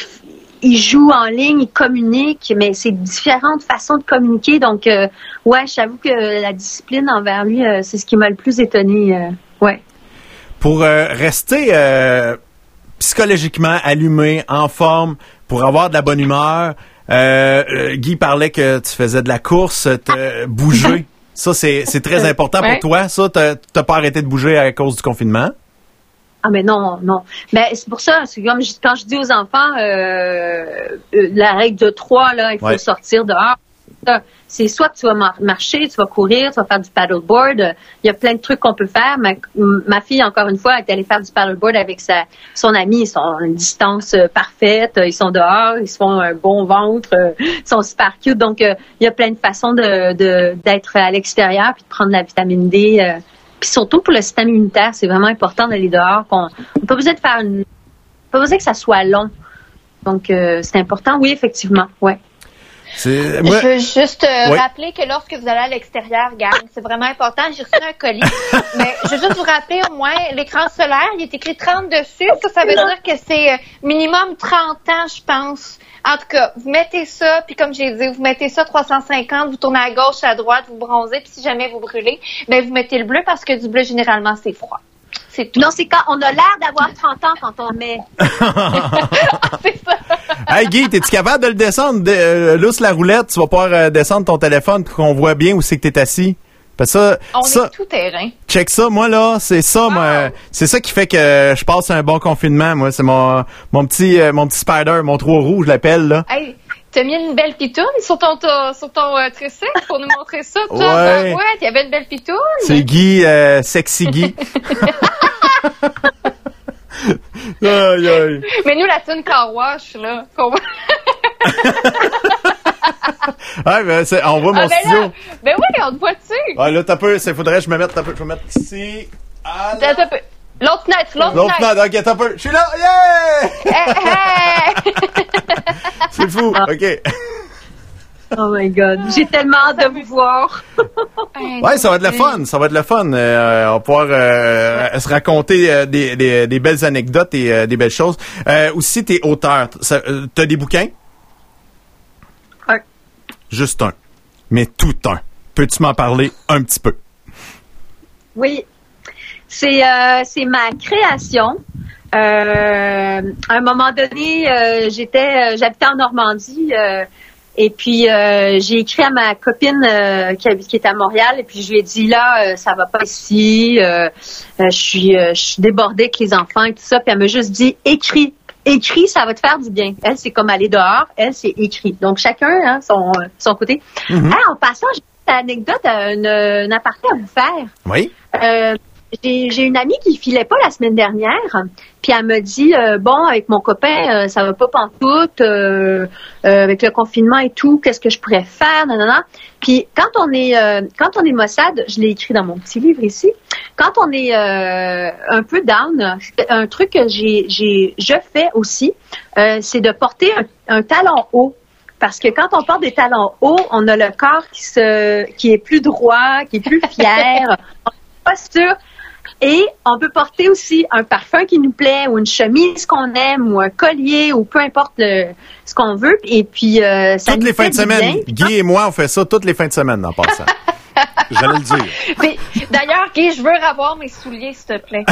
il joue en ligne, il communique, mais c'est différentes façons de communiquer. Donc, euh, ouais, j'avoue que la discipline envers lui, euh, c'est ce qui m'a le plus étonné. Euh, ouais. Pour rester psychologiquement allumé, en forme, pour avoir de la bonne humeur, Guy parlait que tu faisais de la course, te bouger. Ça, c'est très important pour toi. Ça, t'as pas arrêté de bouger à cause du confinement? Ah mais non, non. Mais c'est pour ça, c'est comme quand je dis aux enfants euh, euh, la règle de trois, là, il faut sortir dehors. C'est soit tu vas marcher, tu vas courir, tu vas faire du paddleboard. Il y a plein de trucs qu'on peut faire. Ma, ma, fille, encore une fois, est allée faire du paddleboard avec sa, son ami. Ils sont à une distance euh, parfaite. Ils sont dehors, ils se font un bon ventre, ils sont super cute. Donc, il y a plein de façons de d'être à l'extérieur puis de prendre la vitamine D puis surtout pour le système immunitaire, c'est vraiment important d'aller dehors. On n'a pas besoin de faire pas besoin que ça soit long. Donc, euh, c'est important, oui, effectivement, ouais. Je veux juste euh, rappeler que lorsque vous allez à l'extérieur, gang, c'est vraiment important. J'ai reçu un colis. mais je veux juste vous rappeler au moins, l'écran solaire, il est écrit 30 dessus. Ça, ça veut dire que c'est euh, minimum 30 ans, je pense. En tout cas, vous mettez ça, puis comme j'ai dit, vous mettez ça 350, vous tournez à gauche, à droite, vous bronzez, puis si jamais vous brûlez, ben vous mettez le bleu parce que du bleu, généralement, c'est froid. Non, c'est quand on a l'air d'avoir 30 ans quand on met. c'est ça. Hey Guy, es-tu capable de le descendre? De, euh, lousse la roulette, tu vas pouvoir euh, descendre ton téléphone pour qu'on voit bien où c'est que t'es assis. Parce ça, on ça, est tout terrain. Check ça, moi là, c'est ça, c'est ça qui fait que je passe un bon confinement. Moi, c'est mon mon petit euh, mon petit spider, mon trou rouge, je l'appelle là. Hey, T'as mis une belle pitoune sur ton, sur ton euh, pour nous montrer ça, toi? Ouais. Ben, ouais, il y avait une belle pitoune. C'est Guy, euh, sexy Guy. aïe, aïe. Mais nous, la tune car wash, là, qu'on ah, ben, on voit mon ah, ben studio. Là, ben oui, on te voit dessus. Ah, là, t'as peu, il faudrait que je me mette, t'as peu, je vais me mettre ici. Ah, peu. L'autre fenêtre, l'autre L'autre fenêtre, ok, t'as peu. Je suis là, yeah! C'est fou, ah. ok. Oh my god, j'ai tellement hâte de vous voir. ouais, ça va être le fun, ça va être le fun. Euh, on va pouvoir euh, se raconter euh, des, des, des, belles anecdotes et euh, des belles choses. aussi, t'es auteur. T'as des bouquins? Un. Juste un. Mais tout un. Peux-tu m'en parler un petit peu? Oui, c'est euh, c'est ma création. Euh, à un moment donné, euh, j'étais, j'habitais en Normandie. et puis j'ai écrit à ma copine qui, qui est à Montréal et puis je lui ai dit là ça va pas ici, je suis je suis débordée avec les enfants et tout ça puis elle m'a juste dit écris écrit, ça va te faire du bien. Elle, c'est comme aller dehors. Elle, c'est écrit. Donc, chacun, hein, son, son côté. Mm-hmm. en passant, j'ai une anecdote, un, un aparté à vous faire. Oui. Euh, j'ai une amie qui filait pas la semaine dernière, puis elle me dit euh, bon avec mon copain euh, ça va pas pantoute euh, euh, avec le confinement et tout, qu'est-ce que je pourrais faire nanana. Puis quand on est quand on est Mossad, je l'ai écrit dans mon petit livre ici. Quand on est un peu down, un truc que j'ai j'ai je fais aussi, c'est de porter un, un talon haut parce que quand on porte des talons hauts, on a le corps qui se qui est plus droit, qui est plus fier. on pas sûr et on peut porter aussi un parfum qui nous plaît ou une chemise qu'on aime ou un collier ou peu importe ce qu'on veut. Et puis, euh, ça Toutes les fins de semaine. Guy et moi, on fait ça toutes les fins de semaine en passant. J'allais le dire. D'ailleurs, Guy, je veux avoir mes souliers, s'il te plaît.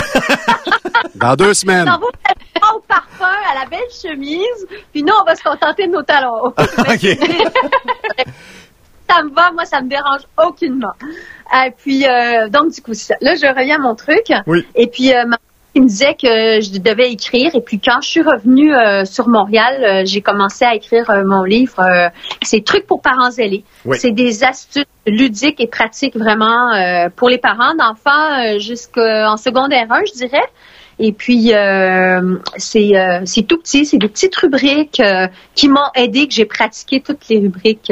Dans deux semaines. On va au parfum, à la belle chemise, puis nous, on va se contenter de nos talons. OK. Ça me va, moi, ça me dérange aucunement. Et puis, euh, donc, du coup, là, je reviens à mon truc. Oui. Et puis, euh, il me disait que je devais écrire. Et puis, quand je suis revenue euh, sur Montréal, j'ai commencé à écrire mon livre. c'est Trucs pour parents zélés. C'est des astuces ludiques et pratiques vraiment pour les parents d'enfants jusqu'en secondaire 1, je dirais. Et puis, euh, c'est tout petit, c'est des petites rubriques qui m'ont aidé, que j'ai pratiqué toutes les rubriques.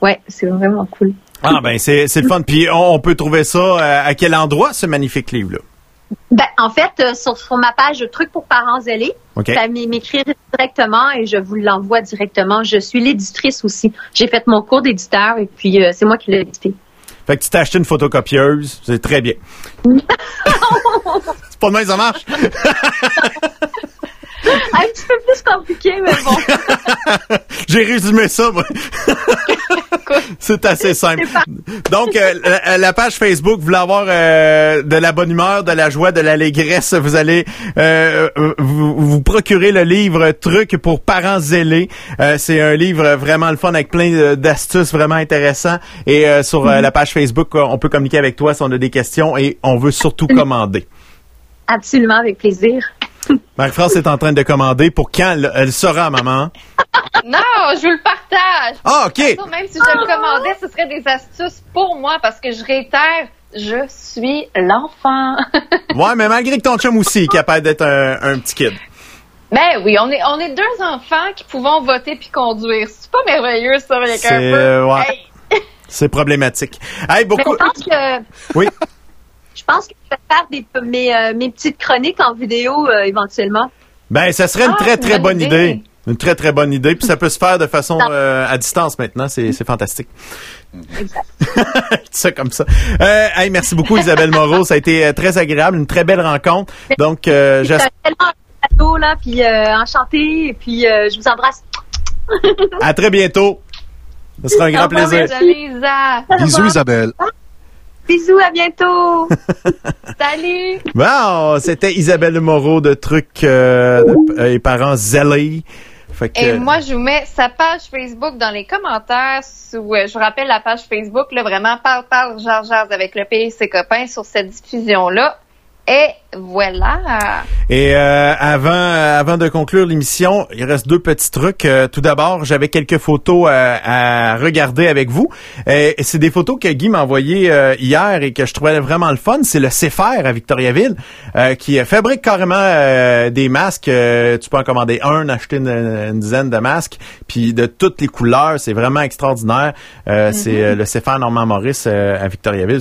ouais, c'est vraiment cool. Ah ben c'est le fun. Puis on, peut trouver ça euh, à quel endroit ce magnifique livre là ben, en fait, euh, sur, ma page Trucs pour parents zélés, okay. ça m'écrire directement et je vous l'envoie directement. Je suis l'éditrice aussi. J'ai fait mon cours d'éditeur et puis euh, c'est moi qui l'ai édité. Fait que tu t'as acheté une photocopieuse, c'est très bien. c'est pas de même ça marche. Un petit peu plus compliqué, mais bon. J'ai résumé ça, moi. C'est assez simple. Donc, euh, la, page Facebook, vous voulez avoir euh, de la bonne humeur, de la joie, de l'allégresse, vous allez euh, vous, vous, procurer le livre Trucs pour parents zélés. c'est un livre vraiment le fun avec plein d'astuces vraiment intéressants. Et sur mm-hmm. la page Facebook, on peut communiquer avec toi si on a des questions et on veut surtout mm-hmm. commander. Absolument, avec plaisir. Marie-France est en train de commander. Pour quand elle, sera, maman? Non, je veux le partage. Ah, OK. même si je le commandais, ce serait des astuces pour moi parce que je réitère, je suis l'enfant. ouais, mais malgré que ton chum aussi est capable d'être un, petit kid. Ben oui, on est, on est deux enfants qui pouvons voter puis conduire. C'est pas merveilleux, ça, avec un peu. Ouais. C'est problématique. Hey, beaucoup. je pense que. Oui. Je pense que je vais faire des, mes, euh, mes petites chroniques en vidéo euh, éventuellement. Ben, ça serait une ah, très, très bonne idée. Une très, très bonne idée. Puis ça peut se faire de façon euh, à distance maintenant. C'est fantastique. Exact. ça comme ça. Euh, hey, merci beaucoup, Isabelle Moreau. Ça a été très agréable, une très belle rencontre. Donc, euh, j'espère. là, puis euh, enchanté, et puis je vous embrasse. à très bientôt. Ce sera un grand plaisir. Bisous, Isabelle. Bisous, à bientôt. Salut. Bon, c'était Isabelle Moreau de Trucs et Parents Zellés. Et moi, je vous mets sa page Facebook dans les commentaires. Sous, euh, je vous rappelle la page Facebook, là, vraiment, parle, parle, genre, genre, avec le pays et ses copains sur cette diffusion-là. Et voilà. Et euh, avant, avant de conclure l'émission, il reste deux petits trucs. Euh, tout d'abord, j'avais quelques photos à, regarder avec vous. Et, c'est des photos que Guy m'a envoyées euh, hier et que je trouvais vraiment le fun. C'est le CFR à Victoriaville qui fabrique carrément des masques. tu peux en commander un, acheter une, dizaine de masques, puis de toutes les couleurs. C'est vraiment extraordinaire. C'est mm-hmm. le CFR Normand Maurice à Victoriaville.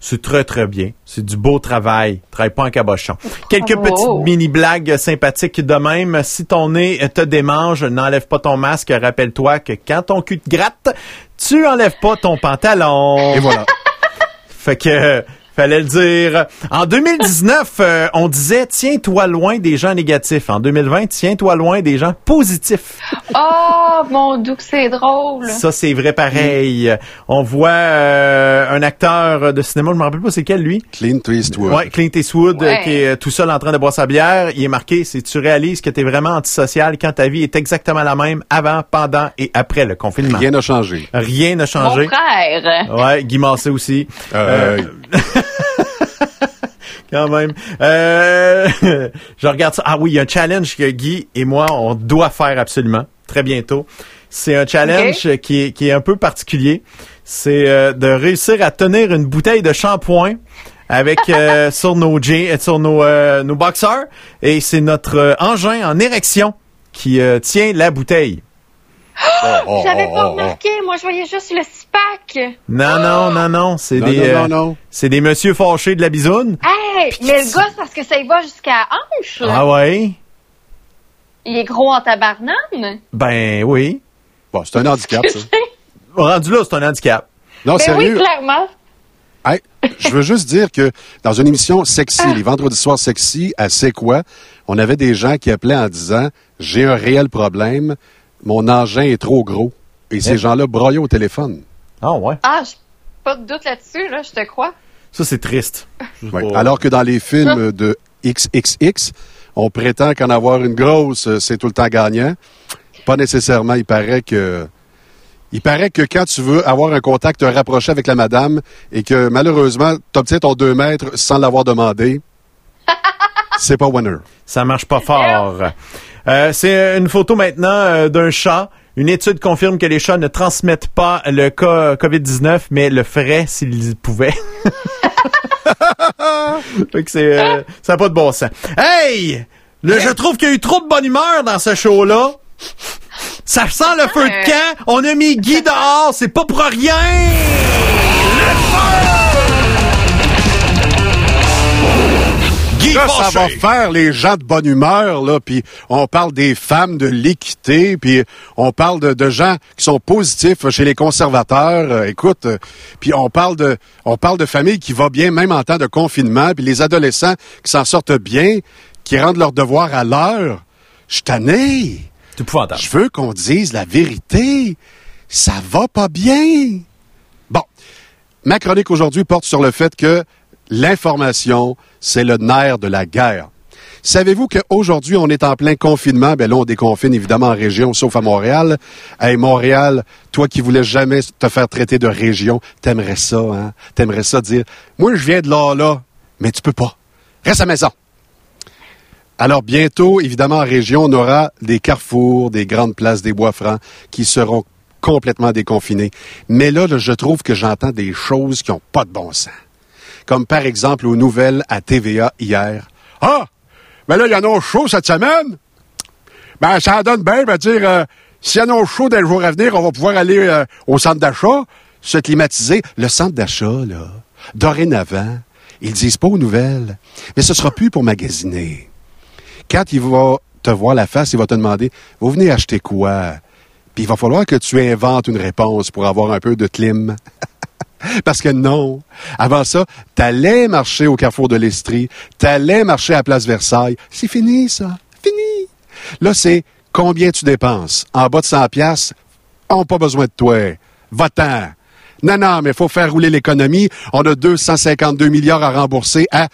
C'est très très bien. C'est du beau travail. Travaille pas en cabochon. Quelques oh. petites mini-blagues sympathiques de même. Si ton nez te démange, n'enlève pas ton masque. Rappelle-toi que quand ton cul te gratte, tu enlèves pas ton pantalon. Et voilà. fait que Fallait le dire. En 2019, euh, on disait tiens-toi loin des gens négatifs. En 2020, tiens-toi loin des gens positifs. oh mon doux, c'est drôle. Ça c'est vrai pareil. On voit euh, un acteur de cinéma, je me rappelle pas c'est quel lui? Clint Eastwood. Ouais, Clint Eastwood euh, qui est tout seul en train de boire sa bière. Il est marqué si tu réalises que tu es vraiment antisocial quand ta vie est exactement la même avant, pendant et après le confinement. Rien n'a changé. Rien n'a changé. Mon frère. Ouais, Guy Massé aussi. Quand même. Euh, je regarde ça. Ah oui, il y a un challenge que Guy et moi, on doit faire absolument, très bientôt. C'est un challenge qui, est, qui est un peu particulier. C'est euh, de réussir à tenir une bouteille de shampoing avec euh, sur nos jeans, sur nos, nos boxers. Et c'est notre engin en érection qui tient la bouteille. Oh, oh, J'avais pas remarqué. Moi, je voyais juste le SPAC. Non, non, non, non. C'est des, euh, c'est des monsieur fâchés de la bisoune. Hey, mais le gars, parce que ça y va jusqu'à hanche. Ah ouais? Il est gros en tabarnane? Ben oui. Bon, c'est un handicap, ça. Rendu là, c'est un handicap. Non, ben sérieux. oui, clairement. Hey, je veux juste dire que dans une émission sexy, ah. les vendredis soirs sexy, à C'est quoi, on avait des gens qui appelaient en disant J'ai un réel problème, mon engin est trop gros. Et ces gens-là broyaient au téléphone. Ah ouais? Ah, pas de doute là-dessus, là, je te crois. Ça, c'est triste. Alors que dans les films de XXX, on prétend qu'en avoir une grosse, euh, c'est tout le temps gagnant. Pas nécessairement. Il paraît que il paraît que quand tu veux avoir un contact rapproché avec la madame et que malheureusement, tu obtiens ton 2 mètres sans l'avoir demandé, c'est pas winner. Ça marche pas fort. Euh, c'est une photo maintenant euh, d'un chat. Une étude confirme que les chats ne transmettent pas le cas COVID-19, mais le feraient s'ils pouvaient. c'est, euh, ça n'a pas de bon sens. Hey! je trouve qu'il y a eu trop de bonne humeur dans ce show-là. Ça sent le feu de camp. On a mis Guy dehors. C'est pas pour rien. Ça va faire les gens de bonne humeur, là, puis on parle des femmes, de l'équité, puis on parle de, gens qui sont positifs chez les conservateurs. Euh, écoute, euh, puis on parle de on parle de familles qui vont bien même en temps de confinement, puis les adolescents qui s'en sortent bien, qui rendent leurs devoirs à l'heure. Je tanné. Je veux qu'on dise la vérité. Ça va pas bien. Bon, ma chronique aujourd'hui porte sur le fait que l'information, c'est le nerf de la guerre. Savez-vous qu'aujourd'hui, on est en plein confinement? Ben là, on déconfine évidemment en région, sauf à Montréal. Hey, Montréal, toi qui voulais jamais te faire traiter de région, t'aimerais ça, hein? T'aimerais ça dire, moi, je viens de là, là, mais tu peux pas. Reste à maison. Alors, bientôt, évidemment, en région, on aura des carrefours, des grandes places, des bois francs qui seront complètement déconfinés. Mais là, là je trouve que j'entends des choses qui n'ont pas de bon sens comme par exemple aux nouvelles à TVA hier. Ah! Mais là, il y en a chaud cette semaine. Ben, ça donne bien, ben dire, euh, s'il y en a chaud dans les jours à venir, on va pouvoir aller euh, au centre d'achat, se climatiser. Le centre d'achat, là, dorénavant, ils disent pas aux nouvelles, mais ce sera plus pour magasiner. Quand il va te voir la face, il va te demander, vous venez acheter quoi? Puis il va falloir que tu inventes une réponse pour avoir un peu de clim. Parce que non. Avant ça, t'allais marcher au carrefour de l'Estrie, t'allais marcher à Place Versailles. C'est fini, ça. Fini. Là, c'est combien tu dépenses? En bas de 100 pièces, on pas besoin de toi. Va-t'en. Non, non, mais il faut faire rouler l'économie. On a 252 milliards à rembourser à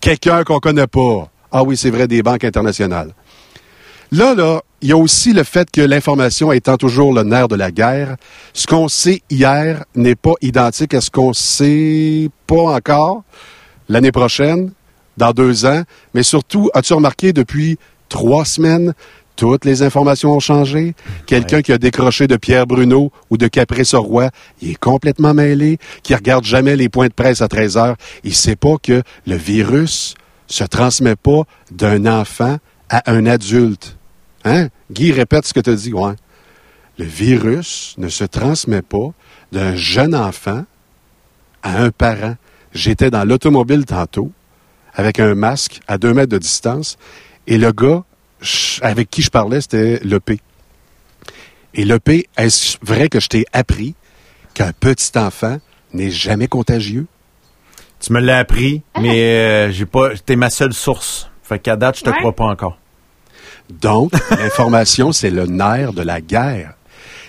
quelqu'un qu'on connaît pas. Ah oui, c'est vrai, des banques internationales. Là, là, il y a aussi le fait que l'information étant toujours le nerf de la guerre, ce qu'on sait hier n'est pas identique à ce qu'on sait pas encore l'année prochaine, dans deux ans, mais surtout, as-tu remarqué depuis trois semaines, toutes les informations ont changé? Quelqu'un qui a décroché de Pierre Bruno ou de Capré-Soroy, il est complètement mêlé, qui regarde jamais les points de presse à 13 heures. Il sait pas que le virus se transmet pas d'un enfant à un adulte. Hein? Guy répète ce que tu as dit, ouais. Le virus ne se transmet pas d'un jeune enfant à un parent. J'étais dans l'automobile tantôt, avec un masque à deux mètres de distance, et le gars avec qui je parlais, c'était l'EP. Et l'EP, est-ce vrai que je t'ai appris qu'un petit enfant n'est jamais contagieux? Tu me l'as appris, ah. mais euh, j'ai pas. T'es ma seule source. Fait qu'à date, je te crois pas encore. Donc, l'information, c'est le nerf de la guerre.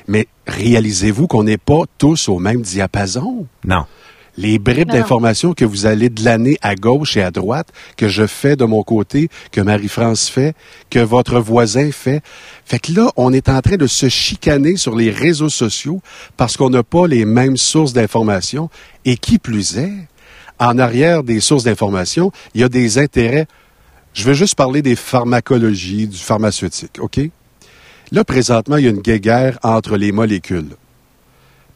Mais réalisez-vous qu'on n'est pas tous au même diapason? Non les bribes d'informations que vous allez de l'année à gauche et à droite, que je fais de mon côté, que Marie-France fait, que votre voisin fait. Fait que là, on est en train de se chicaner sur les réseaux sociaux parce qu'on n'a pas les mêmes sources d'informations. Et qui plus est, en arrière des sources d'informations, il y a des intérêts. Je veux juste parler des pharmacologies, du pharmaceutique, OK? Là, présentement, il y a une guéguerre entre les molécules.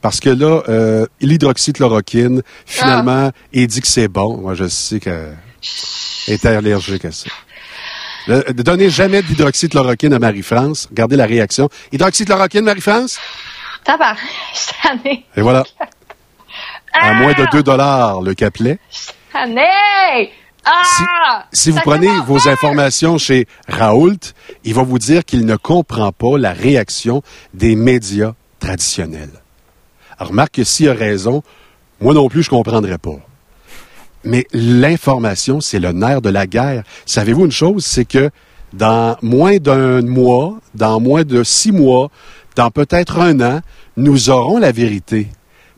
Parce que là, euh, l'hydroxychloroquine, finalement, ah. il dit que c'est bon. Moi, je sais qu'elle est allergique à ça. Ne donnez jamais d'hydroxychloroquine à Marie-France. Regardez la réaction. Hydroxychloroquine, Marie-France? Ça va. Et voilà. À moins de 2 dollars le capelet. Ah! Si, si vous prenez vos informations chez Raoult, il va vous dire qu'il ne comprend pas la réaction des médias traditionnels. Remarque que s'il a raison, moi non plus, je ne comprendrais pas. Mais l'information, c'est le nerf de la guerre. Savez-vous une chose, c'est que dans moins d'un mois, dans moins de six mois, dans peut-être un an, nous aurons la vérité.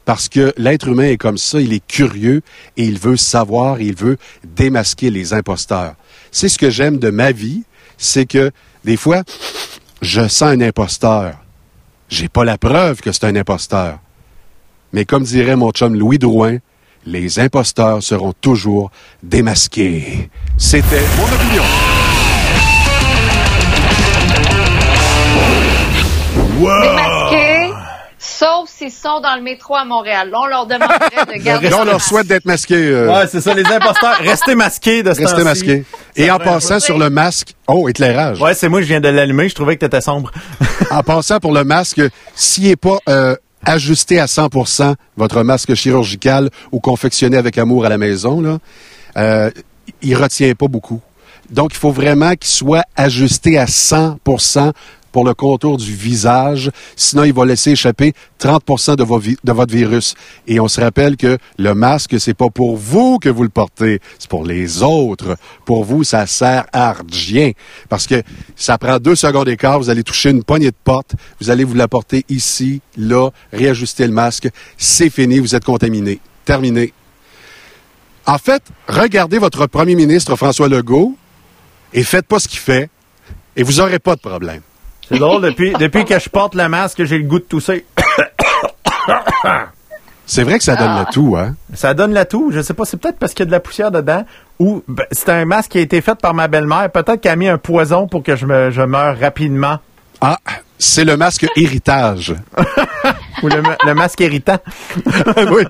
Parce que l'être humain est comme ça, il est curieux et il veut savoir, il veut démasquer les imposteurs. C'est ce que j'aime de ma vie, c'est que des fois, je sens un imposteur. J'ai pas la preuve que c'est un imposteur. Mais comme dirait mon chum Louis Drouin, les imposteurs seront toujours démasqués. C'était mon opinion. Sauf s'ils sont dans le métro à Montréal. on leur demanderait de garder. on leur souhaite d'être masqués. Euh. Ouais, c'est ça, les imposteurs. Restez masqués de ce Restez masqués. Et en passant sur le masque, oh, éclairage. Ouais, c'est moi, je viens de l'allumer. Je trouvais que t'étais sombre. en passant pour le masque, s'il n'est pas euh, ajustez à 100% votre masque chirurgical ou confectionné avec amour à la maison, là, euh, il retient pas beaucoup. Donc, il faut vraiment qu'il soit ajusté à 100 pour le contour du visage. Sinon, il va laisser échapper 30 de, de, votre virus. Et on se rappelle que le masque, c'est pas pour vous que vous le portez, c'est pour les autres. Pour vous, ça sert à rien. Parce que ça prend deux secondes d'écart, vous allez toucher une poignée de porte, vous allez vous la porter ici, là, réajuster le masque. C'est fini, vous êtes contaminé. Terminé. En fait, regardez votre premier ministre François Legault et faites pas ce qu'il fait et vous n'aurez pas de problème. C'est drôle, depuis, depuis que je porte le masque, j'ai le goût de tousser. C'est vrai que ça donne le tout, hein? Ça donne le tout. Je sais pas, c'est peut-être parce qu'il y a de la poussière dedans ou ben, c'est un masque qui a été fait par ma belle-mère. Peut-être qu'elle a mis un poison pour que je, me, je meure rapidement. Ah, c'est le masque héritage. Ou le, masque irritant. oui.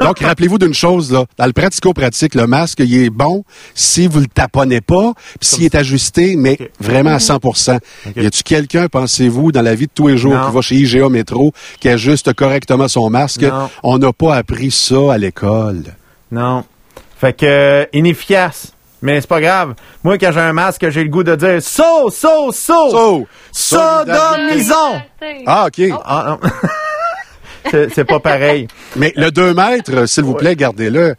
Donc, rappelez-vous d'une chose, là. Dans le pratico-pratique, le masque, il est bon si vous le taponnez pas, puis s'il est ajusté, mais vraiment à 100 Y a-tu quelqu'un, pensez-vous, dans la vie de tous les jours, qui va chez IGA Métro, qui ajuste correctement son masque? On n'a pas appris ça à l'école. Non. Fait que, inefficace. Mais c'est pas grave. Moi, quand j'ai un masque, j'ai le goût de dire so, so, so. So. Sodomisons. Ah, OK. Ah, c'est pas pareil. Mais le 2 mètres, s'il vous plaît, gardez-le.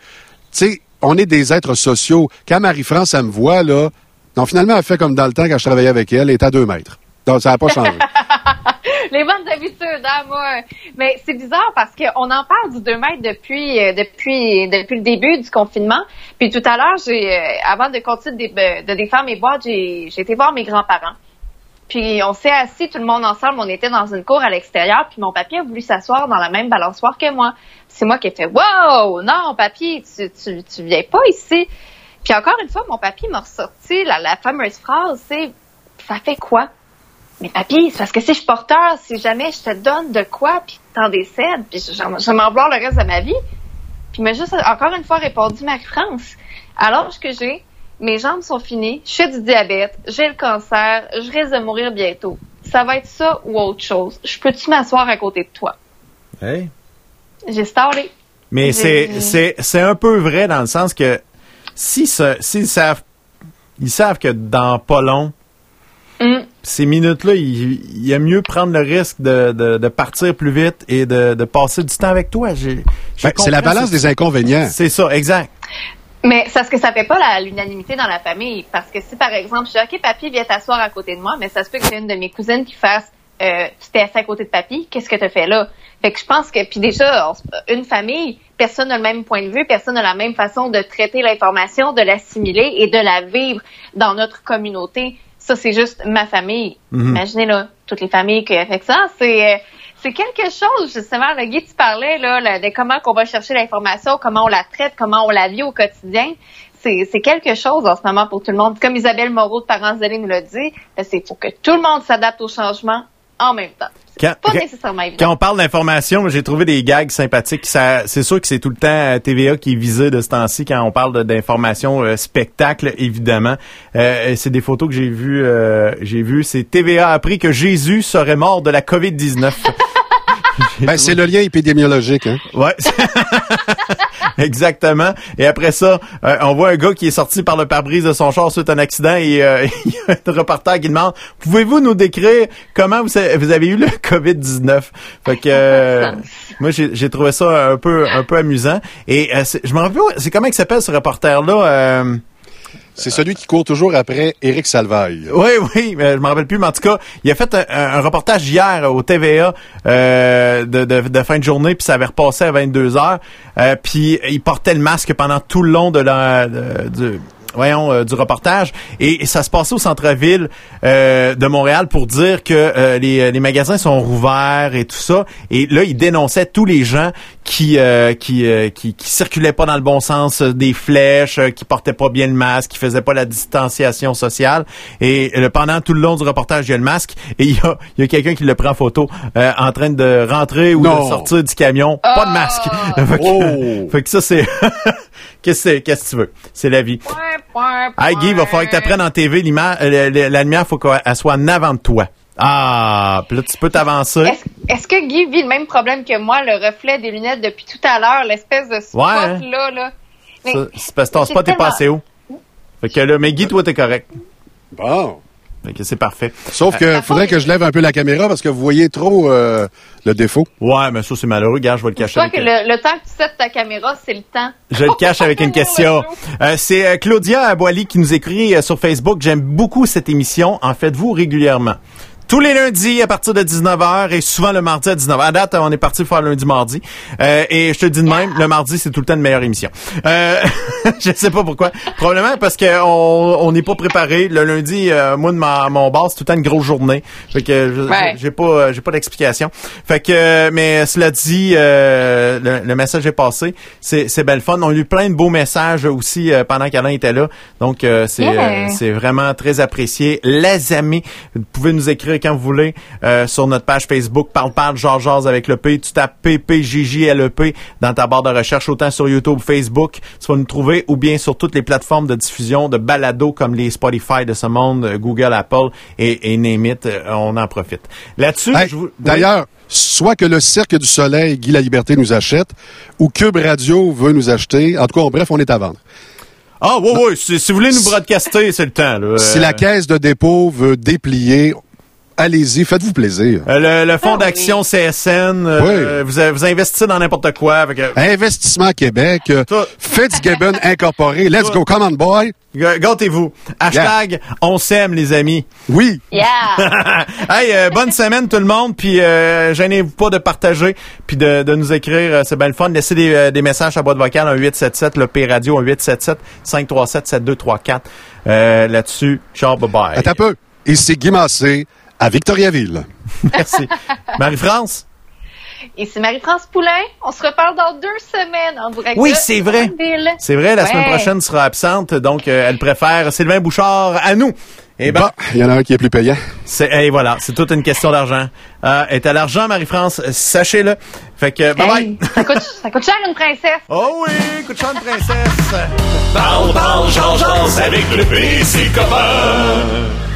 Tu sais, on est des êtres sociaux. Quand Marie-France, elle me voit, là, non, finalement, elle fait comme dans le temps quand je travaillais avec elle, elle est à 2 mètres. Donc, ça n'a pas changé. les bonnes habitudes, hein, moi. Mais c'est bizarre parce qu'on en parle du 2 mètres depuis, euh, depuis, depuis le début du confinement. Puis tout à l'heure, j'ai, euh, avant de continuer de, de défaire mes boîtes, j'ai, j'ai été voir mes grands-parents. Puis on s'est assis tout le monde ensemble, on était dans une cour à l'extérieur, puis mon papier a voulu s'asseoir dans la même balançoire que moi. C'est moi qui ai fait Wow, non, papier, tu, tu, tu viens pas ici. Puis encore une fois, mon papier m'a ressorti la, la fameuse phrase, c'est ça fait quoi? Mais papy, c'est parce que si je suis porteur, si jamais je te donne de quoi, puis t'en décèdes, puis je, je, m'en le reste de ma vie. Puis il m'a juste encore une fois répondu Marie-France. Alors que j'ai, mes jambes sont finies, je fais du diabète, j'ai le cancer, je risque de mourir bientôt. Ça va être ça ou autre chose. Je peux-tu m'asseoir à côté de toi? Hey. J'ai starté. Mais c'est, c'est, c'est un peu vrai dans le sens que si s'ils savent, ils savent que dans pas long, mm. ces minutes-là, il, y a mieux prendre le risque de, de, partir plus vite et de, de, passer du temps avec toi. Ben, c'est la balance des inconvénients. C'est ça, exact. Mais c'est ce que ça fait pas l'unanimité dans la famille. Parce que si, par exemple, je dis, OK, papy, viens t'asseoir à côté de moi, mais ça se peut que j'ai une de mes cousines qui fasse, euh, tu t'es assis à côté de papy, qu'est-ce que tu fait là? Fait que je pense que, puis déjà, une famille, personne n'a le même point de vue, personne n'a la même façon de traiter l'information, de l'assimiler et de la vivre dans notre communauté. Ça, c'est juste ma famille. Mhm. Imaginez, là, toutes les familles qui fait ça. C'est, euh, c'est quelque chose, justement, le Guy, tu parlais là, de comment qu'on va chercher l'information, comment on la traite, comment on la vit au quotidien. C'est quelque chose en ce moment pour tout le monde. Comme Isabelle Moreau de Parents nous l'a dit, c'est pour que tout le monde s'adapte au changement en même temps. Quand, pas nécessairement évident. Quand on parle d'information, j'ai trouvé des gags sympathiques. c'est sûr que c'est tout le temps euh, TVA qui est visé de ce temps-ci quand on parle d'information euh, spectacle, évidemment. Euh, c'est des photos que j'ai vues. j'ai vu. C'est TVA a appris que Jésus serait mort de la COVID-19. ben, c'est le lien épidémiologique. Hein? Ouais. Exactement. Et après ça, euh, on voit un gars qui est sorti par le pare-brise de son char suite à un accident et euh, il y a un reporter qui demande Pouvez-vous nous décrire comment vous, avez eu le COVID-19 Fait que euh, moi j'ai trouvé ça un peu un peu amusant. Et je me rappelle, c'est comment il s'appelle ce reporter-là c'est celui qui court toujours après Éric Salvaille. Oui, oui, je me rappelle plus, mais en tout cas, il a fait un, reportage hier au TVA euh, de, fin de journée, puis ça avait repassé à 22 heures. Euh, puis il portait le masque pendant tout le long de la de, voyons, euh, du reportage. Et, ça se passait au centre-ville euh, de Montréal pour dire que les, les, magasins sont rouverts et tout ça. Et là, il dénonçait tous les gens qui qui, qui, qui circulaient pas dans le bon sens des flèches, qui portaient pas bien le masque, qui faisaient pas la distanciation sociale. Et pendant tout le long du reportage, il y a le masque et il y a, y a quelqu'un qui le prend en photo en train de rentrer ou de sortir du camion, pas de masque. Oh! fait, que, ça c'est qu'est-ce qu'est-ce que tu veux, c'est la vie. Hey Guy, il va falloir que tu apprennes en TV, euh, la lumière, il faut qu'elle soit en avant de toi. Ah, puis là, tu peux t'avancer. Est-ce que Guy vit le même problème que moi, le reflet des lunettes depuis tout à l'heure, l'espèce de spot-là? Là. C'est parce que ton spot est passé haut. Fait que là, mais Guy, toi, t'es correct. Bon c'est parfait. Sauf que euh, faudrait que je lève un peu la caméra parce que vous voyez trop euh, le défaut. Ouais, mais ça c'est malheureux. Regarde, je vais le cacher. que le, temps que tu sets ta caméra, c'est le temps. Je le cache avec une question. Euh, c'est Claudia Aboili qui nous écrit sur Facebook. J'aime beaucoup cette émission. En faites-vous régulièrement? Tous les lundis à partir de 19h et souvent le mardi à 19h. À date, on est parti faire lundi, mardi. Euh, et je te dis de même, le mardi, c'est tout le temps une meilleure émission. Euh, je sais pas pourquoi. Probablement parce qu'on on n'est pas préparé. Le lundi, euh, moi, de ma, mon bar, c'est tout le temps une grosse journée. Fait que j'ai pas j'ai pas d'explication. Fait que, mais cela dit, euh, le, message est passé. C'est, c'est belle fun. On a eu plein de beaux messages aussi euh, pendant qu'Alain était là. Donc, c'est, c'est vraiment très apprécié. Les amis, vous pouvez nous écrire quand vous voulez euh, sur notre page Facebook Parle Parle Georges avec le P. Tu tapes PPJJLEP dans ta barre de recherche autant sur YouTube, Facebook, tu vas nous trouver ou bien sur toutes les plateformes de diffusion de balado comme les Spotify de ce monde, euh, Google, Apple et, et name euh, on en profite. Là-dessus, d'ailleurs, soit que le Cirque du Soleil, Guy La Liberté nous achète, ou Cube Radio veut nous acheter. En tout cas, bref, on est à vendre. Ah oui, oui, si, si, vous voulez nous broadcaster, c'est le temps. Là. Si la caisse de dépôt veut déplier allez-y, faites-vous plaisir. Euh, le, fonds ah d'action CSN, euh, vous, vous, investissez dans n'importe quoi. Avec, Investissement Québec, euh, Fitzgibbon Incorporé, let's go, come on boy. Gâtez-vous. Hashtag on s'aime les amis. Oui. Yeah. hey, bonne semaine tout le monde, puis gênez-vous pas de partager, puis de, nous écrire, c'est bien le fun. Laissez des, messages à boîte vocale, un 877, le P-Radio, un 877 537 7234. Là-dessus, ciao, bye-bye. Attends un peu. Ici Guy Massé à Victoriaville. Merci. Marie-France? Ici Marie-France Poulain. On se reparle dans deux semaines en direct. Oui, c'est vrai. C'est vrai, la semaine prochaine sera absente, donc euh, elle préfère Sylvain Bouchard à nous. Et eh ben, il y en a un qui est plus payant. C'est, et voilà, c'est toute une question d'argent. Euh, est à l'argent, Marie-France, sachez-le. Fait que, bye bye. Ça coûte, ça coûte cher une princesse. Oh oui, coûte cher une princesse. Parle, parle, avec le PC copain.